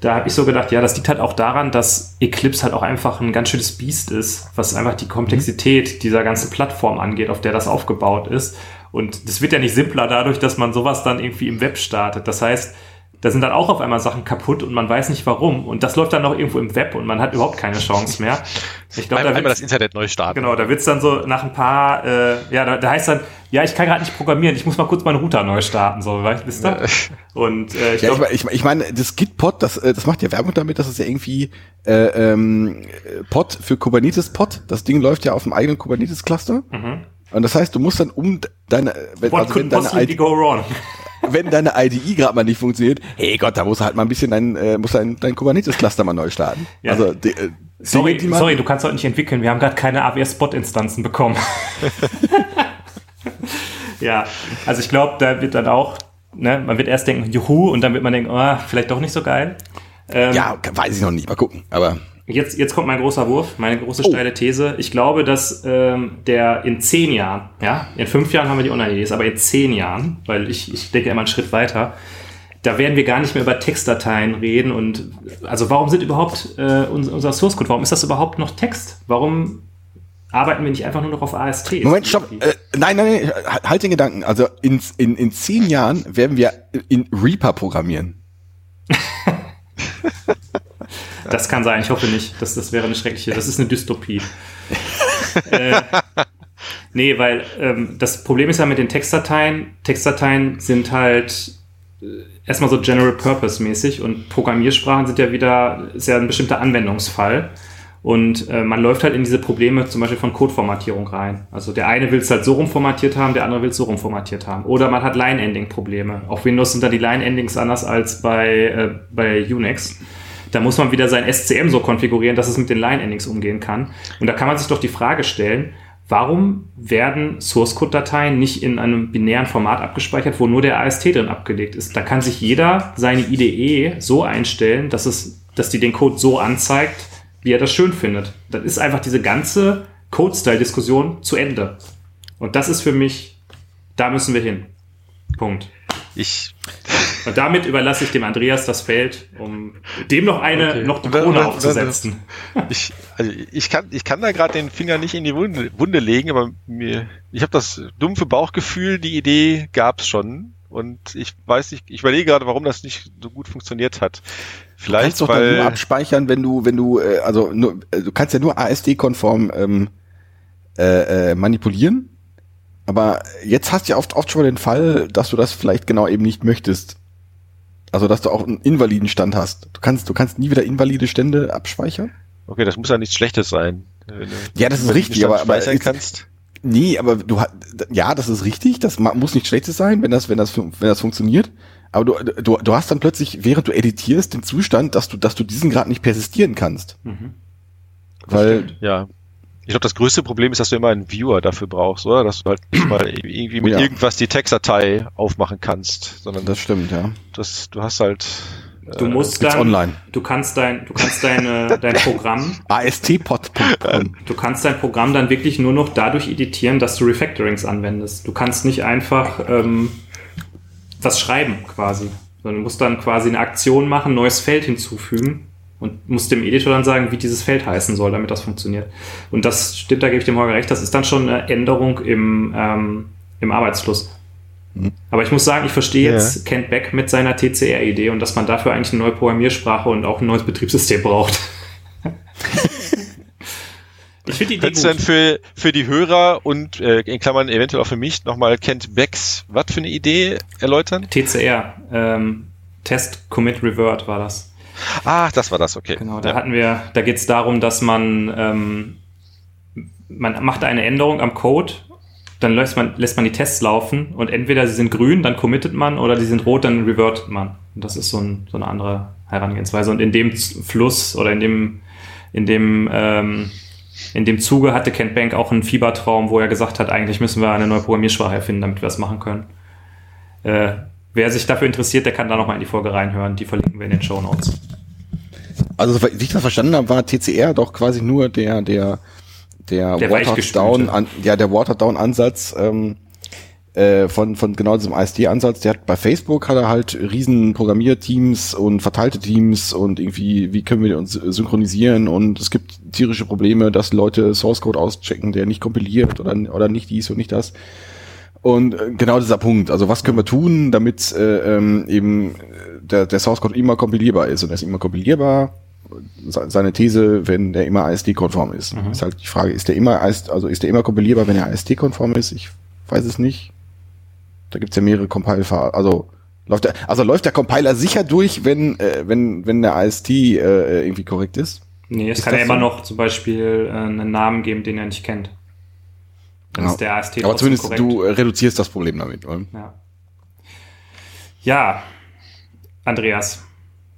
da habe ich so gedacht, ja, das liegt halt auch daran, dass Eclipse halt auch einfach ein ganz schönes Biest ist, was einfach die Komplexität dieser ganzen Plattform angeht, auf der das aufgebaut ist. Und das wird ja nicht simpler dadurch, dass man sowas dann irgendwie im Web startet. Das heißt, da sind dann auch auf einmal Sachen kaputt und man weiß nicht warum. Und das läuft dann noch irgendwo im Web und man hat überhaupt keine Chance mehr. Ich glaube, da einmal das Internet neu starten. Genau, da wird's dann so nach ein paar, äh, ja, da, da heißt dann, ja, ich kann gerade nicht programmieren, ich muss mal kurz meinen Router neu starten, so, weißt du? Ja. Und äh, ich, ja, glaub, ich, ich, ich meine, das Git-Pod, das, äh, das macht ja Werbung damit, dass es ja irgendwie äh, ähm, Pod für Kubernetes-Pod, das Ding läuft ja auf dem eigenen Kubernetes-Cluster. Mhm. Und das heißt, du musst dann um deine, wenn, What also wenn deine ID, go wrong? Wenn deine IDE gerade mal nicht funktioniert, hey Gott, da musst du halt mal ein bisschen dein, äh, musst dein, dein Kubernetes-Cluster mal neu starten. Ja. Also, die, äh, sorry, sorry, du kannst heute nicht entwickeln. Wir haben gerade keine AWS-Spot-Instanzen bekommen. ja, also ich glaube, da wird dann auch, ne, man wird erst denken, juhu, und dann wird man denken, oh, vielleicht doch nicht so geil. Ähm, ja, weiß ich noch nicht, mal gucken, aber. Jetzt, jetzt kommt mein großer Wurf, meine große oh. steile These. Ich glaube, dass ähm, der in zehn Jahren, ja, in fünf Jahren haben wir die Online-Idee, aber in zehn Jahren, weil ich, ich denke immer einen Schritt weiter, da werden wir gar nicht mehr über Textdateien reden und also warum sind überhaupt äh, unser, unser Source Code, warum ist das überhaupt noch Text? Warum arbeiten wir nicht einfach nur noch auf AST? Moment, stopp. Äh, nein, nein, nein, halt den Gedanken. Also in, in, in zehn Jahren werden wir in Reaper programmieren. Das kann sein, ich hoffe nicht. Das, das wäre eine schreckliche, das ist eine Dystopie. äh, nee, weil ähm, das Problem ist ja mit den Textdateien, Textdateien sind halt äh, erstmal so General Purpose mäßig und Programmiersprachen sind ja wieder, ist ja ein bestimmter Anwendungsfall. Und äh, man läuft halt in diese Probleme zum Beispiel von Codeformatierung rein. Also der eine will es halt so rumformatiert haben, der andere will es so rumformatiert haben. Oder man hat Line-Ending-Probleme. Auf Windows sind da die Line-Endings anders als bei, äh, bei Unix. Da muss man wieder sein SCM so konfigurieren, dass es mit den Line-Endings umgehen kann. Und da kann man sich doch die Frage stellen, warum werden Source-Code-Dateien nicht in einem binären Format abgespeichert, wo nur der AST drin abgelegt ist? Da kann sich jeder seine IDE so einstellen, dass, es, dass die den Code so anzeigt, wie er das schön findet. Dann ist einfach diese ganze Code-Style-Diskussion zu Ende. Und das ist für mich, da müssen wir hin. Punkt. Ich und damit überlasse ich dem Andreas das Feld, um dem noch eine, okay. noch die Krone aufzusetzen. Ich, also ich kann, ich kann da gerade den Finger nicht in die Wunde, Wunde legen, aber mir, ich habe das dumpfe Bauchgefühl, die Idee gab's schon. Und ich weiß nicht, ich überlege gerade, warum das nicht so gut funktioniert hat. Vielleicht, du kannst doch weil, nur abspeichern, wenn du, wenn du, äh, also nur, äh, du kannst ja nur ASD-konform ähm, äh, äh, manipulieren. Aber jetzt hast du ja oft, oft schon den Fall, dass du das vielleicht genau eben nicht möchtest. Also, dass du auch einen invaliden Stand hast. Du kannst, du kannst nie wieder invalide Stände abspeichern. Okay, das muss ja nichts Schlechtes sein. Ja, das ist richtig, aber, aber kannst. Nee, aber du ja, das ist richtig, das muss nicht Schlechtes sein, wenn das, wenn das, wenn das funktioniert. Aber du, du, du hast dann plötzlich, während du editierst, den Zustand, dass du, dass du diesen Grad nicht persistieren kannst. Mhm. Weil, stimmt, ja. Ich glaube, das größte Problem ist, dass du immer einen Viewer dafür brauchst, oder? Dass du halt mal irgendwie mit ja. irgendwas die Textdatei aufmachen kannst. Sondern das stimmt, ja. Das, du hast halt. Du äh, musst dann, online. du kannst dein, du kannst deine, dein Programm. AST-Pod. du kannst dein Programm dann wirklich nur noch dadurch editieren, dass du Refactorings anwendest. Du kannst nicht einfach ähm, was schreiben quasi, sondern du musst dann quasi eine Aktion machen, neues Feld hinzufügen und muss dem Editor dann sagen, wie dieses Feld heißen soll, damit das funktioniert. Und das stimmt, da gebe ich dem Holger recht, das ist dann schon eine Änderung im, ähm, im Arbeitsfluss. Mhm. Aber ich muss sagen, ich verstehe jetzt ja. Kent Beck mit seiner TCR-Idee und dass man dafür eigentlich eine neue Programmiersprache und auch ein neues Betriebssystem braucht. ich finde die Idee Könntest du denn für, für die Hörer und äh, in Klammern eventuell auch für mich nochmal Kent Becks, was für eine Idee erläutern? TCR, ähm, Test Commit Revert war das. Ach, das war das, okay. Genau, da ja. hatten wir, da geht es darum, dass man, ähm, man macht eine Änderung am Code, dann lässt man, lässt man die Tests laufen und entweder sie sind grün, dann committet man, oder die sind rot, dann revertet man. Und das ist so, ein, so eine andere Herangehensweise. Und in dem Fluss oder in dem, in dem, ähm, in dem Zuge hatte Kent Bank auch einen Fiebertraum, wo er gesagt hat, eigentlich müssen wir eine neue Programmiersprache erfinden, damit wir das machen können. Äh, Wer sich dafür interessiert, der kann da nochmal in die Folge reinhören. Die verlinken wir in den Show Notes. Also, wie ich das verstanden habe, war TCR doch quasi nur der, der, der, der Watered Down, an, ja, der Watered Down Ansatz, ähm, äh, von, von genau diesem ASD-Ansatz, der hat bei Facebook hat er halt riesen Programmierteams und verteilte Teams und irgendwie, wie können wir uns synchronisieren und es gibt tierische Probleme, dass Leute Source Code auschecken, der nicht kompiliert oder, oder nicht dies und nicht das. Und äh, genau dieser Punkt, also was können wir tun, damit äh, ähm, eben der, der Source Code immer kompilierbar ist und er ist immer kompilierbar. Seine These, wenn der immer ASD-konform ist. Mhm. Ist halt die Frage, ist der immer also ist der immer kompilierbar, wenn er ASD-konform ist? Ich weiß es nicht. Da gibt's ja mehrere Compile, also läuft der, also läuft der Compiler sicher durch, wenn äh, wenn wenn der AST äh, irgendwie korrekt ist? Nee, es ist kann ja immer so? noch zum Beispiel äh, einen Namen geben, den er nicht kennt. Dann ja. ist der AST Aber zumindest korrekt. du reduzierst das Problem damit, oder? Ja. Ja, Andreas.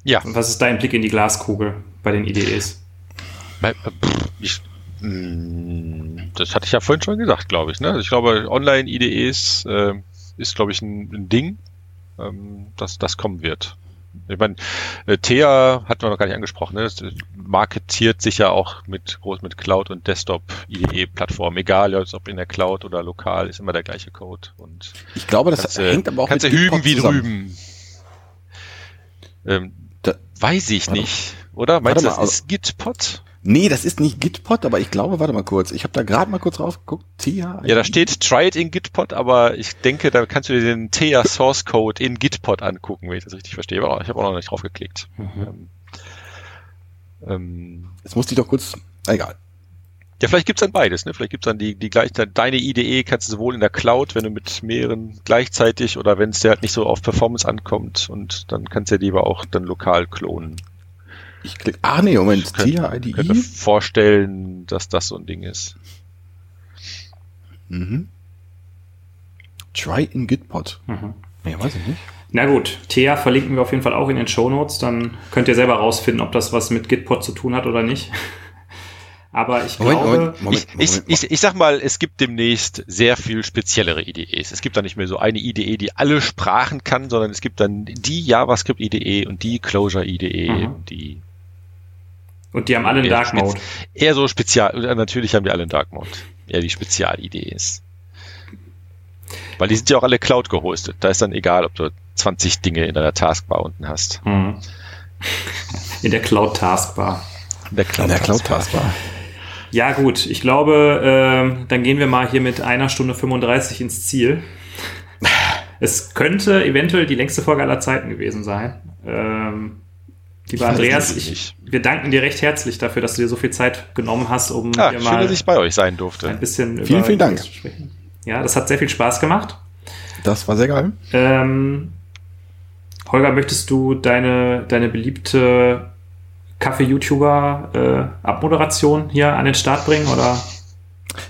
Ja. Was ist dein Blick in die Glaskugel bei den IDEs? Äh, ich, hm, das hatte ich ja vorhin schon gesagt, glaube ich. Ne? Ich glaube, Online-IDEs äh, ist, glaube ich, ein, ein Ding, ähm, dass das kommen wird. Ich meine, äh, Thea hatten wir noch gar nicht angesprochen, ne? Das marketiert sich ja auch mit groß mit Cloud und Desktop IDE-Plattformen, egal ob in der Cloud oder lokal, ist immer der gleiche Code. Und ich glaube, das kannst, hängt aber auch kannst mit du hüben wie drüben. Ähm, da, weiß ich nicht, oder? Meinst du, das ist Gitpod? Nee, das ist nicht Gitpod, aber ich glaube, warte mal kurz, ich habe da gerade mal kurz raufgeguckt. Tia. Ja, da steht Try it in Gitpod, aber ich denke, da kannst du dir den Tia Source Code in Gitpod angucken, wenn ich das richtig verstehe. Aber ich habe auch noch nicht drauf geklickt. Mhm. Ähm, Jetzt musste ich doch kurz, egal. Ja, vielleicht gibt's dann beides, ne? Vielleicht gibt's dann die, die gleich, deine IDE kannst du sowohl in der Cloud, wenn du mit mehreren gleichzeitig oder wenn es dir halt nicht so auf Performance ankommt und dann kannst du ja lieber auch dann lokal klonen. Ich klick, ah nee, Moment, ich könnte, IDE? könnte vorstellen, dass das so ein Ding ist. Mhm. Try in Gitpod. Mhm. Ja, weiß ich nicht. Na gut, Thea verlinken wir auf jeden Fall auch in den Show Notes. Dann könnt ihr selber rausfinden, ob das was mit Gitpod zu tun hat oder nicht. Aber ich Moment, glaube, Moment, Moment, ich, ich, ich, sag mal, es gibt demnächst sehr viel speziellere IDEs. Es gibt da nicht mehr so eine IDE, die alle Sprachen kann, sondern es gibt dann die JavaScript IDE und die Closure IDE, mhm. die und die haben alle einen Dark Mode. Eher so spezial, natürlich haben die alle einen Dark Mode. Eher die Spezial-IDEs. Weil die sind ja auch alle Cloud gehostet. Da ist dann egal, ob du 20 Dinge in deiner Taskbar unten hast. Mhm. In der Cloud Taskbar. In der Cloud, in der Cloud Taskbar. Ja, gut. Ich glaube, äh, dann gehen wir mal hier mit einer Stunde 35 ins Ziel. Es könnte eventuell die längste Folge aller Zeiten gewesen sein. Ähm, lieber ich Andreas, ich, wir danken dir recht herzlich dafür, dass du dir so viel Zeit genommen hast, um ja, hier schön, mal dass ich bei euch sein durfte. ein bisschen vielen, vielen Dank. zu sprechen. Ja, das hat sehr viel Spaß gemacht. Das war sehr geil. Ähm, Holger, möchtest du deine, deine beliebte Kaffee-YouTuber-Abmoderation äh, hier an den Start bringen oder?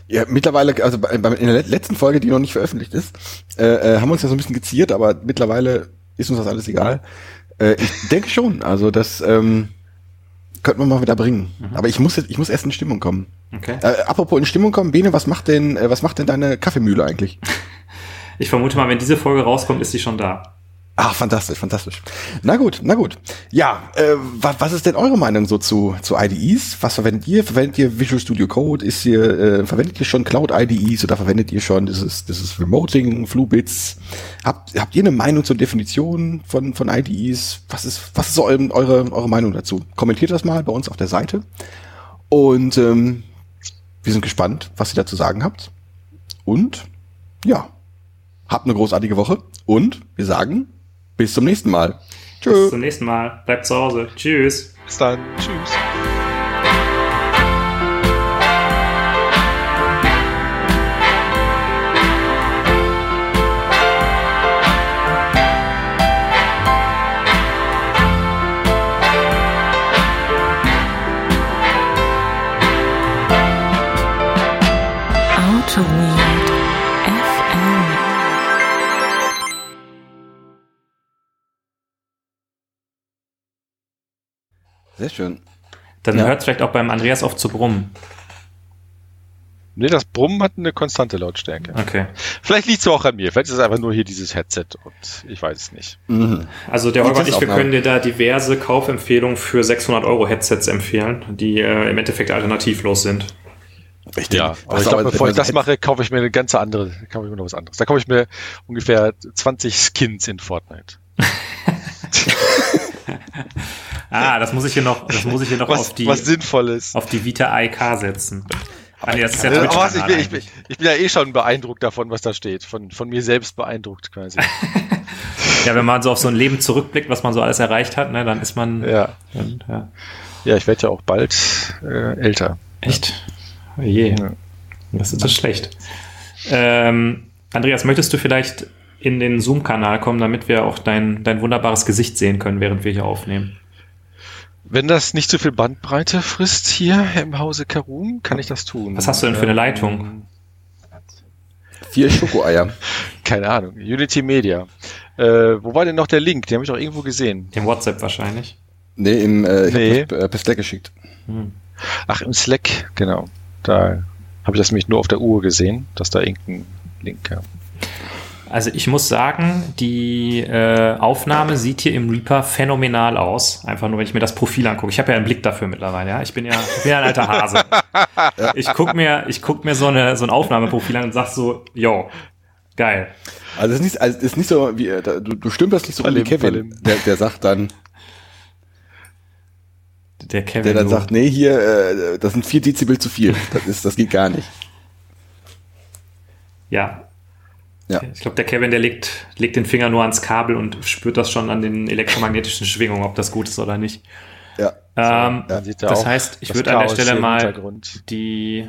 Ja, mittlerweile, also bei, bei, in der letzten Folge, die noch nicht veröffentlicht ist, äh, äh, haben wir uns ja so ein bisschen geziert, aber mittlerweile ist uns das alles egal. Äh, ich denke schon, also das ähm, könnten wir mal wieder bringen. Mhm. Aber ich muss jetzt, ich muss erst in Stimmung kommen. Okay. Äh, apropos in Stimmung kommen, Bene, was macht denn, äh, was macht denn deine Kaffeemühle eigentlich? Ich vermute mal, wenn diese Folge rauskommt, ist sie schon da. Ach, fantastisch, fantastisch. Na gut, na gut. Ja, äh, was, was ist denn eure Meinung so zu, zu IDEs? Was verwendet ihr? Verwendet ihr Visual Studio Code? Ist ihr, äh, verwendet ihr schon Cloud IDEs oder verwendet ihr schon dieses, dieses Remoting, Fluebits? Habt, habt ihr eine Meinung zur Definition von, von IDEs? Was ist, was ist so eure, eure Meinung dazu? Kommentiert das mal bei uns auf der Seite. Und ähm, wir sind gespannt, was ihr dazu sagen habt. Und ja, habt eine großartige Woche und wir sagen bis zum nächsten Mal. Tschüss. Bis zum nächsten Mal. Bleibt zu Hause. Tschüss. Bis dann. Tschüss. Sehr schön. Dann ja. hört es vielleicht auch beim Andreas auf zu brummen. Nee, das Brummen hat eine konstante Lautstärke. Okay. Vielleicht liegt es auch an mir. Vielleicht ist es einfach nur hier dieses Headset und ich weiß es nicht. Mhm. Also der Holger und ich, wir können dir da diverse Kaufempfehlungen für 600 Euro Headsets empfehlen, die äh, im Endeffekt alternativlos sind. Ich ja, aber ich glaube, bevor ich das mache, kaufe ich mir eine ganze andere, kaufe ich mir noch was anderes. Da kaufe ich mir ungefähr 20 Skins in Fortnite. Ah, das muss ich hier noch, das muss ich hier noch was, auf die, was Sinnvolles. auf die Vita AIK setzen. Ah, nee, das ist ja äh, aber ich, bin, ich, bin, ich, bin, ja eh schon beeindruckt davon, was da steht. Von, von mir selbst beeindruckt quasi. ja, wenn man so auf so ein Leben zurückblickt, was man so alles erreicht hat, ne, dann ist man. Ja. Dann, ja. ja, ich werde ja auch bald äh, älter. Echt? Oh je. Ja. Das ist das schlecht. Ähm, Andreas, möchtest du vielleicht in den Zoom-Kanal kommen, damit wir auch dein, dein wunderbares Gesicht sehen können, während wir hier aufnehmen? Wenn das nicht so viel Bandbreite frisst hier im Hause Karum, kann ich das tun. Was hast du denn für eine Leitung? Vier Schokoeier. Keine Ahnung. Unity Media. Äh, wo war denn noch der Link? Den habe ich doch irgendwo gesehen. Im WhatsApp wahrscheinlich. Nee, in, äh, ich nee. habe das per Slack geschickt. Hm. Ach, im Slack, genau. Da habe ich das nämlich nur auf der Uhr gesehen, dass da irgendein Link kam. Also ich muss sagen, die äh, Aufnahme sieht hier im Reaper phänomenal aus. Einfach nur, wenn ich mir das Profil angucke. Ich habe ja einen Blick dafür mittlerweile. Ja, ich bin ja, ich bin ja ein alter Hase. Ich guck mir, ich guck mir so eine so ein Aufnahmeprofil an und sag so, yo, geil. Also es ist nicht, also es ist nicht so wie äh, du, du stümperst nicht so wie Kevin, der, der sagt dann, der Kevin. Der dann nur. sagt, nee, hier, äh, das sind vier Dezibel zu viel. Das ist, das geht gar nicht. Ja. Ja. Ich glaube, der Kevin, der legt, legt den Finger nur ans Kabel und spürt das schon an den elektromagnetischen Schwingungen, ob das gut ist oder nicht. Ja. Ähm, so, das heißt, ich würde an der Stelle mal die